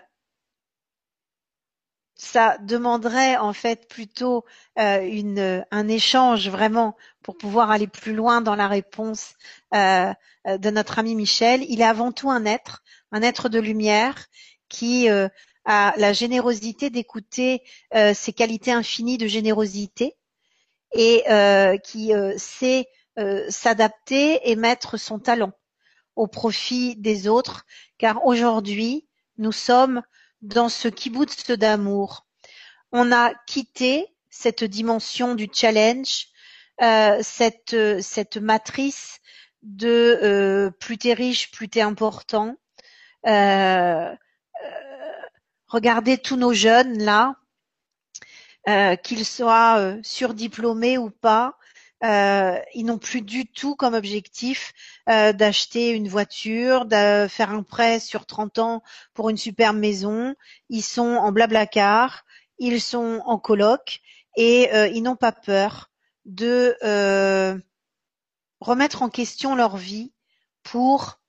ça demanderait en fait plutôt euh, un échange vraiment pour pouvoir aller plus loin dans la réponse euh, de notre ami Michel. Il est avant tout un être, un être de lumière qui a la générosité d'écouter ses qualités infinies de générosité et qui sait s'adapter et mettre son talent au profit des autres, car aujourd'hui, nous sommes dans ce kibbutz d'amour. On a quitté cette dimension du challenge, euh, cette, cette matrice de euh, plus t'es riche, plus t'es important. Euh, regardez tous nos jeunes là, qu'ils soient surdiplômés ou pas, euh, ils n'ont plus du tout comme objectif euh, d'acheter une voiture, de faire un prêt sur 30 ans pour une superbe maison. Ils sont en blablacar, ils sont en coloc et euh, ils n'ont pas peur de remettre en question leur vie pour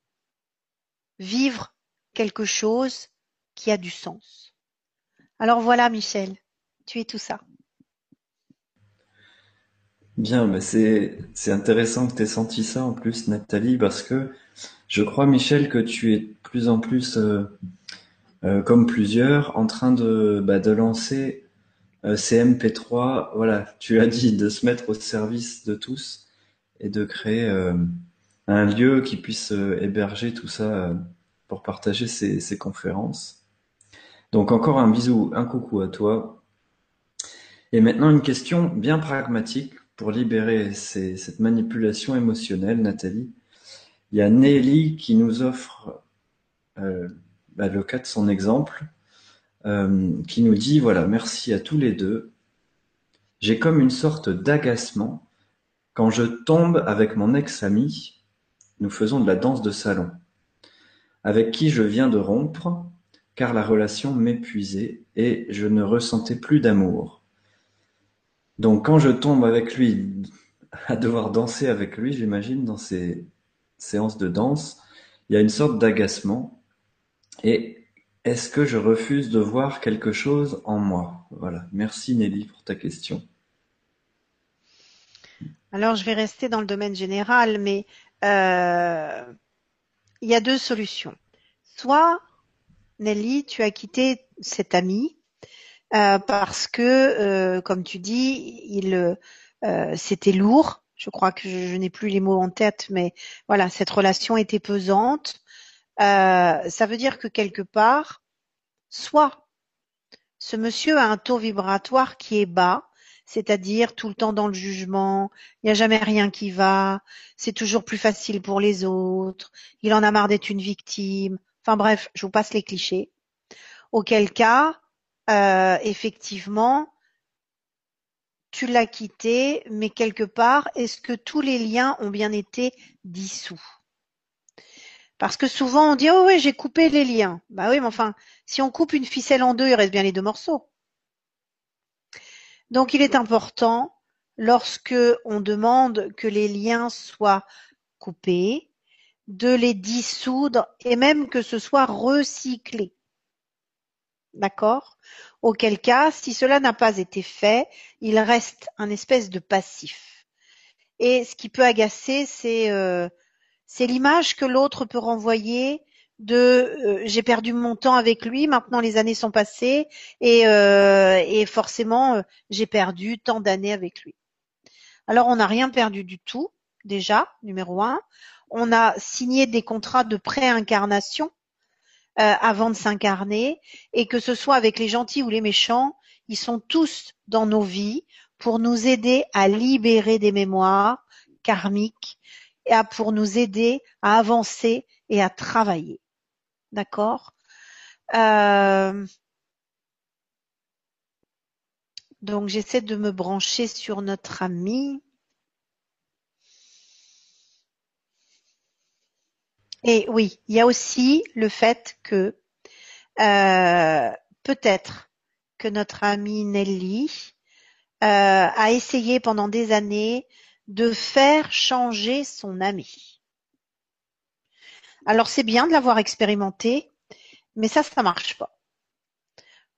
vivre quelque chose qui a du sens. Alors voilà, Michel, tu es tout ça. Bien, c'est intéressant que tu aies senti ça en plus, Nathalie, parce que je crois, Michel, que tu es de plus en plus, euh, euh, comme plusieurs, en train de, bah, lancer euh, ces MP3, voilà, tu as dit, de se mettre au service de tous et de créer un lieu qui puisse héberger tout ça pour partager ces, ces conférences. Donc encore un bisou, un coucou à toi. Et maintenant une question bien pragmatique pour libérer cette manipulation émotionnelle, Nathalie, il y a Nelly qui nous offre euh, bah, le cas de son exemple, euh, qui nous dit, voilà, merci à tous les deux. J'ai comme une sorte d'agacement quand je tombe avec mon ex-ami, nous faisons de la danse de salon, avec qui je viens de rompre, car la relation m'épuisait et je ne ressentais plus d'amour. Donc quand je tombe avec lui, à devoir danser avec lui, j'imagine, dans ces séances de danse, il y a une sorte d'agacement. Et est-ce que je refuse de voir quelque chose en moi? Voilà. Merci Nelly pour ta question. Alors je vais rester dans le domaine général, mais euh, il y a deux solutions. Soit, Nelly, tu as quitté cet ami euh, parce que, euh, comme tu dis, il euh, c'était lourd. Je crois que je, je n'ai plus les mots en tête, mais voilà, cette relation était pesante. Euh, ça veut dire que quelque part, soit ce monsieur a un taux vibratoire qui est bas, c'est-à-dire tout le temps dans le jugement, il n'y a jamais rien qui va, c'est toujours plus facile pour les autres, il en a marre d'être une victime, enfin bref, je vous passe les clichés. Auquel cas, euh, effectivement, tu l'as quitté, mais quelque part, est-ce que tous les liens ont bien été dissous? Parce que souvent on dit oh oui j'ai coupé les liens. Bah oui mais enfin si on coupe une ficelle en deux il reste bien les deux morceaux. Donc il est important lorsque on demande que les liens soient coupés, de les dissoudre et même que ce soit recyclé. D'accord? Auquel cas, si cela n'a pas été fait, il reste un espèce de passif. Et ce qui peut agacer, c'est euh, l'image que l'autre peut renvoyer de euh, j'ai perdu mon temps avec lui, maintenant les années sont passées et, euh, et forcément euh, j'ai perdu tant d'années avec lui. Alors on n'a rien perdu du tout, déjà, numéro un. On a signé des contrats de préincarnation euh, avant de s'incarner et que ce soit avec les gentils ou les méchants, ils sont tous dans nos vies pour nous aider à libérer des mémoires karmiques et à, pour nous aider à avancer et à travailler. D'accord euh, Donc j'essaie de me brancher sur notre ami. Et oui, il y a aussi le fait que euh, peut-être que notre amie Nelly euh, a essayé pendant des années de faire changer son ami. Alors c'est bien de l'avoir expérimenté, mais ça, ça marche pas.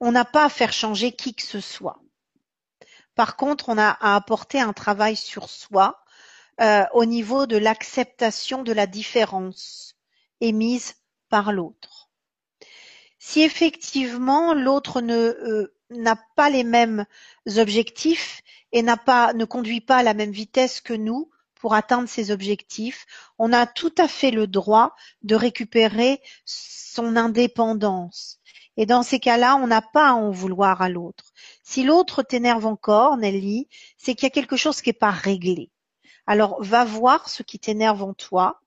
On n'a pas à faire changer qui que ce soit. Par contre, on a à apporter un travail sur soi euh, au niveau de l'acceptation de la différence émise par l'autre. Si effectivement l'autre ne euh, n'a pas les mêmes objectifs et n'a pas ne conduit pas à la même vitesse que nous, pour atteindre ses objectifs, on a tout à fait le droit de récupérer son indépendance. Et dans ces cas-là, on n'a pas à en vouloir à l'autre. Si l'autre t'énerve encore, Nelly, c'est qu'il y a quelque chose qui n'est pas réglé. Alors, va voir ce qui t'énerve en toi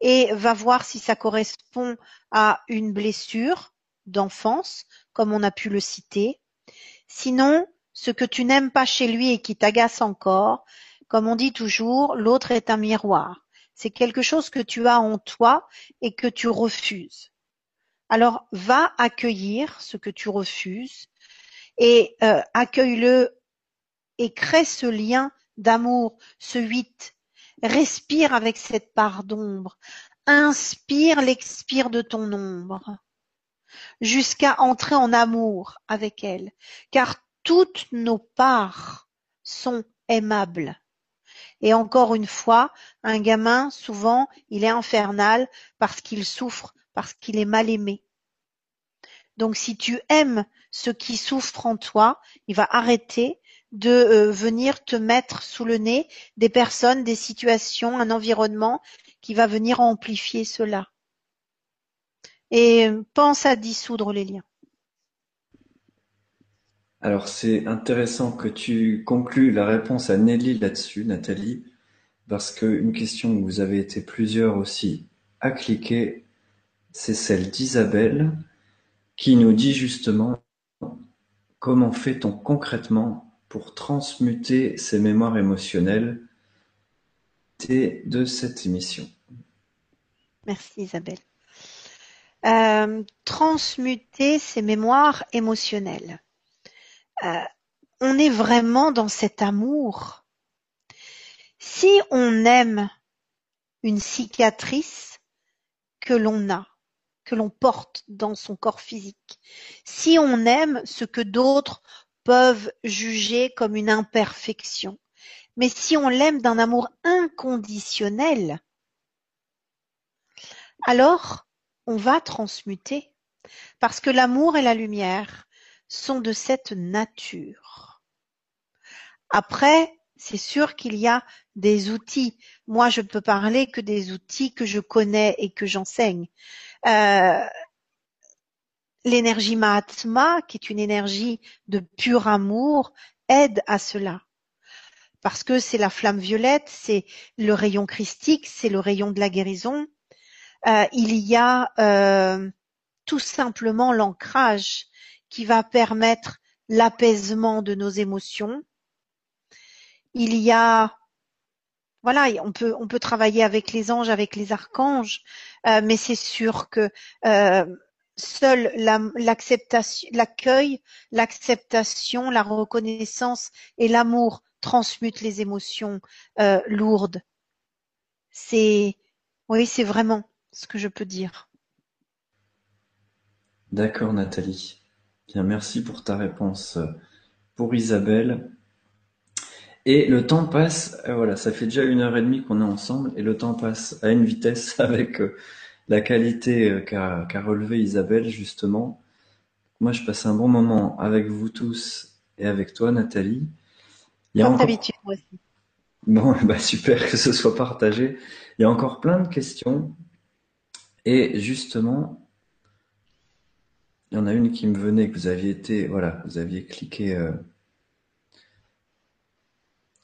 et va voir si ça correspond à une blessure d'enfance, comme on a pu le citer. Sinon, ce que tu n'aimes pas chez lui et qui t'agace encore, comme on dit toujours, l'autre est un miroir. C'est quelque chose que tu as en toi et que tu refuses. Alors va accueillir ce que tu refuses et euh, accueille-le et crée ce lien d'amour, ce huit. Respire avec cette part d'ombre. Inspire l'expire de ton ombre jusqu'à entrer en amour avec elle, car toutes nos parts sont aimables. Et encore une fois, un gamin, souvent, il est infernal parce qu'il souffre, parce qu'il est mal aimé. Donc si tu aimes ce qui souffre en toi, il va arrêter de euh, venir te mettre sous le nez des personnes, des situations, un environnement qui va venir amplifier cela. Et pense à dissoudre les liens. Alors c'est intéressant que tu conclues la réponse à Nelly là-dessus, Nathalie, parce qu'une question où vous avez été plusieurs aussi à cliquer, c'est celle d'Isabelle, qui nous dit justement comment fait-on concrètement pour transmuter ces mémoires émotionnelles de cette émission? Merci Isabelle. Euh, transmuter ces mémoires émotionnelles. Euh, on est vraiment dans cet amour. Si on aime une cicatrice que l'on a, que l'on porte dans son corps physique, si on aime ce que d'autres peuvent juger comme une imperfection, mais si on l'aime d'un amour inconditionnel, alors on va transmuter. Parce que l'amour et la lumière sont de cette nature. Après, c'est sûr qu'il y a des outils. Moi, je ne peux parler que des outils que je connais et que j'enseigne. Euh, l'énergie Mahatma, qui est une énergie de pur amour, aide à cela. Parce que c'est la flamme violette, c'est le rayon christique, c'est le rayon de la guérison. Euh, il y a euh, tout simplement l'ancrage qui va permettre l'apaisement de nos émotions. Il y a voilà, on peut on peut travailler avec les anges, avec les archanges, euh, mais c'est sûr que seule l'acceptation, l'accueil, l'acceptation, la reconnaissance et l'amour transmutent les émotions euh, lourdes. C'est, oui, c'est vraiment ce que je peux dire. D'accord, Nathalie. Bien, merci pour ta réponse euh, pour Isabelle. Et le temps passe, euh, voilà, ça fait déjà une heure et demie qu'on est ensemble et le temps passe à une vitesse avec la qualité euh, qu'a relevé Isabelle, justement. Moi, je passe un bon moment avec vous tous et avec toi, Nathalie. Il y a Comme encore... d'habitude, moi aussi. Bon, bah super que ce soit partagé. Il y a encore plein de questions. Et justement, il y en a une qui me venait, que vous aviez été, voilà, vous aviez cliqué. Euh.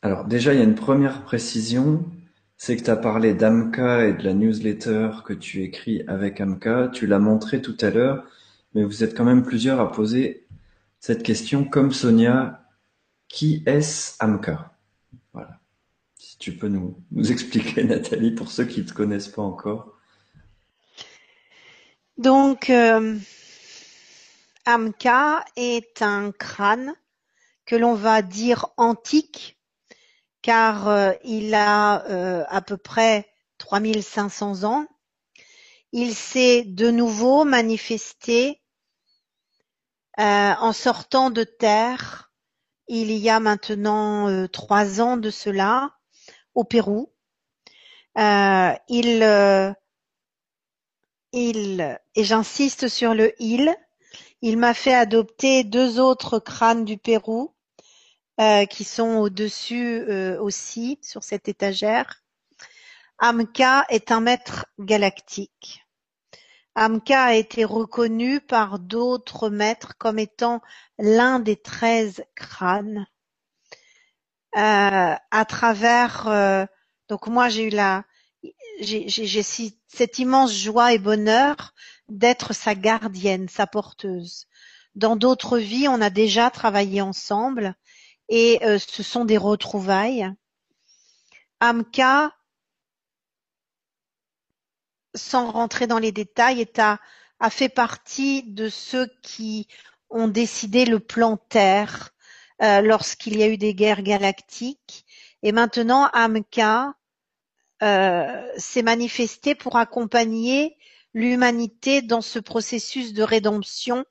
Alors déjà, il y a une première précision c'est que tu as parlé d'Amka et de la newsletter que tu écris avec Amka. Tu l'as montré tout à l'heure, mais vous êtes quand même plusieurs à poser cette question, comme Sonia. Qui est-ce Amka? Voilà. Si tu peux nous, expliquer, Nathalie, pour ceux qui ne te connaissent pas encore. Donc, euh, Amka est un crâne que l'on va dire antique car euh, il a euh, à peu près 3500 ans. Il s'est de nouveau manifesté euh, en sortant de terre il y a maintenant trois ans de cela au Pérou. il, il, et j'insiste sur le il, il m'a fait adopter deux autres crânes du Pérou euh, qui sont au-dessus euh, aussi sur cette étagère. Amka est un maître galactique. Amka a été reconnu par d'autres maîtres comme étant l'un des treize crânes. Euh, à travers, donc moi j'ai eu la, j'ai cette immense joie et bonheur d'être sa gardienne, sa porteuse. Dans d'autres vies, on a déjà travaillé ensemble et euh, ce sont des retrouvailles. Amka, sans rentrer dans les détails, a, fait partie de ceux qui ont décidé le plan Terre euh, lorsqu'il y a eu des guerres galactiques. Et maintenant, Amka euh, s'est manifesté pour accompagner l'humanité dans ce processus de rédemption,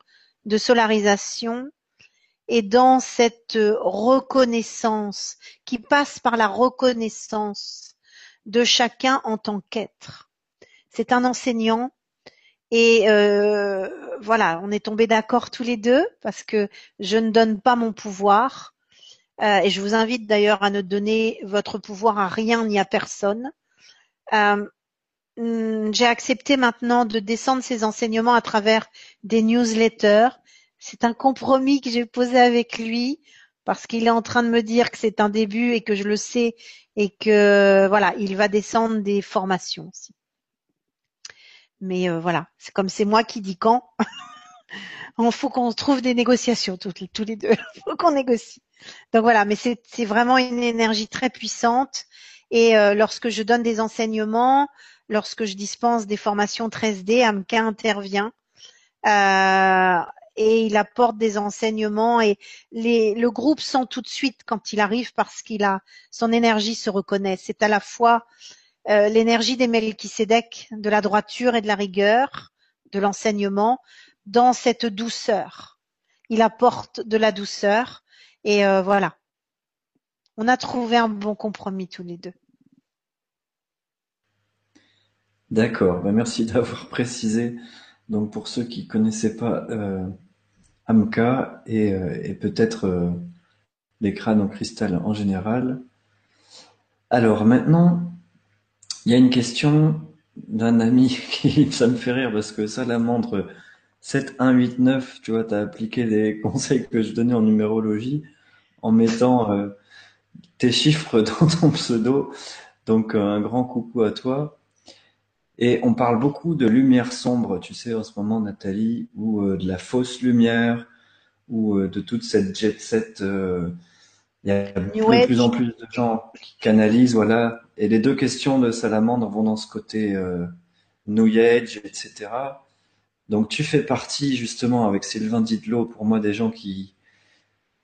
de solarisation et dans cette reconnaissance qui passe par la reconnaissance de chacun en tant qu'être. C'est un enseignant et euh, voilà, on est tombés d'accord tous les deux parce que je ne donne pas mon pouvoir euh, et je vous invite d'ailleurs à ne donner votre pouvoir à rien ni à personne. Euh, j'ai accepté maintenant de descendre ces enseignements à travers des newsletters c'est un compromis que j'ai posé avec lui parce qu'il est en train de me dire que c'est un début et que je le sais et que voilà, il va descendre des formations aussi. Mais euh, voilà, c'est comme c'est moi qui dis quand. Il faut qu'on trouve des négociations tous, les deux. Il faut qu'on négocie. Donc voilà, mais c'est vraiment une énergie très puissante. Et euh, lorsque je donne des enseignements, lorsque je dispense des formations 13D, Amka intervient. Euh, et il apporte des enseignements et le groupe sent tout de suite quand il arrive parce qu'il a son énergie se reconnaît. C'est à la fois euh, l'énergie des Melchisedec, de la droiture et de la rigueur, de l'enseignement, dans cette douceur. Il apporte de la douceur et euh, voilà. On a trouvé un bon compromis tous les deux. D'accord, ben, merci d'avoir précisé. Donc pour ceux qui connaissaient pas euh, Amka et, et peut-être les crânes en cristal en général. Alors maintenant, il y a une question d'un ami qui, ça me fait rire parce que Salamandre 7189, tu vois, tu as appliqué les conseils que je donnais en numérologie en mettant euh, tes chiffres dans ton pseudo. Donc euh, un grand coucou à toi. Et on parle beaucoup de lumière sombre, tu sais, en ce moment, Nathalie, ou euh, de la fausse lumière, ou de toute cette jet set. Il y a de plus en plus de gens qui canalisent, voilà. Et les deux questions de Salamandre vont dans ce côté New Age, etc. Donc tu fais partie justement avec Sylvain Didlot pour moi des gens qui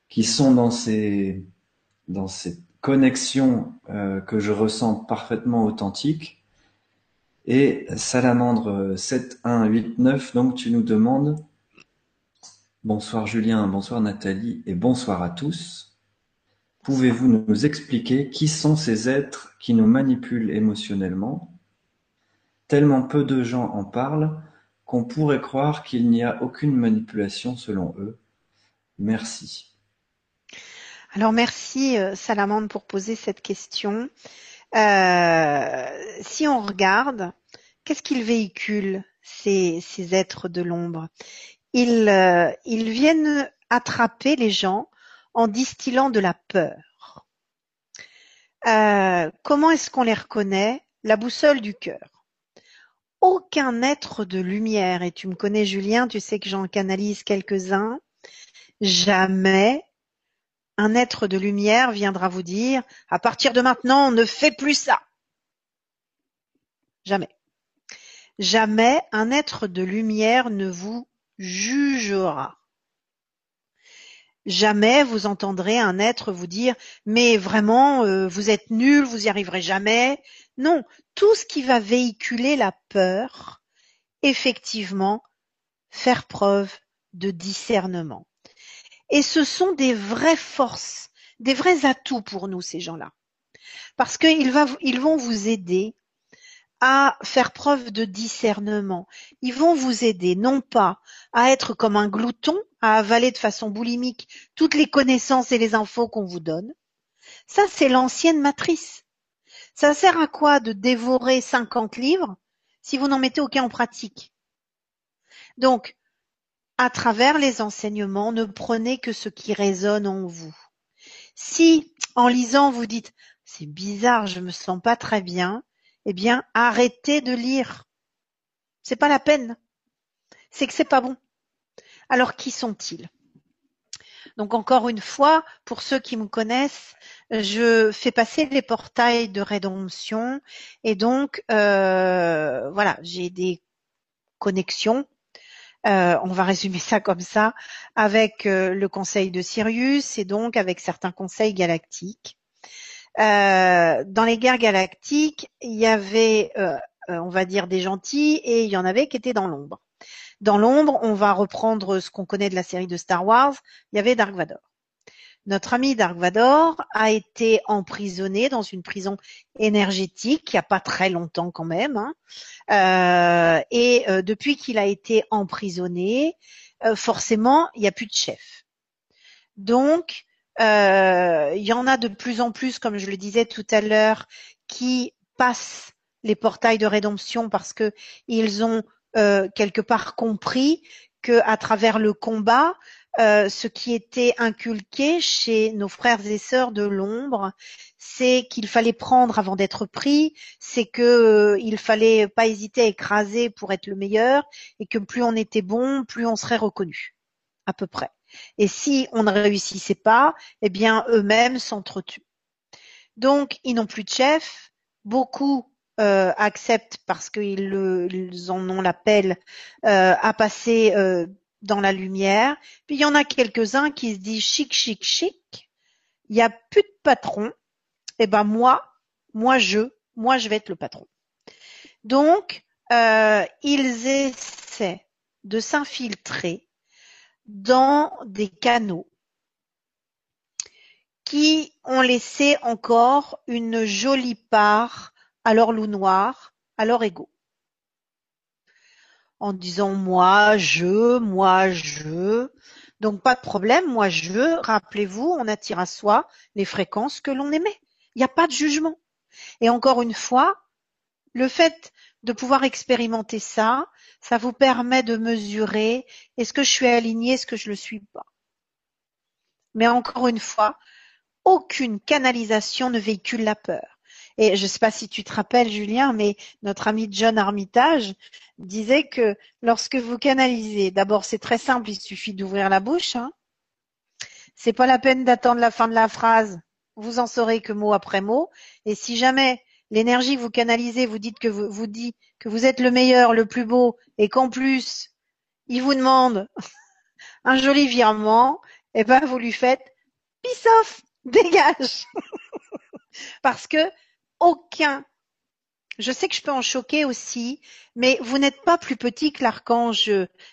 qui sont dans ces dans ces connexions euh, que je ressens parfaitement authentiques. Et Salamandre 7189, donc tu nous demandes Bonsoir Julien, bonsoir Nathalie et bonsoir à tous. Pouvez-vous nous expliquer qui sont ces êtres qui nous manipulent émotionnellement? Tellement peu de gens en parlent qu'on pourrait croire qu'il n'y a aucune manipulation selon eux. Merci. Alors merci euh, Salamande pour poser cette question. Euh, si on regarde, qu'est-ce qu'ils véhiculent ces, ces, êtres de l'ombre? Ils, euh, ils viennent attraper les gens en distillant de la peur. comment est-ce qu'on les reconnaît? La boussole du cœur. Aucun être de lumière, et tu me connais Julien, tu sais que j'en canalise quelques-uns, jamais un être de lumière viendra vous dire à partir de maintenant ne fait plus ça. Jamais. Jamais un être de lumière ne vous jugera. Jamais vous entendrez un être vous dire mais vraiment euh, vous êtes nul, vous y arriverez jamais, non, tout ce qui va véhiculer la peur, effectivement, faire preuve de discernement. Et ce sont des vraies forces, des vrais atouts pour nous, ces gens-là. Parce qu'ils vont vous aider à faire preuve de discernement. Ils vont vous aider non pas à être comme un glouton, à avaler de façon boulimique toutes les connaissances et les infos qu'on vous donne. Ça, c'est l'ancienne matrice. Ça sert à quoi de dévorer cinquante livres si vous n'en mettez aucun en pratique? Donc, à travers les enseignements, ne prenez que ce qui résonne en vous. Si, en lisant, vous dites c'est bizarre, je me sens pas très bien, eh bien, arrêtez de lire. C'est pas la peine. C'est que c'est pas bon. Alors, qui sont-ils? Donc encore une fois, pour ceux qui me connaissent, je fais passer les portails de rédemption et donc euh, voilà, j'ai des connexions. Euh, on va résumer ça comme ça, avec euh, le conseil de Sirius et donc avec certains conseils galactiques. dans les guerres galactiques, il y avait, on va dire, des gentils et il y en avait qui étaient dans l'ombre. Dans l'ombre, on va reprendre ce qu'on connaît de la série de Star Wars, il y avait Dark Vador. Notre ami Dark Vador a été emprisonné dans une prison énergétique il n'y a pas très longtemps quand même. Hein. Euh, et euh, depuis qu'il a été emprisonné, euh, forcément, il n'y a plus de chef. Donc, il y en a de plus en plus, comme je le disais tout à l'heure, qui passent les portails de rédemption parce que ils ont quelque part compris que à travers le combat, euh, ce qui était inculqué chez nos frères et sœurs de l'ombre, c'est qu'il fallait prendre avant d'être pris, c'est que euh, il fallait pas hésiter à écraser pour être le meilleur, et que plus on était bon, plus on serait reconnu, à peu près. Et si on ne réussissait pas, eh bien eux-mêmes s'entretuent. Donc ils n'ont plus de chef. Beaucoup euh, acceptent parce qu'ils en ont l'appel à passer dans la lumière. Puis il y en a quelques-uns qui se disent chic, chic, chic. Il n'y a plus de patron. Eh ben moi, moi je, moi je vais être le patron. Donc euh, ils essaient de s'infiltrer dans des canaux qui ont laissé encore une jolie part à leur loup noir, à leur ego en disant moi, je, moi, je. Donc pas de problème, moi je rappelez-vous, on attire à soi les fréquences que l'on émet. Il n'y a pas de jugement. Et encore une fois, le fait de pouvoir expérimenter ça, ça vous permet de mesurer est-ce que je suis aligné, est-ce que je le suis pas. Mais encore une fois, aucune canalisation ne véhicule la peur. Et je ne sais pas si tu te rappelles, Julien, mais notre ami John Armitage disait que lorsque vous canalisez, d'abord c'est très simple, il suffit d'ouvrir la bouche. Hein. C'est pas la peine d'attendre la fin de la phrase. Vous en saurez que mot après mot. Et si jamais l'énergie vous canalisez, vous dites que vous, vous dit que vous êtes le meilleur, le plus beau, et qu'en plus il vous demande un joli virement, et eh ben vous lui faites peace off, dégage, parce que aucun je sais que je peux en choquer aussi, mais vous n'êtes pas plus petit que l'archange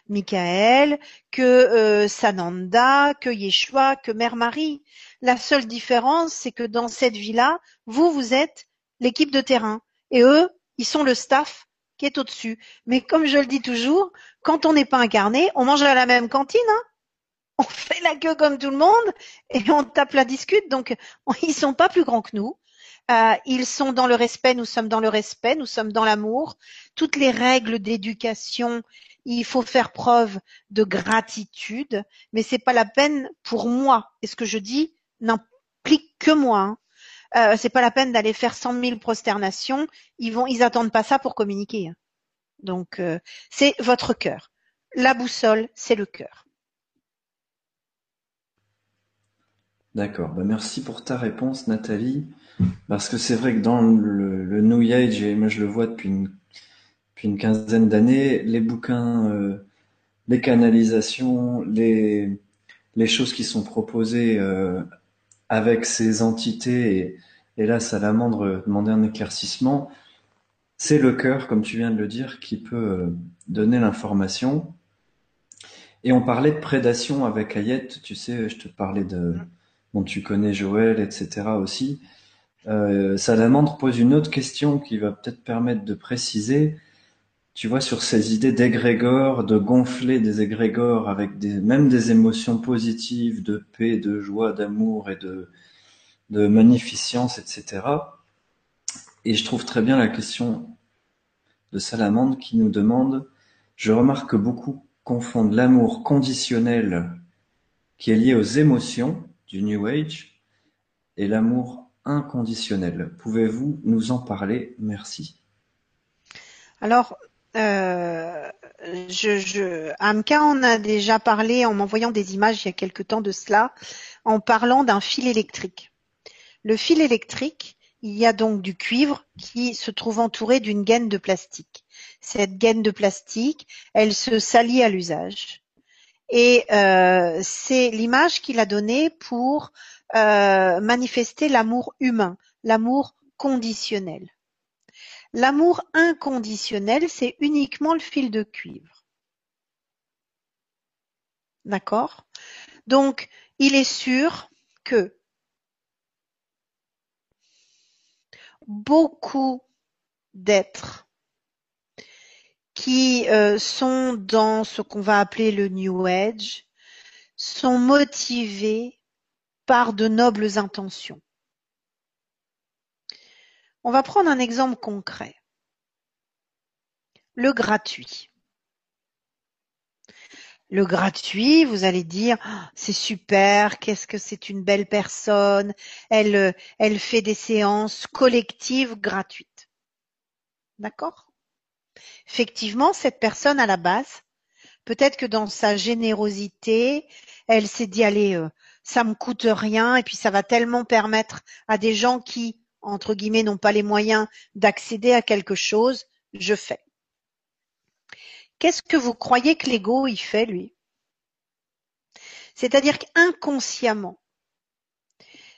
Michael, que euh, Sananda, que Yeshua, que Mère Marie. La seule différence, c'est que dans cette vie-là, vous, vous êtes l'équipe de terrain. Et eux, ils sont le staff qui est au-dessus. Mais comme je le dis toujours, quand on n'est pas incarné, on mange à la même cantine. Hein on fait la queue comme tout le monde et on tape la discute. Donc, ils sont pas plus grands que nous. Euh, ils sont dans le respect, nous sommes dans le respect, nous sommes dans l'amour. Toutes les règles d'éducation, il faut faire preuve de gratitude, mais c'est pas la peine pour moi. Et ce que je dis n'implique que moi. Hein. Euh, c'est pas la peine d'aller faire cent mille prosternations. Ils vont, ils attendent pas ça pour communiquer. Hein. Donc euh, c'est votre cœur. La boussole, c'est le cœur. D'accord. Bah, merci pour ta réponse, Nathalie. Parce que c'est vrai que dans le, New Age, et moi je le vois depuis une, depuis une quinzaine d'années, les bouquins, euh, les canalisations, les, les choses qui sont proposées euh, avec ces entités, et, et là Salamandre demandait un éclaircissement, c'est le cœur, comme tu viens de le dire, qui peut euh, donner l'information. Et on parlait de prédation avec Ayette, tu sais, je te parlais de, bon, tu connais Joël, etc. aussi. Euh, Salamandre pose une autre question qui va peut-être permettre de préciser, tu vois, sur ces idées d'égrégore, de gonfler des égrégores avec des, même des émotions positives, de paix, de joie, d'amour et de, de magnificence, etc. Et je trouve très bien la question de Salamandre qui nous demande, je remarque que beaucoup confondent l'amour conditionnel qui est lié aux émotions du New Age et l'amour inconditionnel. Pouvez-vous nous en parler? Merci. Alors, euh, Amka en a déjà parlé en m'envoyant des images il y a quelque temps de cela, en parlant d'un fil électrique. Le fil électrique, il y a donc du cuivre qui se trouve entouré d'une gaine de plastique. Cette gaine de plastique, elle se salit à l'usage. Et euh, c'est l'image qu'il a donnée pour euh, manifester l'amour humain, l'amour conditionnel. L'amour inconditionnel, c'est uniquement le fil de cuivre. D'accord? Donc, il est sûr que beaucoup d'êtres qui euh, sont dans ce qu'on va appeler le New Age sont motivés de nobles intentions. On va prendre un exemple concret. Le gratuit. Le gratuit, vous allez dire, ah, c'est super, qu'est-ce que c'est une belle personne, elle, elle fait des séances collectives gratuites. D'accord? Effectivement, cette personne à la base, peut-être que dans sa générosité, elle s'est dit, allez, euh, ça me coûte rien et puis ça va tellement permettre à des gens qui, entre guillemets, n'ont pas les moyens d'accéder à quelque chose, je fais. Qu'est-ce que vous croyez que l'ego y fait, lui? C'est-à-dire qu'inconsciemment,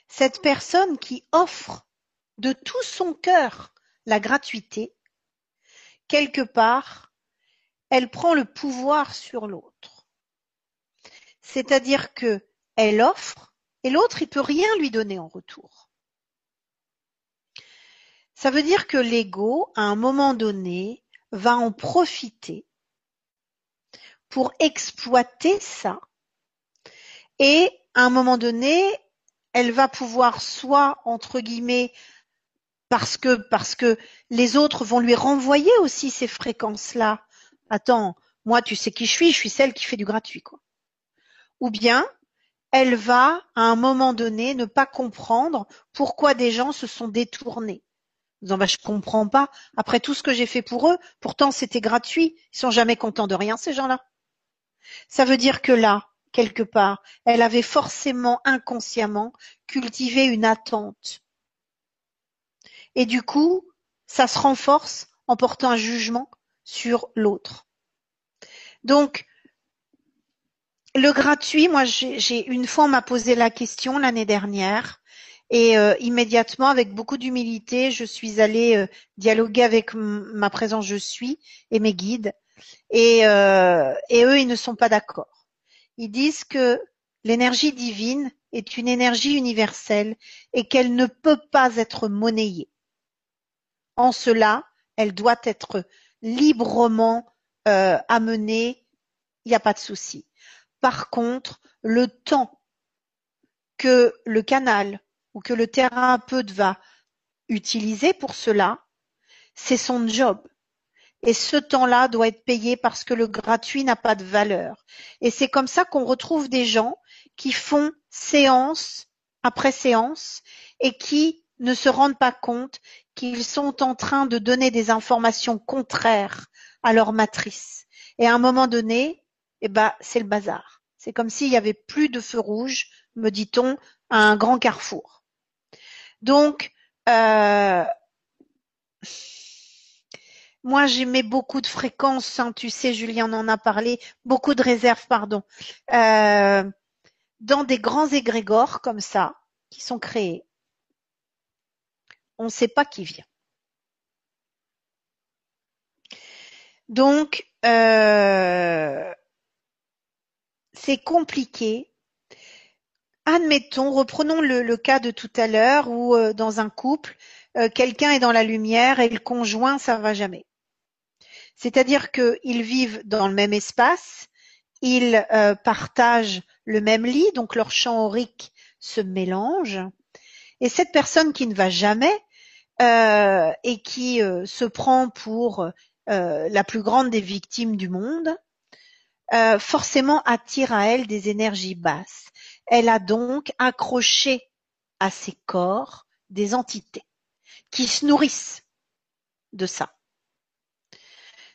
cette personne qui offre de tout son cœur la gratuité, quelque part, elle prend le pouvoir sur l'autre. C'est-à-dire que elle offre et l'autre il peut rien lui donner en retour. Ça veut dire que l'ego, à un moment donné, va en profiter pour exploiter ça Et à un moment donné, elle va pouvoir soit entre guillemets parce que parce que les autres vont lui renvoyer aussi ces fréquences-là. Attends, moi tu sais qui je suis, je suis celle qui fait du gratuit quoi. Ou bien elle va à un moment donné ne pas comprendre pourquoi des gens se sont détournés. Disant bah je comprends pas. Après tout ce que j'ai fait pour eux, pourtant c'était gratuit. Ils sont jamais contents de rien ces gens-là. Ça veut dire que là, quelque part, elle avait forcément inconsciemment cultivé une attente. Et du coup, ça se renforce en portant un jugement sur l'autre. Donc, le gratuit, moi, j'ai une fois on m'a posé la question l'année dernière et euh, immédiatement, avec beaucoup d'humilité, je suis allée euh, dialoguer avec ma présence je suis et mes guides et, euh, et eux, ils ne sont pas d'accord. Ils disent que l'énergie divine est une énergie universelle et qu'elle ne peut pas être monnayée. En cela, elle doit être librement amenée, il n'y a pas de souci. Par contre, le temps que le canal ou que le thérapeute va utiliser pour cela, c'est son job. Et ce temps-là doit être payé parce que le gratuit n'a pas de valeur. Et c'est comme ça qu'on retrouve des gens qui font séance après séance et qui ne se rendent pas compte qu'ils sont en train de donner des informations contraires à leur matrice. Et à un moment donné, eh ben, c'est le bazar. C'est comme s'il y avait plus de feu rouge, me dit-on, à un grand carrefour. Donc, euh, moi, j'aimais beaucoup de fréquences, hein, tu sais, Julien en a parlé, beaucoup de réserves, pardon, euh, dans des grands égrégores comme ça, qui sont créés. On ne sait pas qui vient. Donc, euh, c'est compliqué. Admettons, reprenons le, cas de tout à l'heure où euh, dans un couple, quelqu'un est dans la lumière et le conjoint, ça va jamais. C'est-à-dire qu'ils vivent dans le même espace, ils euh, partagent le même lit, donc leur champ aurique se mélange. Et cette personne qui ne va jamais euh, et qui euh, se prend pour la plus grande des victimes du monde, forcément attire à elle des énergies basses. Elle a donc accroché à ses corps des entités qui se nourrissent de ça.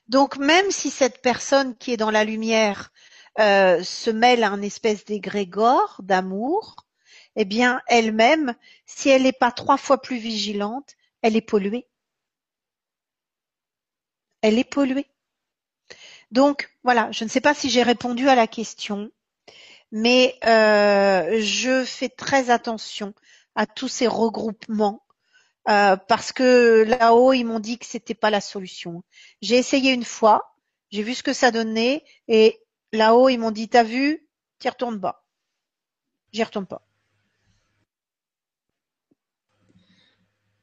Donc même si cette personne qui est dans la lumière euh, se mêle à un espèce d'égrégore d'amour, eh bien elle-même, si elle n'est pas trois fois plus vigilante, elle est polluée. Elle est polluée. Donc voilà, je ne sais pas si j'ai répondu à la question, mais euh, je fais très attention à tous ces regroupements euh, parce que là-haut, ils m'ont dit que c'était pas la solution. J'ai essayé une fois, j'ai vu ce que ça donnait, et là-haut, ils m'ont dit, t'as vu, t'y retournes pas. J'y retourne pas.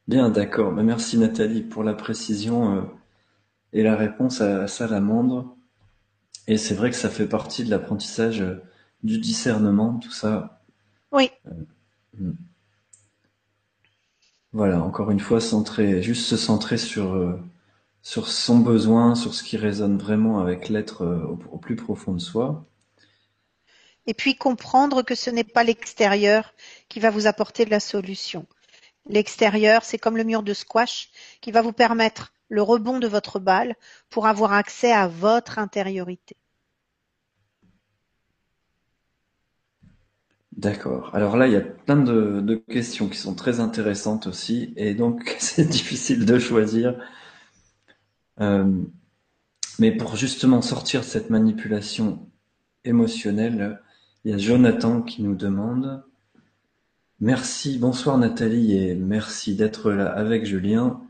Bien, d'accord. Bah, merci Nathalie pour la précision euh, et la réponse à, Salamandre. Et c'est vrai que ça fait partie de l'apprentissage euh, du discernement, tout ça. Oui. Hmm. Voilà, encore une fois, centrer, juste se centrer sur, euh, sur son besoin, sur ce qui résonne vraiment avec l'être euh, au, plus profond de soi. Et puis comprendre que ce n'est pas l'extérieur qui va vous apporter de la solution. L'extérieur, c'est comme le mur de squash qui va vous permettre le rebond de votre balle pour avoir accès à votre intériorité. D'accord. Alors là, il y a plein de, questions qui sont très intéressantes aussi, et donc c'est difficile de choisir. Euh, mais pour justement sortir de cette manipulation émotionnelle, il y a Jonathan qui nous demande Merci, bonsoir Nathalie, et merci d'être là avec Julien.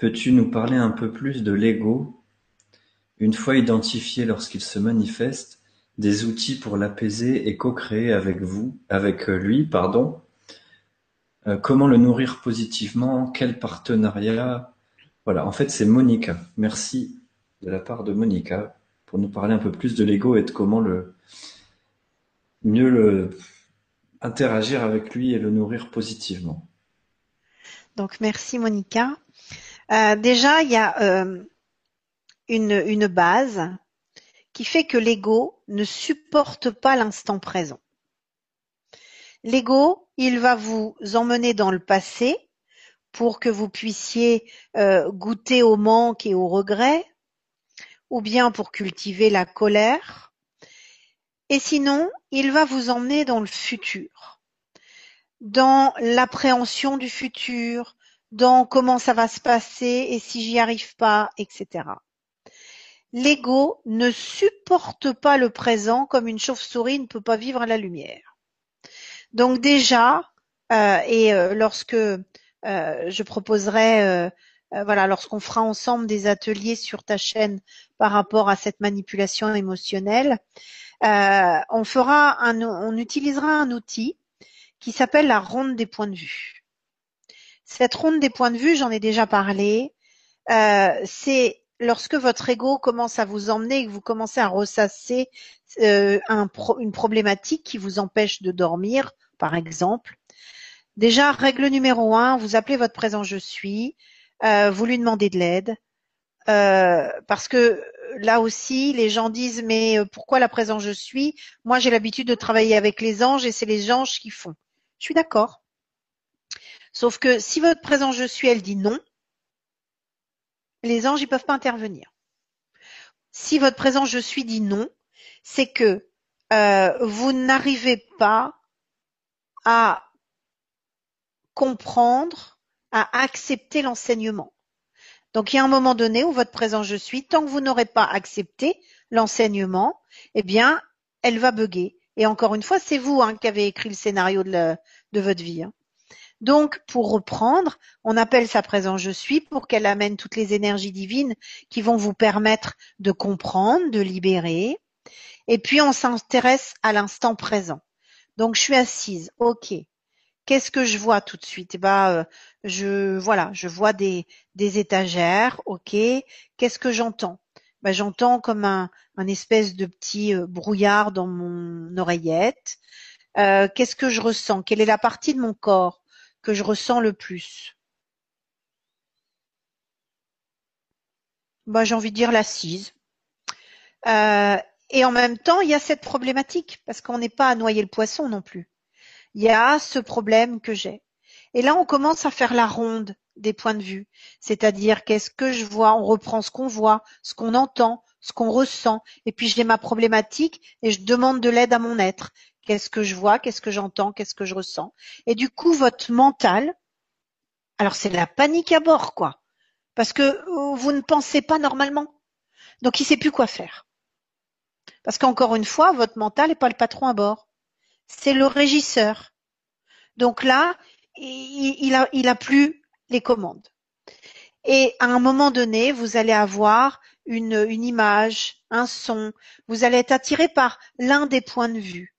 Peux-tu nous parler un peu plus de l'ego Une fois identifié lorsqu'il se manifeste, des outils pour l'apaiser et co-créer avec vous, avec euh, lui, pardon. Euh, comment le nourrir positivement Quel partenariat? Voilà, en fait, c'est Monica. Merci de la part de Monica pour nous parler un peu plus de l'ego et de comment le mieux le interagir avec lui et le nourrir positivement. Donc merci Monica. Euh, déjà, il y a euh, une, base qui fait que l'ego ne supporte pas l'instant présent. L'ego, il va vous emmener dans le passé pour que vous puissiez euh, goûter au manque et au regret, ou bien pour cultiver la colère. Et sinon, il va vous emmener dans le futur, dans l'appréhension du futur, dans comment ça va se passer et si j'y arrive pas, etc. L'ego ne supporte pas le présent comme une chauve-souris ne peut pas vivre à la lumière. Donc déjà, euh, et euh, lorsque euh, je proposerai, voilà, lorsqu'on fera ensemble des ateliers sur ta chaîne par rapport à cette manipulation émotionnelle, on fera on utilisera un outil qui s'appelle la ronde des points de vue. Cette ronde des points de vue, j'en ai déjà parlé. c'est lorsque votre ego commence à vous emmener et que vous commencez à ressasser euh, une problématique qui vous empêche de dormir, par exemple. Déjà, règle numéro un, vous appelez votre présent je suis, euh, vous lui demandez de l'aide. Euh, parce que là aussi, les gens disent mais pourquoi la présent je suis Moi, j'ai l'habitude de travailler avec les anges et c'est les anges qui font. Je suis d'accord. Sauf que si votre présent je suis, elle dit non, les anges, ils peuvent pas intervenir. Si votre présent je suis dit non, c'est que euh, vous n'arrivez pas à comprendre, à accepter l'enseignement. Donc il y a un moment donné où votre présent je suis, tant que vous n'aurez pas accepté l'enseignement, eh bien, elle va bugger. Et encore une fois, c'est vous hein, qui avez écrit le scénario de, de votre vie. Hein. Donc, pour reprendre, on appelle sa présence je suis pour qu'elle amène toutes les énergies divines qui vont vous permettre de comprendre, de libérer. Et puis, on s'intéresse à l'instant présent. Donc, je suis assise. OK. Qu'est-ce que je vois tout de suite? Eh ben, euh, je voilà, je vois des, étagères. OK. Qu'est-ce que j'entends? Ben, j'entends comme un, un espèce de petit euh, brouillard dans mon oreillette. Euh, qu'est-ce que je ressens? Quelle est la partie de mon corps? Que je ressens le plus bah, J'ai envie de dire l'assise. Euh, et en même temps, il y a cette problématique, parce qu'on n'est pas à noyer le poisson non plus. Il y a ce problème que j'ai. Et là, on commence à faire la ronde des points de vue. C'est-à-dire, qu'est-ce que je vois? On reprend ce qu'on voit, ce qu'on entend, ce qu'on ressent. Et puis, j'ai ma problématique et je demande de l'aide à mon être. Qu'est-ce que je vois? Qu'est-ce que j'entends? Qu'est-ce que je ressens? Et du coup, votre mental, alors c'est la panique à bord, quoi. Parce que euh, vous ne pensez pas normalement. Donc il sait plus quoi faire. Parce qu'encore une fois, votre mental n'est pas le patron à bord. C'est le régisseur. Donc là, il, a, il a plus les commandes. Et à un moment donné, vous allez avoir une image, un son. Vous allez être attiré par l'un des points de vue.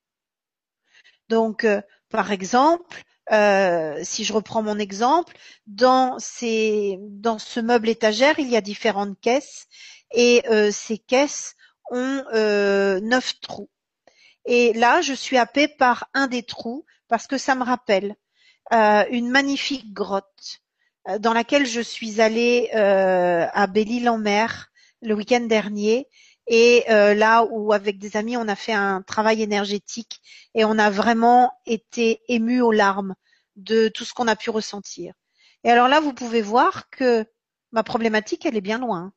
Donc, euh, par exemple, euh, si je reprends mon exemple, dans, ces, dans ce meuble étagère, il y a différentes caisses et euh, ces caisses ont neuf trous. Et là, je suis happée par un des trous parce que ça me rappelle une magnifique grotte dans laquelle je suis allée à Belle-Île-en-Mer le week-end dernier et euh, là où avec des amis on a fait un travail énergétique et on a vraiment été ému aux larmes de tout ce qu'on a pu ressentir. Et alors là vous pouvez voir que ma problématique elle est bien loin.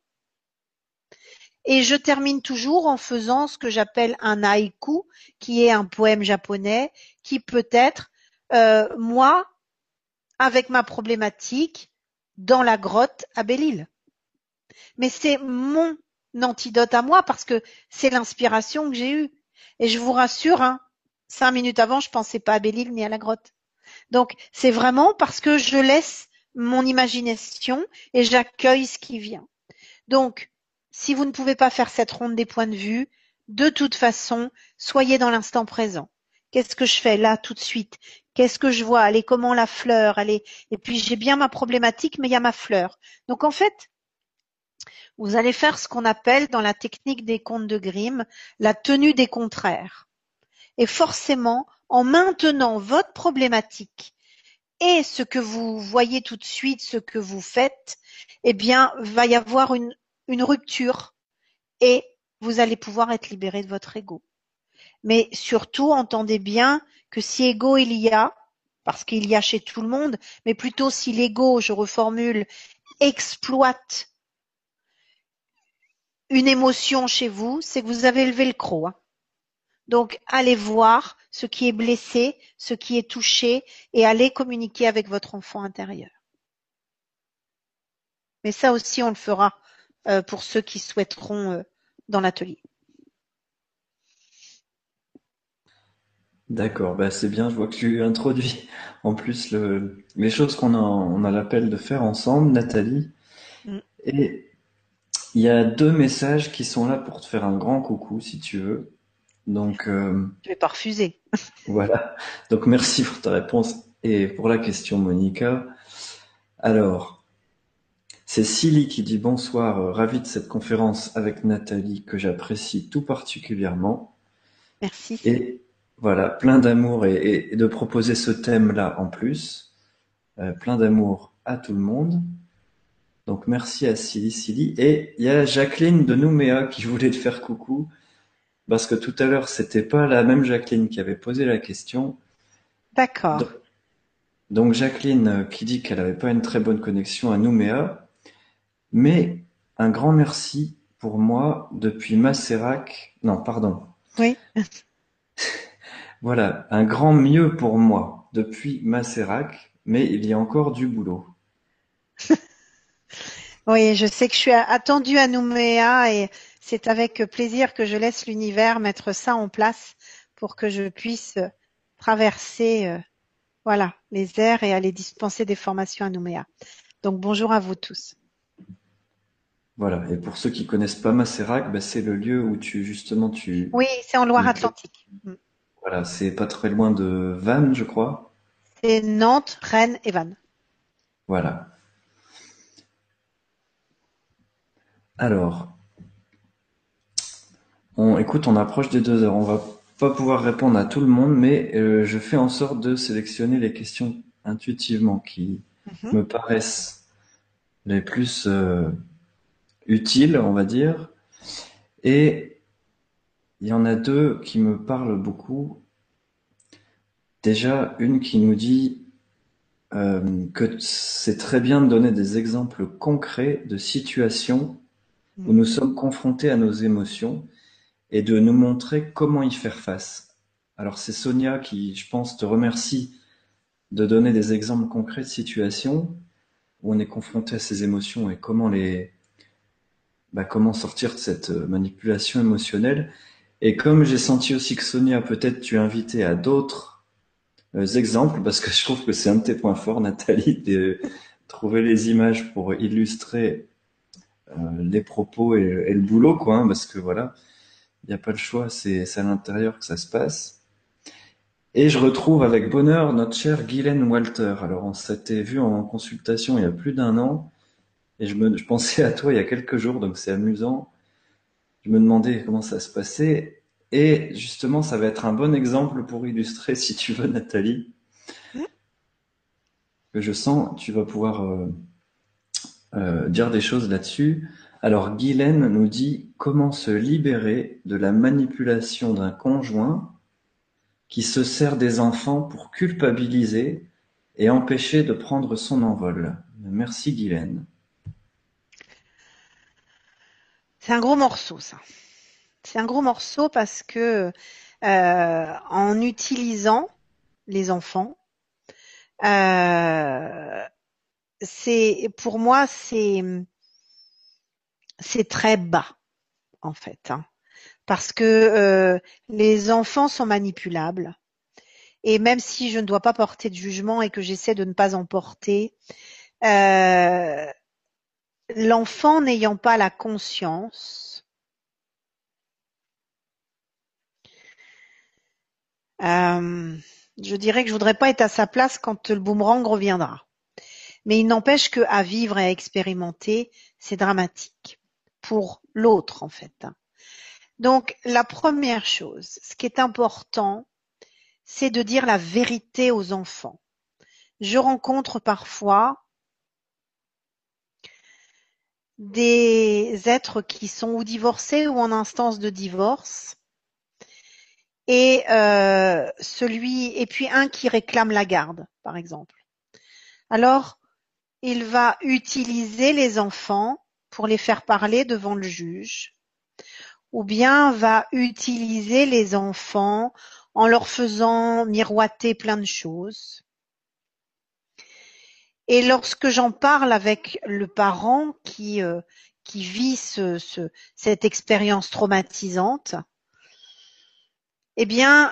Et je termine toujours en faisant ce que j'appelle un haïku, qui est un poème japonais, qui peut être euh, moi avec ma problématique dans la grotte à Belle-Île. Mais c'est mon antidote à moi parce que c'est l'inspiration que j'ai eue. Et je vous rassure, hein, cinq minutes avant, je pensais pas à Belle-Île ni à la grotte. Donc c'est vraiment parce que je laisse mon imagination et j'accueille ce qui vient. Donc, si vous ne pouvez pas faire cette ronde des points de vue, de toute façon, soyez dans l'instant présent. Qu'est-ce que je fais là tout de suite? Qu'est-ce que je vois? Elle est comment la fleur? Elle est et puis j'ai bien ma problématique, mais il y a ma fleur. Donc en fait, vous allez faire ce qu'on appelle dans la technique des contes de Grimm la tenue des contraires. Et forcément, en maintenant votre problématique et ce que vous voyez tout de suite, ce que vous faites, eh bien, va y avoir une, une rupture et vous allez pouvoir être libéré de votre ego. Mais surtout, entendez bien que si ego il y a, parce qu'il y a chez tout le monde, mais plutôt si l'ego, je reformule, exploite une émotion chez vous, c'est que vous avez élevé le croc. Hein. Donc, allez voir ce qui est blessé, ce qui est touché, et allez communiquer avec votre enfant intérieur. Mais ça aussi, on le fera euh, pour ceux qui souhaiteront euh, dans l'atelier. D'accord, bah c'est bien, je vois que tu introduis en plus le, les choses qu'on a, on a l'appel de faire ensemble, Nathalie. Mm. Et il y a deux messages qui sont là pour te faire un grand coucou, si tu veux. Donc, euh, je vais pas refuser. voilà. Donc, merci pour ta réponse et pour la question, Monica. Alors, c'est Silly qui dit bonsoir, euh, ravi de cette conférence avec Nathalie que j'apprécie tout particulièrement. Merci. Et voilà, plein d'amour et, de proposer ce thème-là en plus. Euh, plein d'amour à tout le monde. Donc merci à Silly Silly. Et il y a Jacqueline de Nouméa qui voulait te faire coucou. Parce que tout à l'heure, c'était pas la même Jacqueline qui avait posé la question. D'accord. Donc, Jacqueline euh, qui dit qu'elle n'avait pas une très bonne connexion à Nouméa. Mais un grand merci pour moi depuis Macérac. Non, pardon. Oui. voilà, un grand mieux pour moi depuis Macérac, mais il y a encore du boulot. Oui, je sais que je suis attendue à Nouméa et c'est avec plaisir que je laisse l'univers mettre ça en place pour que je puisse traverser euh, voilà, les airs et aller dispenser des formations à Nouméa. Donc bonjour à vous tous. Voilà, et pour ceux qui connaissent pas Macérac, bah, c'est le lieu où tu justement tu. Oui, c'est en Loire-Atlantique. Voilà, c'est pas très loin de Vannes, je crois. C'est Nantes, Rennes et Vannes. Voilà. Alors, on, écoute, on approche des deux heures. On va pas pouvoir répondre à tout le monde, mais euh, je fais en sorte de sélectionner les questions intuitivement qui mhm. me paraissent les plus euh, utiles, on va dire. Et il y en a deux qui me parlent beaucoup. Déjà, une qui nous dit euh, que c'est très bien de donner des exemples concrets de situations où nous sommes confrontés à nos émotions et de nous montrer comment y faire face. Alors c'est Sonia qui, je pense, te remercie de donner des exemples concrets de situations où on est confronté à ces émotions et comment les, bah, comment sortir de cette manipulation émotionnelle. Et comme j'ai senti aussi que Sonia, peut-être tu es invité à d'autres euh, exemples, parce que je trouve que c'est un de tes points forts, Nathalie, de trouver les images pour illustrer euh, les propos et, le boulot, quoi, hein, parce que voilà, il n'y a pas le choix, c'est à l'intérieur que ça se passe. Et je retrouve avec bonheur notre cher Guylaine Walter. Alors on s'était vu en consultation il y a plus d'un an, et je, me, je pensais à toi il y a quelques jours, donc c'est amusant. Je me demandais comment ça se passait, et justement ça va être un bon exemple pour illustrer, si tu veux Nathalie, que je sens tu vas pouvoir... Euh, euh, dire des choses là-dessus. Alors Guylaine nous dit comment se libérer de la manipulation d'un conjoint qui se sert des enfants pour culpabiliser et empêcher de prendre son envol. Merci Guylaine. C'est un gros morceau ça. C'est un gros morceau parce que euh, en utilisant les enfants, euh, c'est pour moi c'est c'est très bas en fait, hein. parce que euh, les enfants sont manipulables. Et même si je ne dois pas porter de jugement et que j'essaie de ne pas en porter, euh, l'enfant n'ayant pas la conscience, euh, je dirais que je voudrais pas être à sa place quand le boomerang reviendra. Mais il n'empêche qu'à vivre et à expérimenter, c'est dramatique pour l'autre en fait. Donc, la première chose, ce qui est important, c'est de dire la vérité aux enfants. Je rencontre parfois des êtres qui sont ou divorcés ou en instance de divorce et euh, celui et puis un qui réclame la garde, par exemple. Alors, il va utiliser les enfants pour les faire parler devant le juge, ou bien va utiliser les enfants en leur faisant miroiter plein de choses. Et lorsque j'en parle avec le parent qui, euh, vit ce, ce, cette expérience traumatisante, eh bien,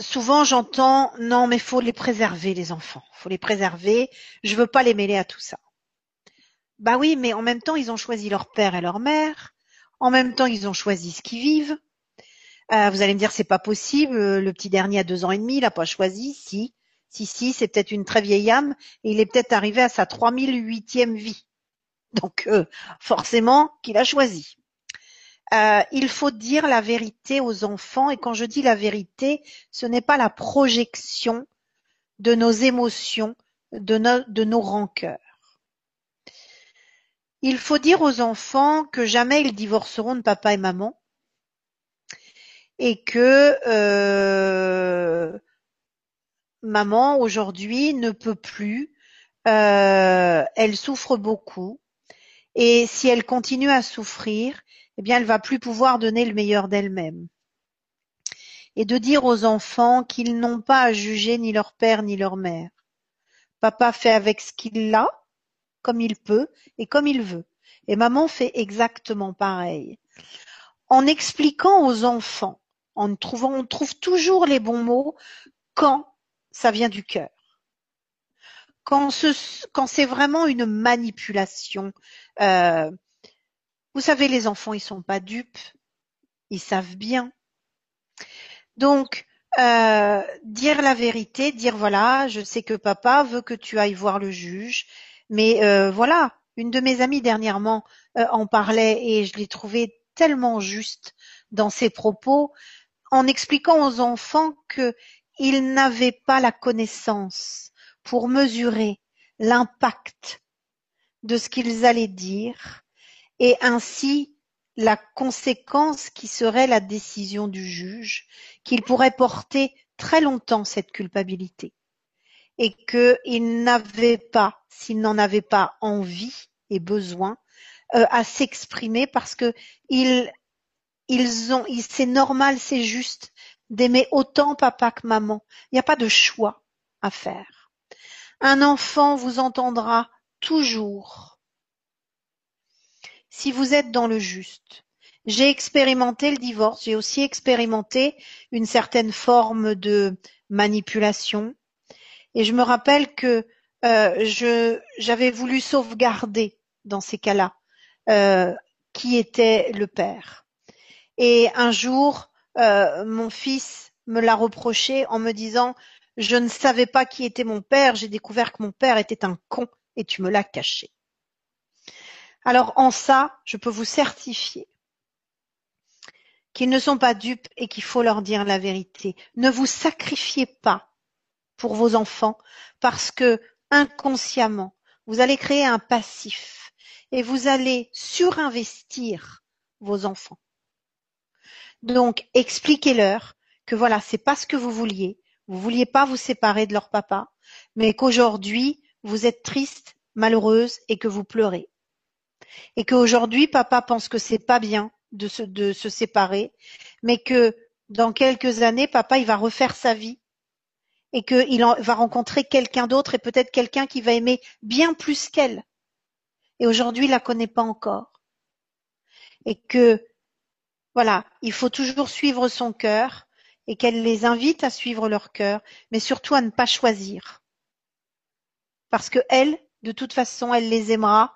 souvent j'entends non mais faut les préserver les enfants, faut les préserver, je veux pas les mêler à tout ça. Bah oui, mais en même temps ils ont choisi leur père et leur mère, en même temps ils ont choisi ce qu'ils vivent. Euh, vous allez me dire c'est pas possible, le petit dernier a deux ans et demi, il a pas choisi, si, si, si, c'est peut-être une très vieille âme et il est peut-être arrivé à sa 3008e vie. Donc euh, forcément qu'il a choisi. Euh, il faut dire la vérité aux enfants et quand je dis la vérité, ce n'est pas la projection de nos émotions, de, nos rancœurs. Il faut dire aux enfants que jamais ils divorceront de papa et maman et que euh, maman aujourd'hui ne peut plus, euh, elle souffre beaucoup et si elle continue à souffrir, eh bien elle va plus pouvoir donner le meilleur d'elle-même. Et de dire aux enfants qu'ils n'ont pas à juger ni leur père ni leur mère. Papa fait avec ce qu'il a, comme il peut et comme il veut. Et maman fait exactement pareil. En expliquant aux enfants, en trouvant, on trouve toujours les bons mots quand ça vient du cœur. Quand, c'est vraiment une manipulation, euh, vous savez, les enfants, ils sont pas dupes, ils savent bien. Donc, euh, dire la vérité, dire voilà, je sais que papa veut que tu ailles voir le juge, mais euh, voilà, une de mes amies dernièrement en parlait et je l'ai trouvé tellement juste dans ses propos en expliquant aux enfants que ils n'avaient pas la connaissance pour mesurer l'impact de ce qu'ils allaient dire et ainsi la conséquence qui serait la décision du juge, qu'il pourrait porter très longtemps cette culpabilité et qu'ils n'avaient pas, s'ils n'en avaient pas envie et besoin, euh, à s'exprimer parce que ils, ils ont, c'est normal, c'est juste d'aimer autant papa que maman. Il n'y a pas de choix à faire. Un enfant vous entendra toujours si vous êtes dans le juste. J'ai expérimenté le divorce, j'ai aussi expérimenté une certaine forme de manipulation. Et je me rappelle que euh, j'avais voulu sauvegarder dans ces cas-là euh, qui était le père. Et un jour, euh, mon fils me l'a reproché en me disant je ne savais pas qui était mon père, j'ai découvert que mon père était un con et tu me l'as caché. Alors en ça, je peux vous certifier qu'ils ne sont pas dupes et qu'il faut leur dire la vérité. Ne vous sacrifiez pas pour vos enfants parce que inconsciemment, vous allez créer un passif et vous allez surinvestir vos enfants. Donc, expliquez-leur que voilà, c'est pas ce que vous vouliez. Vous vouliez pas vous séparer de leur papa, mais qu'aujourd'hui, vous êtes triste, malheureuse et que vous pleurez. Et qu'aujourd'hui, papa pense que c'est pas bien de se, de se séparer, mais que dans quelques années, papa, il va refaire sa vie et qu'il va rencontrer quelqu'un d'autre et peut-être quelqu'un qui va aimer bien plus qu'elle. Et aujourd'hui, il la connaît pas encore. Et que voilà, il faut toujours suivre son cœur et qu'elle les invite à suivre leur cœur, mais surtout à ne pas choisir. Parce que elle, de toute façon, elle les aimera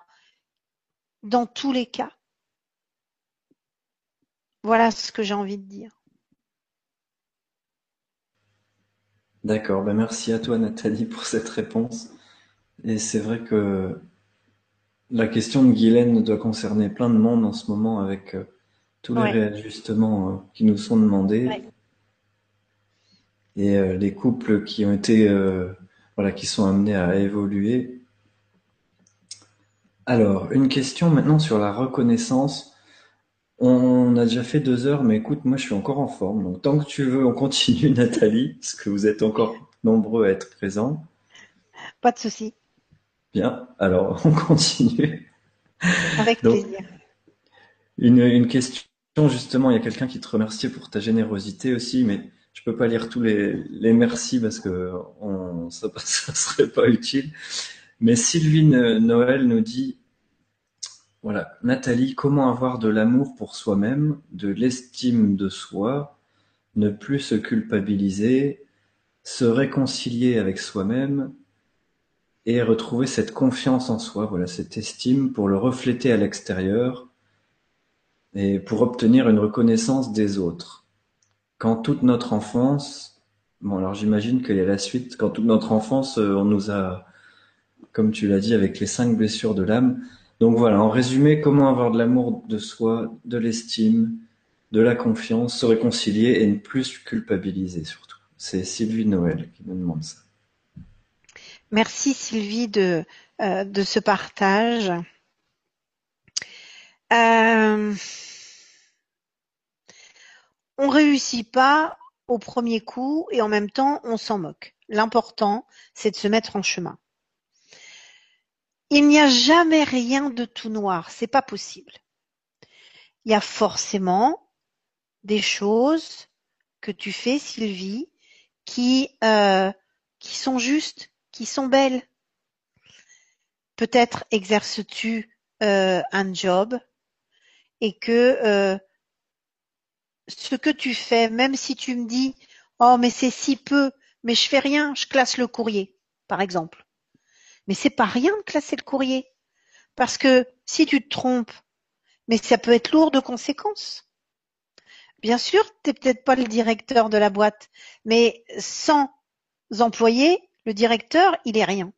dans tous les cas. Voilà ce que j'ai envie de dire. D'accord, ben merci à toi Nathalie pour cette réponse. Et c'est vrai que la question de Guylaine doit concerner plein de monde en ce moment avec euh, tous les réajustements euh, qui nous sont demandés et euh, les couples qui ont été, voilà, qui sont amenés à évoluer. Alors, une question maintenant sur la reconnaissance. On a déjà fait deux heures, mais écoute, moi je suis encore en forme. Donc tant que tu veux, on continue, Nathalie, parce que vous êtes encore nombreux à être présents. Pas de souci. Bien, alors on continue. Avec plaisir. Une, une question, justement, il y a quelqu'un qui te remerciait pour ta générosité aussi, mais je peux pas lire tous les, les merci parce que on, ça, ça serait pas utile. Mais Sylvie Noël nous dit, voilà, Nathalie, comment avoir de l'amour pour soi-même, de l'estime de soi, ne plus se culpabiliser, se réconcilier avec soi-même et retrouver cette confiance en soi, voilà, cette estime pour le refléter à l'extérieur et pour obtenir une reconnaissance des autres. Quand toute notre enfance, bon alors j'imagine qu'il y a la suite, quand toute notre enfance, euh, on nous a, comme tu l'as dit, avec les cinq blessures de l'âme. Donc voilà, en résumé, comment avoir de l'amour de soi, de l'estime, de la confiance, se réconcilier et ne plus culpabiliser surtout. C'est Sylvie Noël qui nous demande ça. Merci Sylvie de, euh, de ce partage. Euh, on réussit pas au premier coup et en même temps on s'en moque. L'important, c'est de se mettre en chemin. Il n'y a jamais rien de tout noir, c'est pas possible. Il y a forcément des choses que tu fais, Sylvie, qui euh, qui sont justes, qui sont belles. Peut-être exerces-tu euh, un job et que euh, ce que tu fais, même si tu me dis oh mais c'est si peu, mais je fais rien, je classe le courrier, par exemple. Mais c'est pas rien de classer le courrier. Parce que si tu te trompes, mais ça peut être lourd de conséquences. Bien sûr, tu n'es peut-être pas le directeur de la boîte, mais sans employés, le directeur, il est rien.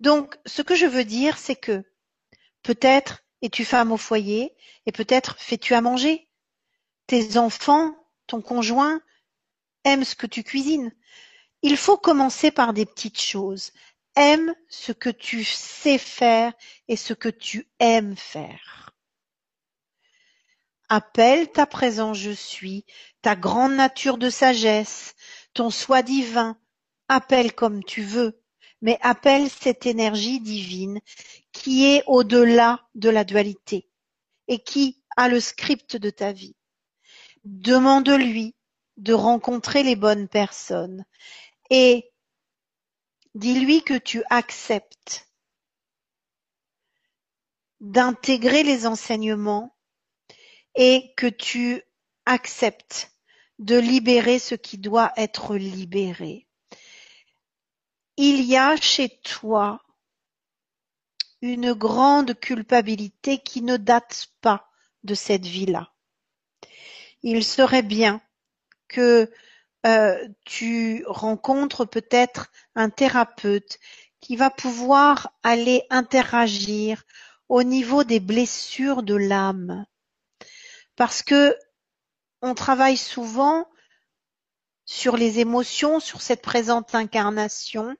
Donc, ce que je veux dire, c'est que peut-être es-tu femme au foyer et peut-être fais-tu à manger. Tes enfants, ton conjoint aiment ce que tu cuisines. Il faut commencer par des petites choses. Aime ce que tu sais faire et ce que tu aimes faire. Appelle ta présence je suis, ta grande nature de sagesse, ton soi divin, appelle comme tu veux, mais appelle cette énergie divine qui est au-delà de la dualité et qui a le script de ta vie. Demande-lui de rencontrer les bonnes personnes et dis-lui que tu acceptes d'intégrer les enseignements et que tu acceptes de libérer ce qui doit être libéré. Il y a chez toi une grande culpabilité qui ne date pas de cette vie-là. Il serait bien que tu rencontres peut-être un thérapeute qui va pouvoir aller interagir au niveau des blessures de l'âme. Parce que on travaille souvent sur les émotions, sur cette présente incarnation.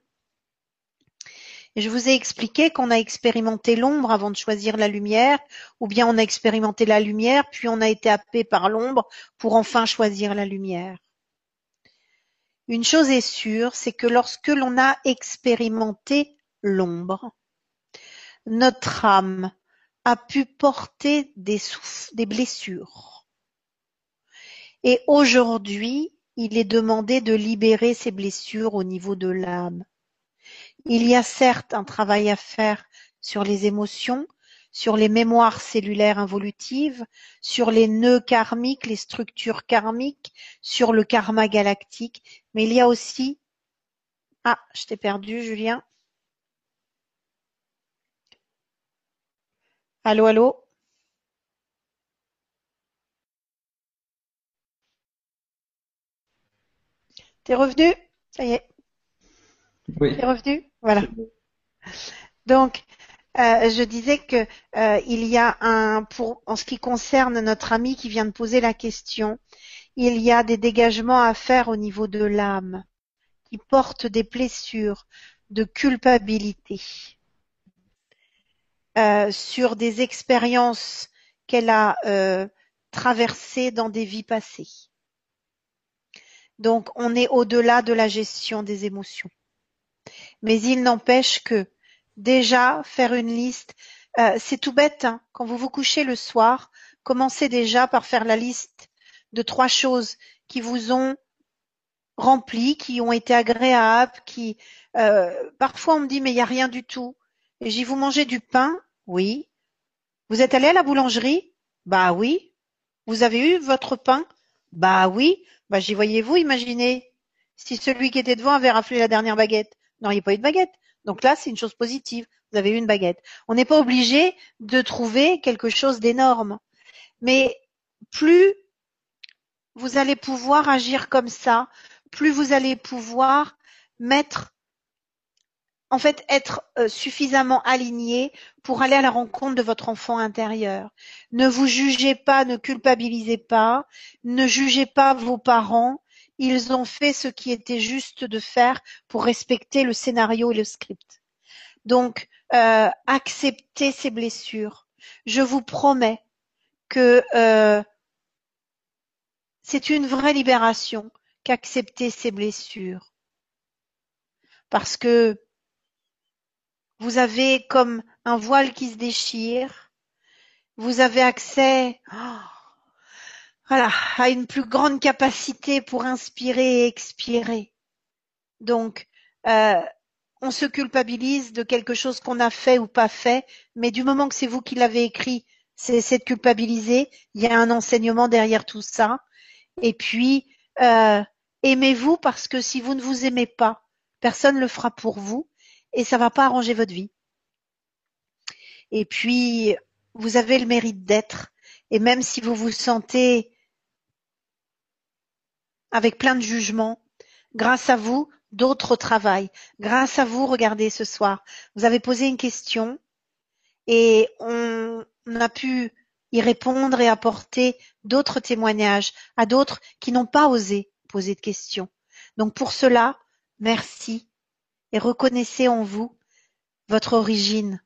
Je vous ai expliqué qu'on a expérimenté l'ombre avant de choisir la lumière, ou bien on a expérimenté la lumière, puis on a été happé par l'ombre pour enfin choisir la lumière. Une chose est sûre, c'est que lorsque l'on a expérimenté l'ombre, notre âme a pu porter des, des blessures. Et aujourd'hui, il est demandé de libérer ces blessures au niveau de l'âme. Il y a certes un travail à faire sur les émotions, sur les mémoires cellulaires involutives, sur les nœuds karmiques, les structures karmiques, sur le karma galactique, mais il y a aussi... Ah, je t'ai perdu, Julien. Allô, allô? T'es revenu? Ça y est. Oui. T'es revenu? Voilà. Donc, Euh, je disais que euh, il y a un, pour en ce qui concerne notre ami qui vient de poser la question, il y a des dégagements à faire au niveau de l'âme qui porte des blessures de culpabilité euh, sur des expériences qu'elle a traversées dans des vies passées. Donc on est au-delà de la gestion des émotions. Mais il n'empêche que déjà faire une liste, euh, c'est tout bête. Hein. Quand vous vous couchez le soir, commencez déjà par faire la liste de trois choses qui vous ont rempli, qui ont été agréables, qui euh, parfois on me dit mais il n'y a rien du tout. Et j'y vous mangez du pain? Oui. Vous êtes allé à la boulangerie? Bah oui. Vous avez eu votre pain? Bah oui. Bah j'y voyez-vous, imaginez. Si celui qui était devant avait raflé la dernière baguette? Non, il n'y a pas eu de baguette. Donc là, c'est une chose positive. Vous avez eu une baguette. On n'est pas obligé de trouver quelque chose d'énorme. Mais plus vous allez pouvoir agir comme ça, plus vous allez pouvoir mettre, en fait, être euh, suffisamment aligné pour aller à la rencontre de votre enfant intérieur. Ne vous jugez pas, ne culpabilisez pas, ne jugez pas vos parents, ils ont fait ce qui était juste de faire pour respecter le scénario et le script. Donc, euh, acceptez ces blessures. Je vous promets que euh, c'est une vraie libération qu'accepter ces blessures. Parce que vous avez comme un voile qui se déchire, vous avez accès oh, voilà, a une plus grande capacité pour inspirer et expirer. Donc, euh, on se culpabilise de quelque chose qu'on a fait ou pas fait, mais du moment que c'est vous qui l'avez écrit, c'est de culpabiliser. Il y a un enseignement derrière tout ça. Et puis, euh, aimez-vous parce que si vous ne vous aimez pas, personne ne le fera pour vous et ça va pas arranger votre vie. Et puis, vous avez le mérite d'être. Et même si vous vous sentez avec plein de jugements. Grâce à vous, d'autres travaillent. Grâce à vous, regardez ce soir, vous avez posé une question et on a pu y répondre et apporter d'autres témoignages à d'autres qui n'ont pas osé poser de questions. Donc pour cela, merci et reconnaissez en vous votre origine.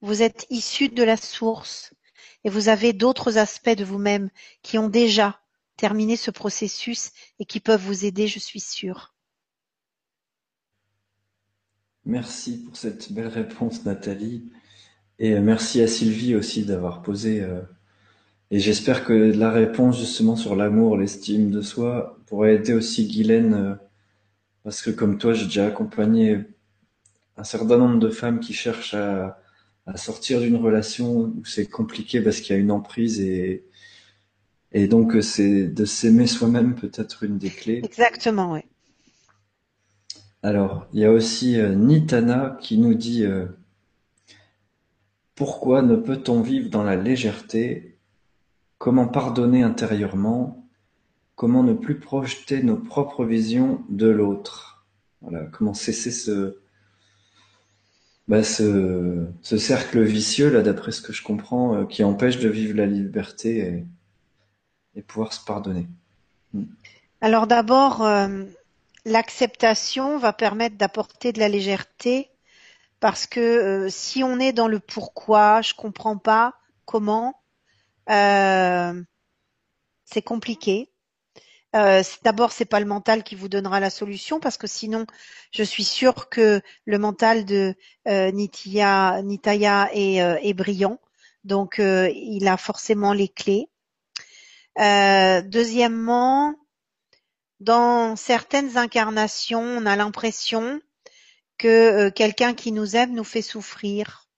Vous êtes issu de la source et vous avez d'autres aspects de vous-même qui ont déjà terminer ce processus et qui peuvent vous aider, je suis sûre. Merci pour cette belle réponse, Nathalie. Et merci à Sylvie aussi d'avoir posé. Euh, et j'espère que la réponse justement sur l'amour, l'estime de soi pourrait aider aussi Guylaine, euh, parce que comme toi, j'ai déjà accompagné un certain nombre de femmes qui cherchent à, à sortir d'une relation où c'est compliqué parce qu'il y a une emprise et, et donc, euh, c'est de s'aimer soi-même peut-être une des clés. Exactement, oui. Alors, il y a aussi euh, Nitana qui nous dit euh, Pourquoi ne peut-on vivre dans la légèreté? Comment pardonner intérieurement? Comment ne plus projeter nos propres visions de l'autre? Voilà, comment cesser ce, bah, ce, ce cercle vicieux, là, d'après ce que je comprends, qui empêche de vivre la liberté et, et pouvoir se pardonner. Hmm. Alors d'abord, euh, l'acceptation va permettre d'apporter de la légèreté parce que euh, si on est dans le pourquoi, je comprends pas comment, euh, c'est compliqué. Euh, d'abord, c'est pas le mental qui vous donnera la solution parce que sinon, je suis sûre que le mental de Nitya, Nitaya est, est brillant. Donc, il a forcément les clés. Euh, deuxièmement, dans certaines incarnations, on a l'impression que euh, quelqu'un qui nous aime nous fait souffrir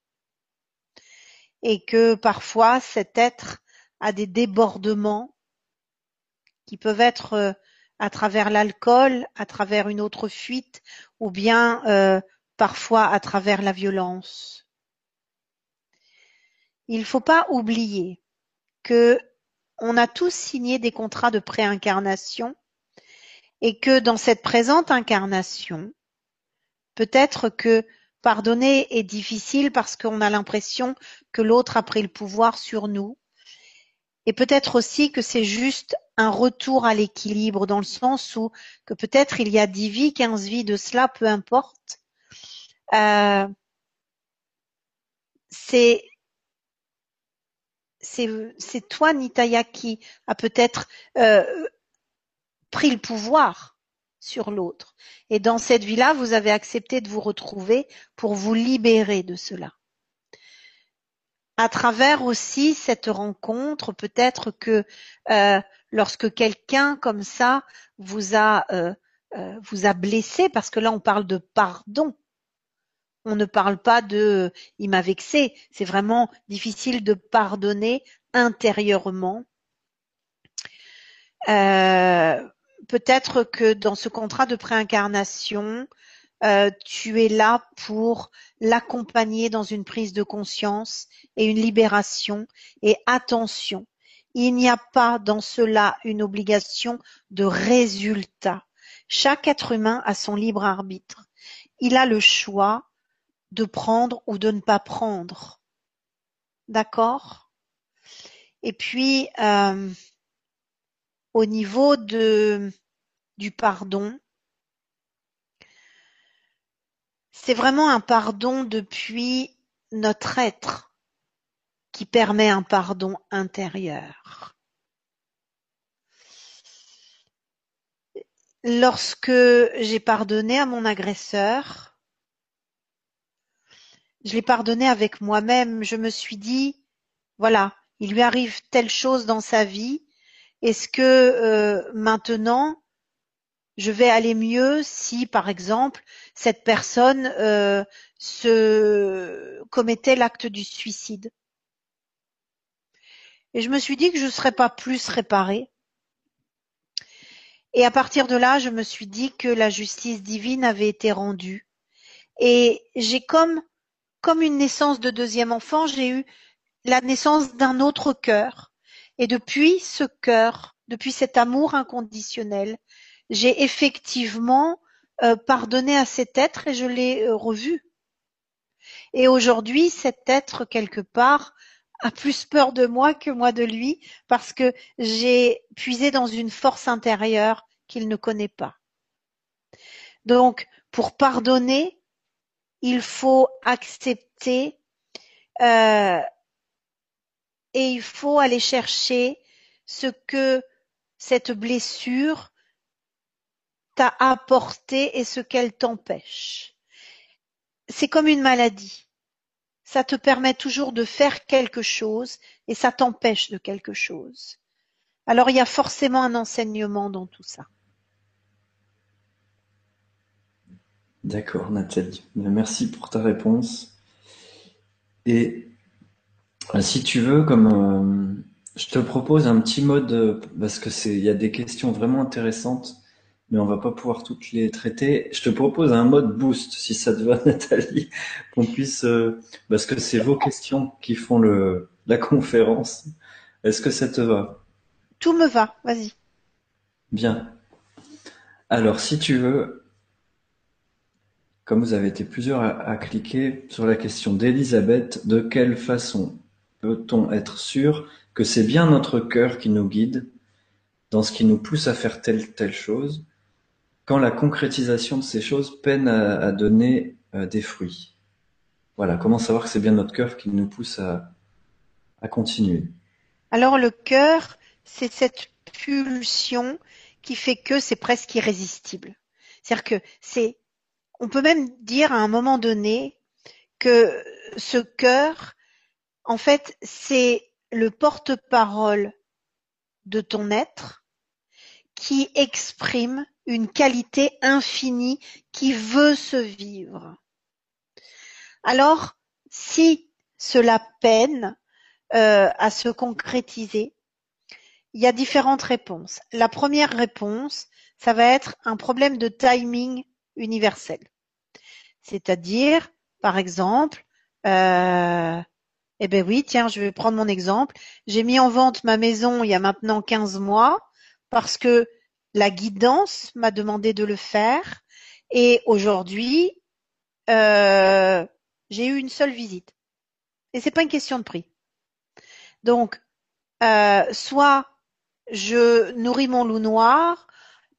et que parfois cet être a des débordements qui peuvent être euh, à travers l'alcool, à travers une autre fuite ou bien parfois à travers la violence. Il ne faut pas oublier que on a tous signé des contrats de préincarnation et que dans cette présente incarnation, peut-être que pardonner est difficile parce qu'on a l'impression que l'autre a pris le pouvoir sur nous. Et peut-être aussi que c'est juste un retour à l'équilibre dans le sens où que peut-être il y a dix vies, quinze vies de cela, peu importe. Euh, c'est toi, Nitaya, qui a peut-être euh, pris le pouvoir sur l'autre. Et dans cette vie-là, vous avez accepté de vous retrouver pour vous libérer de cela. À travers aussi cette rencontre, peut-être que euh, lorsque quelqu'un comme ça vous a euh, vous a blessé, parce que là on parle de pardon, on ne parle pas de il m'a vexé. C'est vraiment difficile de pardonner intérieurement. Euh, peut-être que dans ce contrat de préincarnation, euh, tu es là pour l'accompagner dans une prise de conscience et une libération. Et attention, il n'y a pas dans cela une obligation de résultat. Chaque être humain a son libre arbitre. Il a le choix de prendre ou de ne pas prendre. D'accord? Et puis, euh, au niveau de, du pardon, c'est vraiment un pardon depuis notre être qui permet un pardon intérieur. Lorsque j'ai pardonné à mon agresseur, je l'ai pardonné avec moi-même. Je me suis dit, voilà, il lui arrive telle chose dans sa vie. Est-ce que euh, maintenant, je vais aller mieux si, par exemple, cette personne euh, se commettait l'acte du suicide? Et je me suis dit que je ne serais pas plus réparée. Et à partir de là, je me suis dit que la justice divine avait été rendue. Et j'ai comme comme une naissance de deuxième enfant, j'ai eu la naissance d'un autre cœur. Et depuis ce cœur, depuis cet amour inconditionnel, j'ai effectivement euh, pardonné à cet être et je l'ai euh, revu. Et aujourd'hui, cet être, quelque part, a plus peur de moi que moi de lui parce que j'ai puisé dans une force intérieure qu'il ne connaît pas. Donc, pour pardonner, il faut accepter euh, et il faut aller chercher ce que cette blessure t'a apporté et ce qu'elle t'empêche. C'est comme une maladie. Ça te permet toujours de faire quelque chose et ça t'empêche de quelque chose. Alors il y a forcément un enseignement dans tout ça. D'accord, Nathalie. Merci pour ta réponse. Et euh, si tu veux, comme euh, je te propose un petit mode, euh, parce que c'est, il y a des questions vraiment intéressantes, mais on va pas pouvoir toutes les traiter. Je te propose un mode boost, si ça te va, Nathalie, qu'on puisse, parce que c'est vos questions qui font le la conférence. Est-ce que ça te va? Tout me va, vas-y. Bien. Alors, si tu veux, comme vous avez été plusieurs à, cliquer sur la question d'Elisabeth, de quelle façon peut-on être sûr que c'est bien notre cœur qui nous guide dans ce qui nous pousse à faire telle telle chose, quand la concrétisation de ces choses peine à, donner euh, des fruits? Voilà, comment savoir que c'est bien notre cœur qui nous pousse à, à continuer? Alors le cœur, c'est cette pulsion qui fait que c'est presque irrésistible. C'est-à-dire que c'est on peut même dire à un moment donné que ce cœur, en fait, c'est le porte-parole de ton être qui exprime une qualité infinie qui veut se vivre. Alors, si cela peine euh, à se concrétiser, il y a différentes réponses. La première réponse, ça va être un problème de timing universel. C'est-à-dire, par exemple, euh, eh ben oui, tiens, je vais prendre mon exemple. J'ai mis en vente ma maison il y a maintenant 15 mois parce que la guidance m'a demandé de le faire et aujourd'hui, euh, j'ai eu une seule visite. Et c'est pas une question de prix. Donc, euh, soit je nourris mon loup noir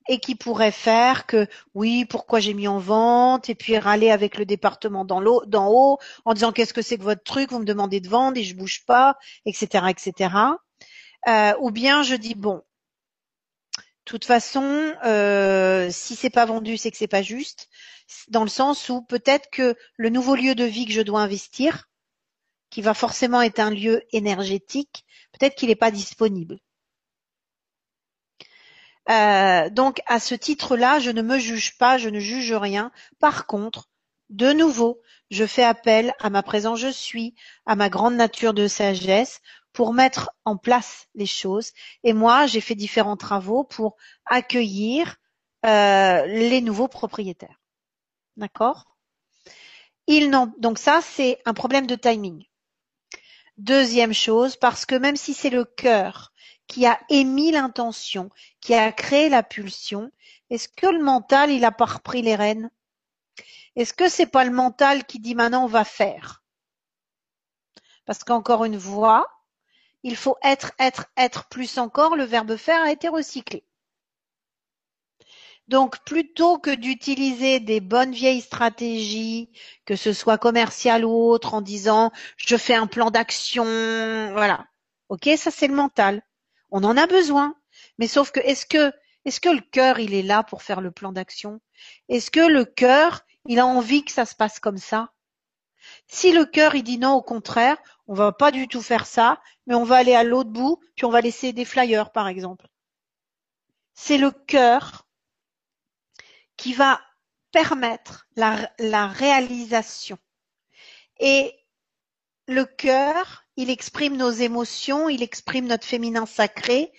et qui pourrait faire que oui, pourquoi j'ai mis en vente et puis râler avec le département d'en haut en disant qu'est-ce que c'est que votre truc, vous me demandez de vendre et je bouge pas, etc., etc. Euh, ou bien je dis bon, de toute façon, euh, si c'est pas vendu, c'est que c'est pas juste, dans le sens où peut-être que le nouveau lieu de vie que je dois investir, qui va forcément être un lieu énergétique, peut-être qu'il n'est pas disponible. Euh, donc à ce titre-là, je ne me juge pas, je ne juge rien. Par contre, de nouveau, je fais appel à ma présence je suis, à ma grande nature de sagesse pour mettre en place les choses. Et moi, j'ai fait différents travaux pour accueillir euh, les nouveaux propriétaires. D'accord? Donc ça, c'est un problème de timing. Deuxième chose, parce que même si c'est le cœur qui a émis l'intention, qui a créé la pulsion, est-ce que le mental, il a pas repris les rênes? Est-ce que c'est pas le mental qui dit maintenant on va faire? Parce qu'encore une fois, il faut être, être, être plus encore, le verbe faire a été recyclé. Donc plutôt que d'utiliser des bonnes vieilles stratégies, que ce soit commercial ou autre, en disant je fais un plan d'action, voilà. Ok, ça c'est le mental. On en a besoin. Mais sauf que est-ce que est-ce que le cœur il est là pour faire le plan d'action? Est-ce que le cœur il a envie que ça se passe comme ça? Si le cœur il dit non, au contraire, on va pas du tout faire ça, mais on va aller à l'autre bout, puis on va laisser des flyers par exemple. C'est le cœur qui va permettre la, la réalisation. Et le cœur, il exprime nos émotions, il exprime notre féminin sacré.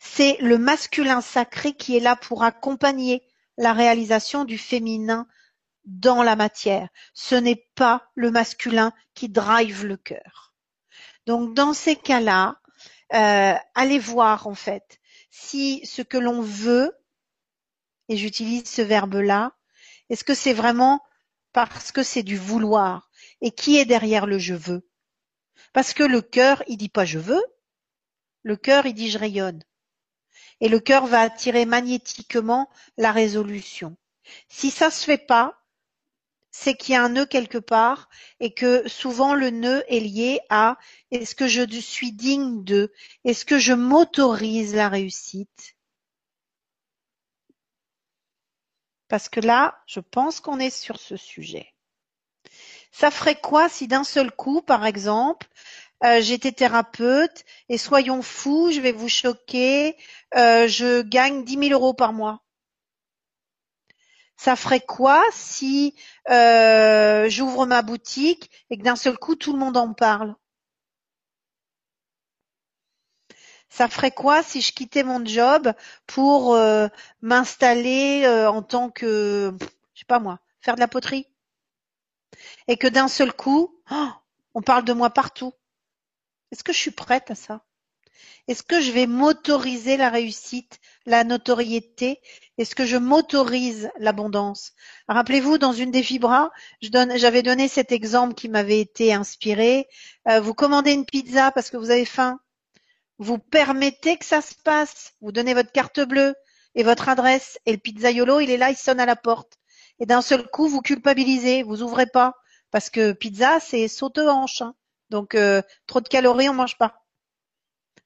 C'est le masculin sacré qui est là pour accompagner la réalisation du féminin dans la matière. Ce n'est pas le masculin qui drive le cœur. Donc dans ces cas-là, euh, allez voir en fait si ce que l'on veut, et j'utilise ce verbe-là, est-ce que c'est vraiment parce que c'est du vouloir? Et qui est derrière le je veux? Parce que le cœur, il dit pas je veux, le cœur, il dit je rayonne. Et le cœur va attirer magnétiquement la résolution. Si ça se fait pas, c'est qu'il y a un nœud quelque part et que souvent le nœud est lié à est-ce que je suis digne de, est-ce que je m'autorise la réussite? Parce que là, je pense qu'on est sur ce sujet. Ça ferait quoi si d'un seul coup, par exemple, euh, j'étais thérapeute et soyons fous, je vais vous choquer, euh, je gagne 10 000 euros par mois. Ça ferait quoi si euh, j'ouvre ma boutique et que d'un seul coup tout le monde en parle? Ça ferait quoi si je quittais mon job pour m'installer en tant que, je sais pas moi, faire de la poterie? Et que d'un seul coup, oh, on parle de moi partout. Est-ce que je suis prête à ça? Est-ce que je vais m'autoriser la réussite, la notoriété? Est-ce que je m'autorise l'abondance? Rappelez-vous, dans une des fibras, j'avais donné cet exemple qui m'avait été inspiré. Euh, vous commandez une pizza parce que vous avez faim. Vous permettez que ça se passe. Vous donnez votre carte bleue et votre adresse et le pizzaiolo, il est là, il sonne à la porte. Et d'un seul coup, vous culpabilisez, vous ouvrez pas parce que pizza, c'est saute hanche. Hein. Donc euh, trop de calories, on mange pas.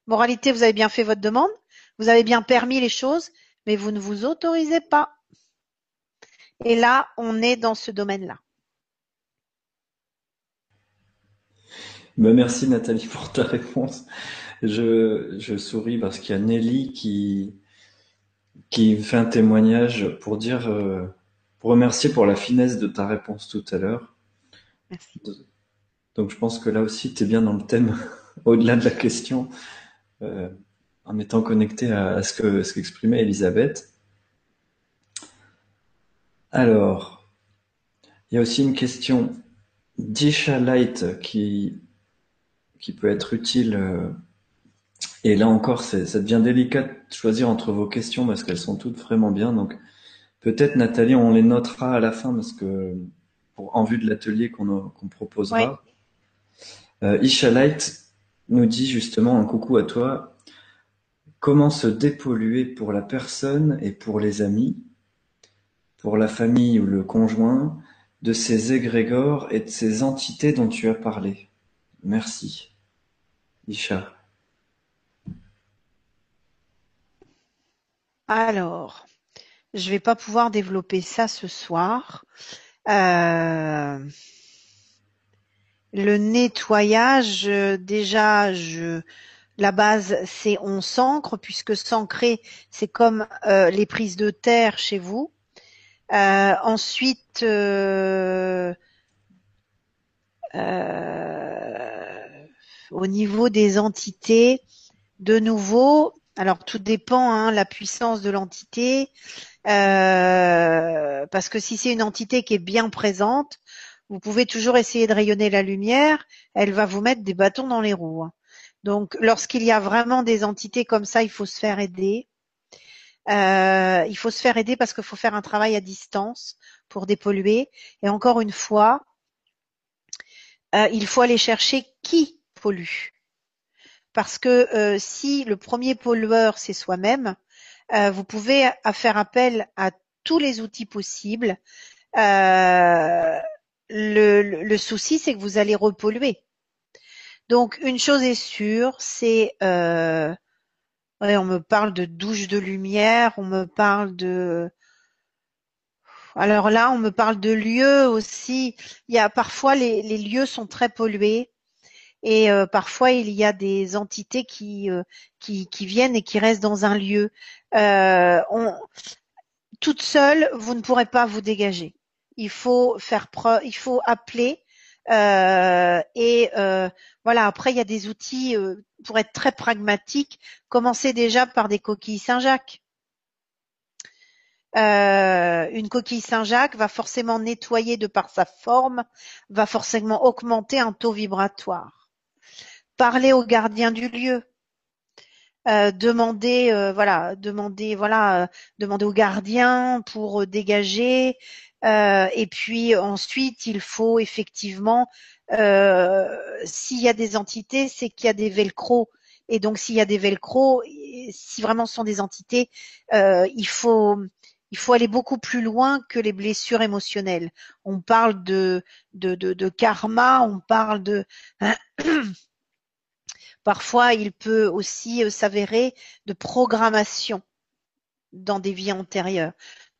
Moralité, vous avez bien fait votre demande, vous avez bien permis les choses, mais vous ne vous autorisez pas. Et là, on est dans ce domaine-là. Ben merci Nathalie pour ta réponse. Je, souris parce qu'il y a Nelly qui, qui fait un témoignage pour dire, euh, pour remercier pour la finesse de ta réponse tout à l'heure. Merci. Donc je pense que là aussi, tu es bien dans le thème, au-delà de la question. Euh, en étant connecté à, ce que ce qu'exprimait Elisabeth. Alors, il y a aussi une question d'Isha Light qui, qui peut être utile. Euh, et là encore, ça devient délicat de choisir entre vos questions parce qu'elles sont toutes vraiment bien. Donc, peut-être Nathalie, on les notera à la fin parce que pour, en vue de l'atelier qu'on proposera. Euh, Isha Light nous dit justement un coucou à toi. Comment se dépolluer pour la personne et pour les amis, pour la famille ou le conjoint, de ces égrégores et de ces entités dont tu as parlé? Merci. Isha. Alors, je vais pas pouvoir développer ça ce soir. Euh, le nettoyage, déjà, je, la base, c'est on s'ancre, puisque s'ancrer, c'est comme euh, les prises de terre chez vous. Euh, ensuite, au niveau des entités, de nouveau, alors tout dépend, hein, la puissance de l'entité, euh, parce que si c'est une entité qui est bien présente, vous pouvez toujours essayer de rayonner la lumière, elle va vous mettre des bâtons dans les roues. Hein. Donc lorsqu'il y a vraiment des entités comme ça, il faut se faire aider. Euh, il faut se faire aider parce qu'il faut faire un travail à distance pour dépolluer. Et encore une fois, euh, il faut aller chercher qui pollue. Parce que euh, si le premier pollueur c'est soi-même, euh, vous pouvez faire appel à tous les outils possibles. Euh, le, souci c'est que vous allez repolluer. Donc une chose est sûre, c'est on me parle de douche de lumière, on me parle de alors là, on me parle de lieux aussi. Il y a parfois les lieux sont très pollués et euh, parfois il y a des entités qui, euh, qui, qui viennent et qui restent dans un lieu. Euh, on, toute seule, vous ne pourrez pas vous dégager. Il faut faire preuve, il faut appeler. et voilà. Après, il y a des outils pour être très pragmatique. Commencez déjà par des coquilles Saint-Jacques. une coquille Saint-Jacques va forcément nettoyer de par sa forme, va forcément augmenter un taux vibratoire parler au gardien du lieu. Euh, demander euh, voilà demander voilà euh, demander au gardien pour dégager et puis ensuite il faut effectivement s'il y a des entités c'est qu'il y a des velcro et donc s'il y a des velcro si vraiment ce sont des entités il faut il faut aller beaucoup plus loin que les blessures émotionnelles. On parle de, de, de karma, on parle de Parfois, il peut aussi euh, s'avérer de programmation dans des vies antérieures.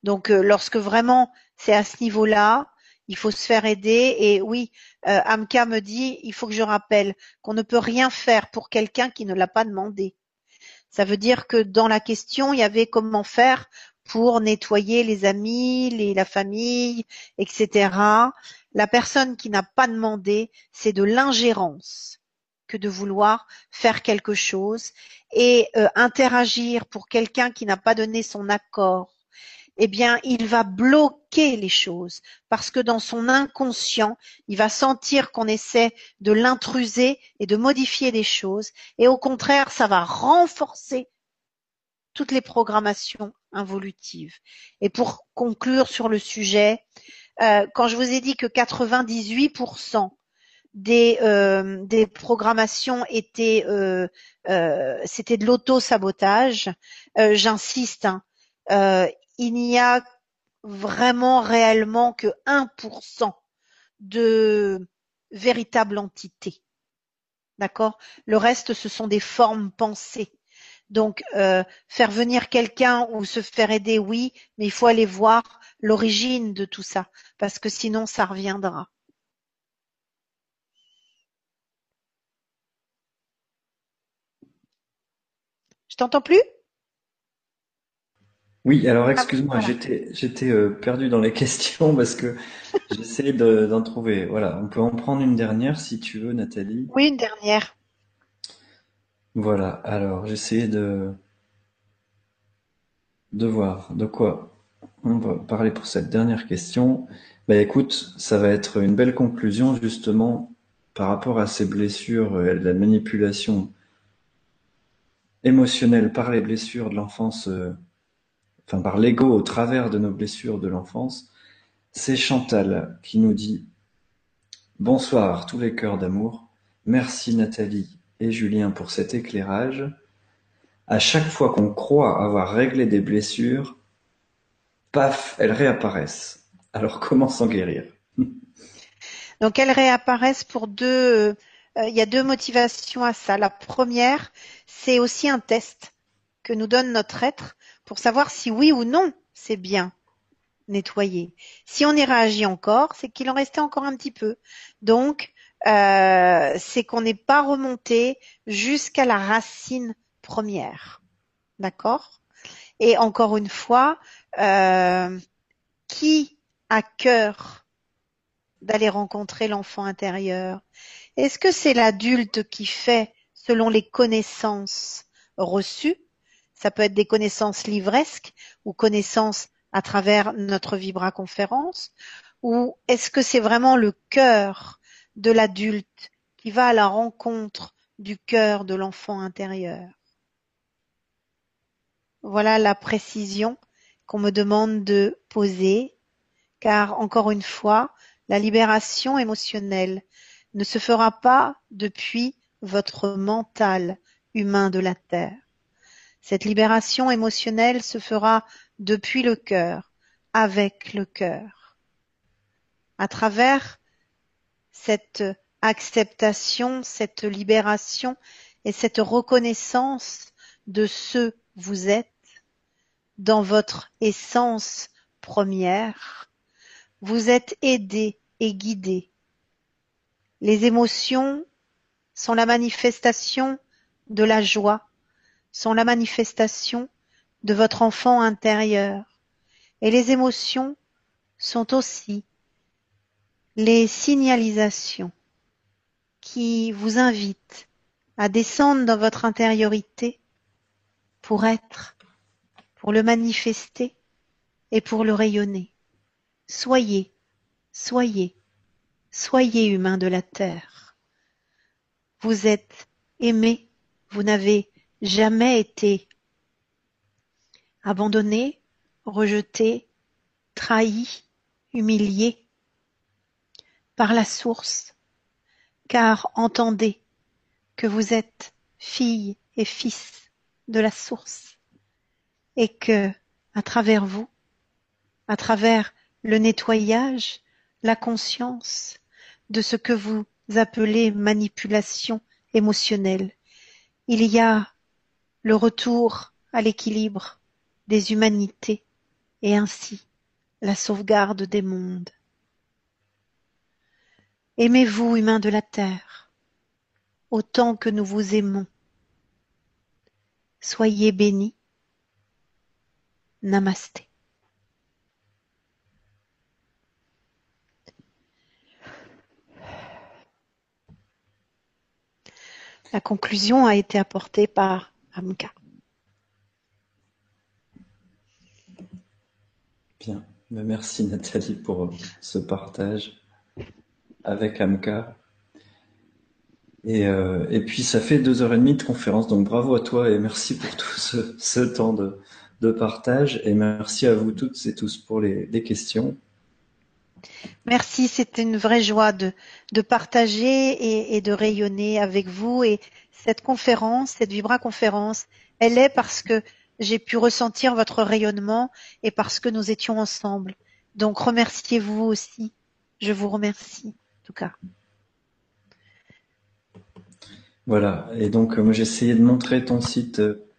Donc, euh, lorsque vraiment c'est à ce niveau-là, il faut se faire aider. Et oui, euh, Amka me dit, il faut que je rappelle qu'on ne peut rien faire pour quelqu'un qui ne l'a pas demandé. Ça veut dire que dans la question, il y avait comment faire pour nettoyer les amis, la famille, etc. La personne qui n'a pas demandé, c'est de l'ingérence que de vouloir faire quelque chose et euh, interagir pour quelqu'un qui n'a pas donné son accord, eh bien, il va bloquer les choses parce que dans son inconscient, il va sentir qu'on essaie de l'intruser et de modifier des choses et au contraire, ça va renforcer toutes les programmations involutives. Et pour conclure sur le sujet, euh, quand je vous ai dit que 98% des, euh, des programmations étaient euh, euh, c'était de l'auto-sabotage. J'insiste, hein, il n'y a vraiment réellement que 1% de véritable entité. D'accord? Le reste, ce sont des formes pensées. Donc, faire venir quelqu'un ou se faire aider, oui, mais il faut aller voir l'origine de tout ça, parce que sinon, ça reviendra. T'entends plus? Oui, alors ah, excuse-moi, j'étais j'étais euh, perdu dans les questions parce que j'essayais d'en trouver. Voilà, on peut en prendre une dernière si tu veux, Nathalie. Oui, une dernière. Voilà, alors j'essayais de de voir de quoi on va parler pour cette dernière question. Bah écoute, ça va être une belle conclusion justement par rapport à ces blessures et la manipulation émotionnel par les blessures de l'enfance, euh, enfin par l'ego au travers de nos blessures de l'enfance, C'est Chantal qui nous dit Bonsoir tous les cœurs d'amour. Merci Nathalie et Julien pour cet éclairage. À chaque fois qu'on croit avoir réglé des blessures, paf, elles réapparaissent. Alors comment s'en guérir? Donc elles réapparaissent pour deux. Euh, il y a deux motivations à ça. La première, c'est aussi un test que nous donne notre être pour savoir si oui ou non c'est bien nettoyer. Si on y réagit encore, c'est qu'il en restait encore un petit peu. Donc, euh, c'est qu'on n'est pas remonté jusqu'à la racine première. D'accord? Et encore une fois, euh, qui a cœur d'aller rencontrer l'enfant intérieur? Est-ce que c'est l'adulte qui fait selon les connaissances reçues? Ça peut être des connaissances livresques ou connaissances à travers notre vibra-conférence Ou est-ce que c'est vraiment le cœur de l'adulte qui va à la rencontre du cœur de l'enfant intérieur? Voilà la précision qu'on me demande de poser, car encore une fois, la libération émotionnelle ne se fera pas depuis votre mental humain de la Terre. Cette libération émotionnelle se fera depuis le cœur, avec le cœur. À travers cette acceptation, cette libération et cette reconnaissance de ce vous êtes dans votre essence première, vous êtes aidé et guidé. Les émotions sont la manifestation de la joie, sont la manifestation de votre enfant intérieur. Et les émotions sont aussi les signalisations qui vous invitent à descendre dans votre intériorité pour être, pour le manifester et pour le rayonner. Soyez, soyez, soyez humain de la terre. Vous êtes aimé, vous n'avez jamais été abandonné, rejeté, trahi, humilié par la source, car entendez que vous êtes fille et fils de la source et que, à travers vous, à travers le nettoyage, la conscience de ce que vous appelez manipulation émotionnelle, il y a le retour à l'équilibre des humanités et ainsi la sauvegarde des mondes. Aimez-vous, humains de la terre, autant que nous vous aimons. Soyez bénis. Namasté. La conclusion a été apportée par Amka. Bien, ben, merci Nathalie pour euh, ce partage avec Amka. Et, euh, et puis ça fait deux heures et demie de conférence, donc bravo à toi et merci pour tout ce, temps de, partage et merci à vous toutes et tous pour les questions. Merci, c'était une vraie joie de, partager et, de rayonner avec vous. Et cette conférence, cette Vibra conférence, elle est parce que j'ai pu ressentir votre rayonnement et parce que nous étions ensemble. Donc remerciez-vous aussi. Je vous remercie, en tout cas. Voilà. Et donc, moi, j'ai essayé de montrer ton site euh,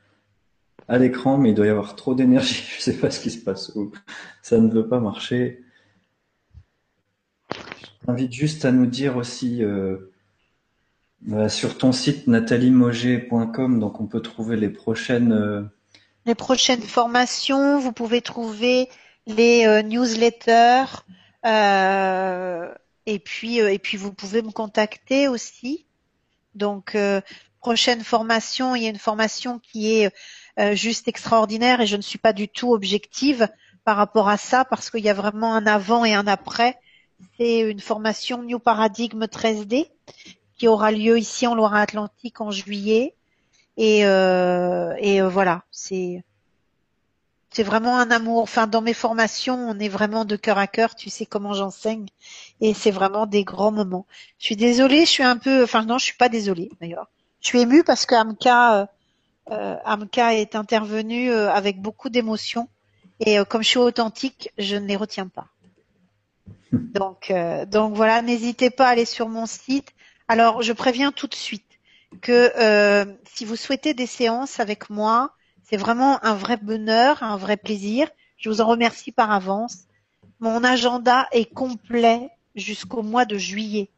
à l'écran, mais il doit y avoir trop d'énergie. Je sais pas ce qui se passe. Ça ne veut pas marcher. J'invite juste à nous dire aussi euh, bah, sur ton site nathaliemoger.com, donc on peut trouver les prochaines les prochaines formations, vous pouvez trouver les euh, newsletters euh, et puis euh, et puis vous pouvez me contacter aussi. Donc prochaine formation, il y a une formation qui est juste extraordinaire et je ne suis pas du tout objective par rapport à ça parce qu'il y a vraiment un avant et un après. C'est une formation New Paradigm 13D qui aura lieu ici en Loire-Atlantique en juillet et, euh, euh, voilà, c'est C'est vraiment un amour. Enfin, dans mes formations, on est vraiment de cœur à cœur. Tu sais comment j'enseigne, et c'est vraiment des grands moments. Je suis désolée, je suis un peu. Enfin, non, je suis pas désolée d'ailleurs. Je suis émue parce que Amka, euh, Amka est intervenue avec beaucoup d'émotion, et comme je suis authentique, je ne les retiens pas. Donc, euh, donc voilà, n'hésitez pas à aller sur mon site. Alors, je préviens tout de suite que euh, si vous souhaitez des séances avec moi, c'est vraiment un vrai bonheur, un vrai plaisir. Je vous en remercie par avance. Mon agenda est complet jusqu'au mois de juillet.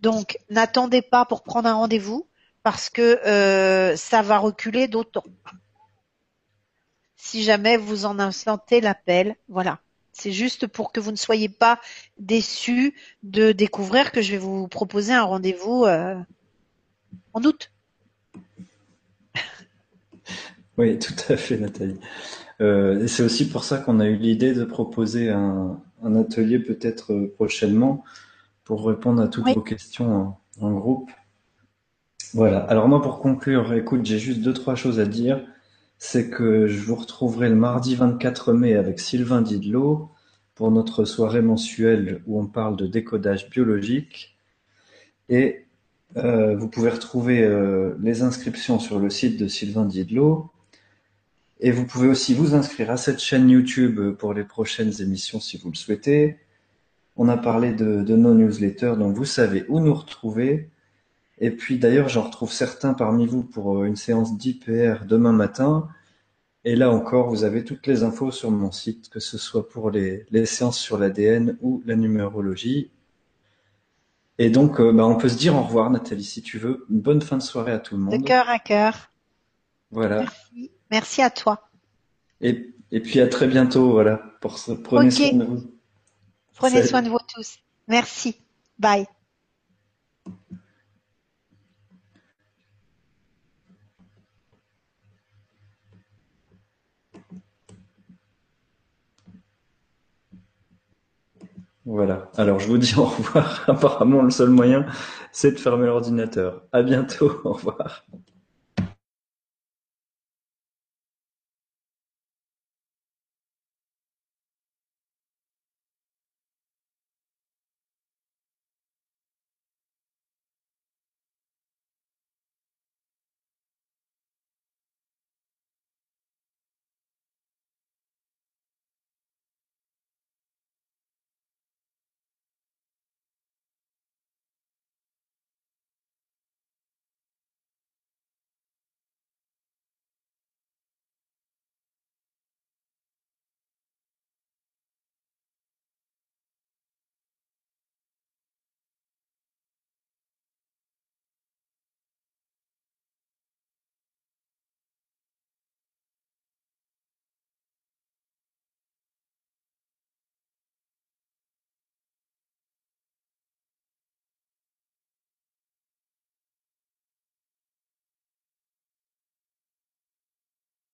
Donc, n'attendez pas pour prendre un rendez-vous parce que euh, ça va reculer d'autant. Si jamais vous en sentez l'appel, voilà. C'est juste pour que vous ne soyez pas déçus de découvrir que je vais vous proposer un rendez-vous euh, en août. Oui, tout à fait, Nathalie. Euh, c'est aussi pour ça qu'on a eu l'idée de proposer un, un atelier peut-être euh, prochainement pour répondre à toutes Oui. vos questions en, en groupe. Voilà. Alors moi, pour conclure, écoute, j'ai juste deux, trois choses à dire. C'est que je vous retrouverai le mardi 24 mai avec Sylvain Didlot pour notre soirée mensuelle où on parle de décodage biologique. Et euh, vous pouvez retrouver euh, les inscriptions sur le site de Sylvain Didlot. Et vous pouvez aussi vous inscrire à cette chaîne YouTube pour les prochaines émissions si vous le souhaitez. On a parlé de, de nos newsletters, donc vous savez où nous retrouver. Et puis d'ailleurs, j'en retrouve certains parmi vous pour euh, une séance d'IPR demain matin. Et là encore, vous avez toutes les infos sur mon site, que ce soit pour les, les séances sur l'ADN ou la numérologie. Et donc, euh, bah, on peut se dire au revoir, Nathalie, si tu veux. Une bonne fin de soirée à tout le De monde. cœur à cœur. Voilà. Merci. Merci à toi. Et, et puis à très bientôt, voilà. Pour ce, prenez soin de vous. Prenez Salut. soin de vous tous. Merci. Bye. Voilà. Alors je vous dis au revoir. Apparemment, le seul moyen, c'est de fermer l'ordinateur. À bientôt. Au revoir.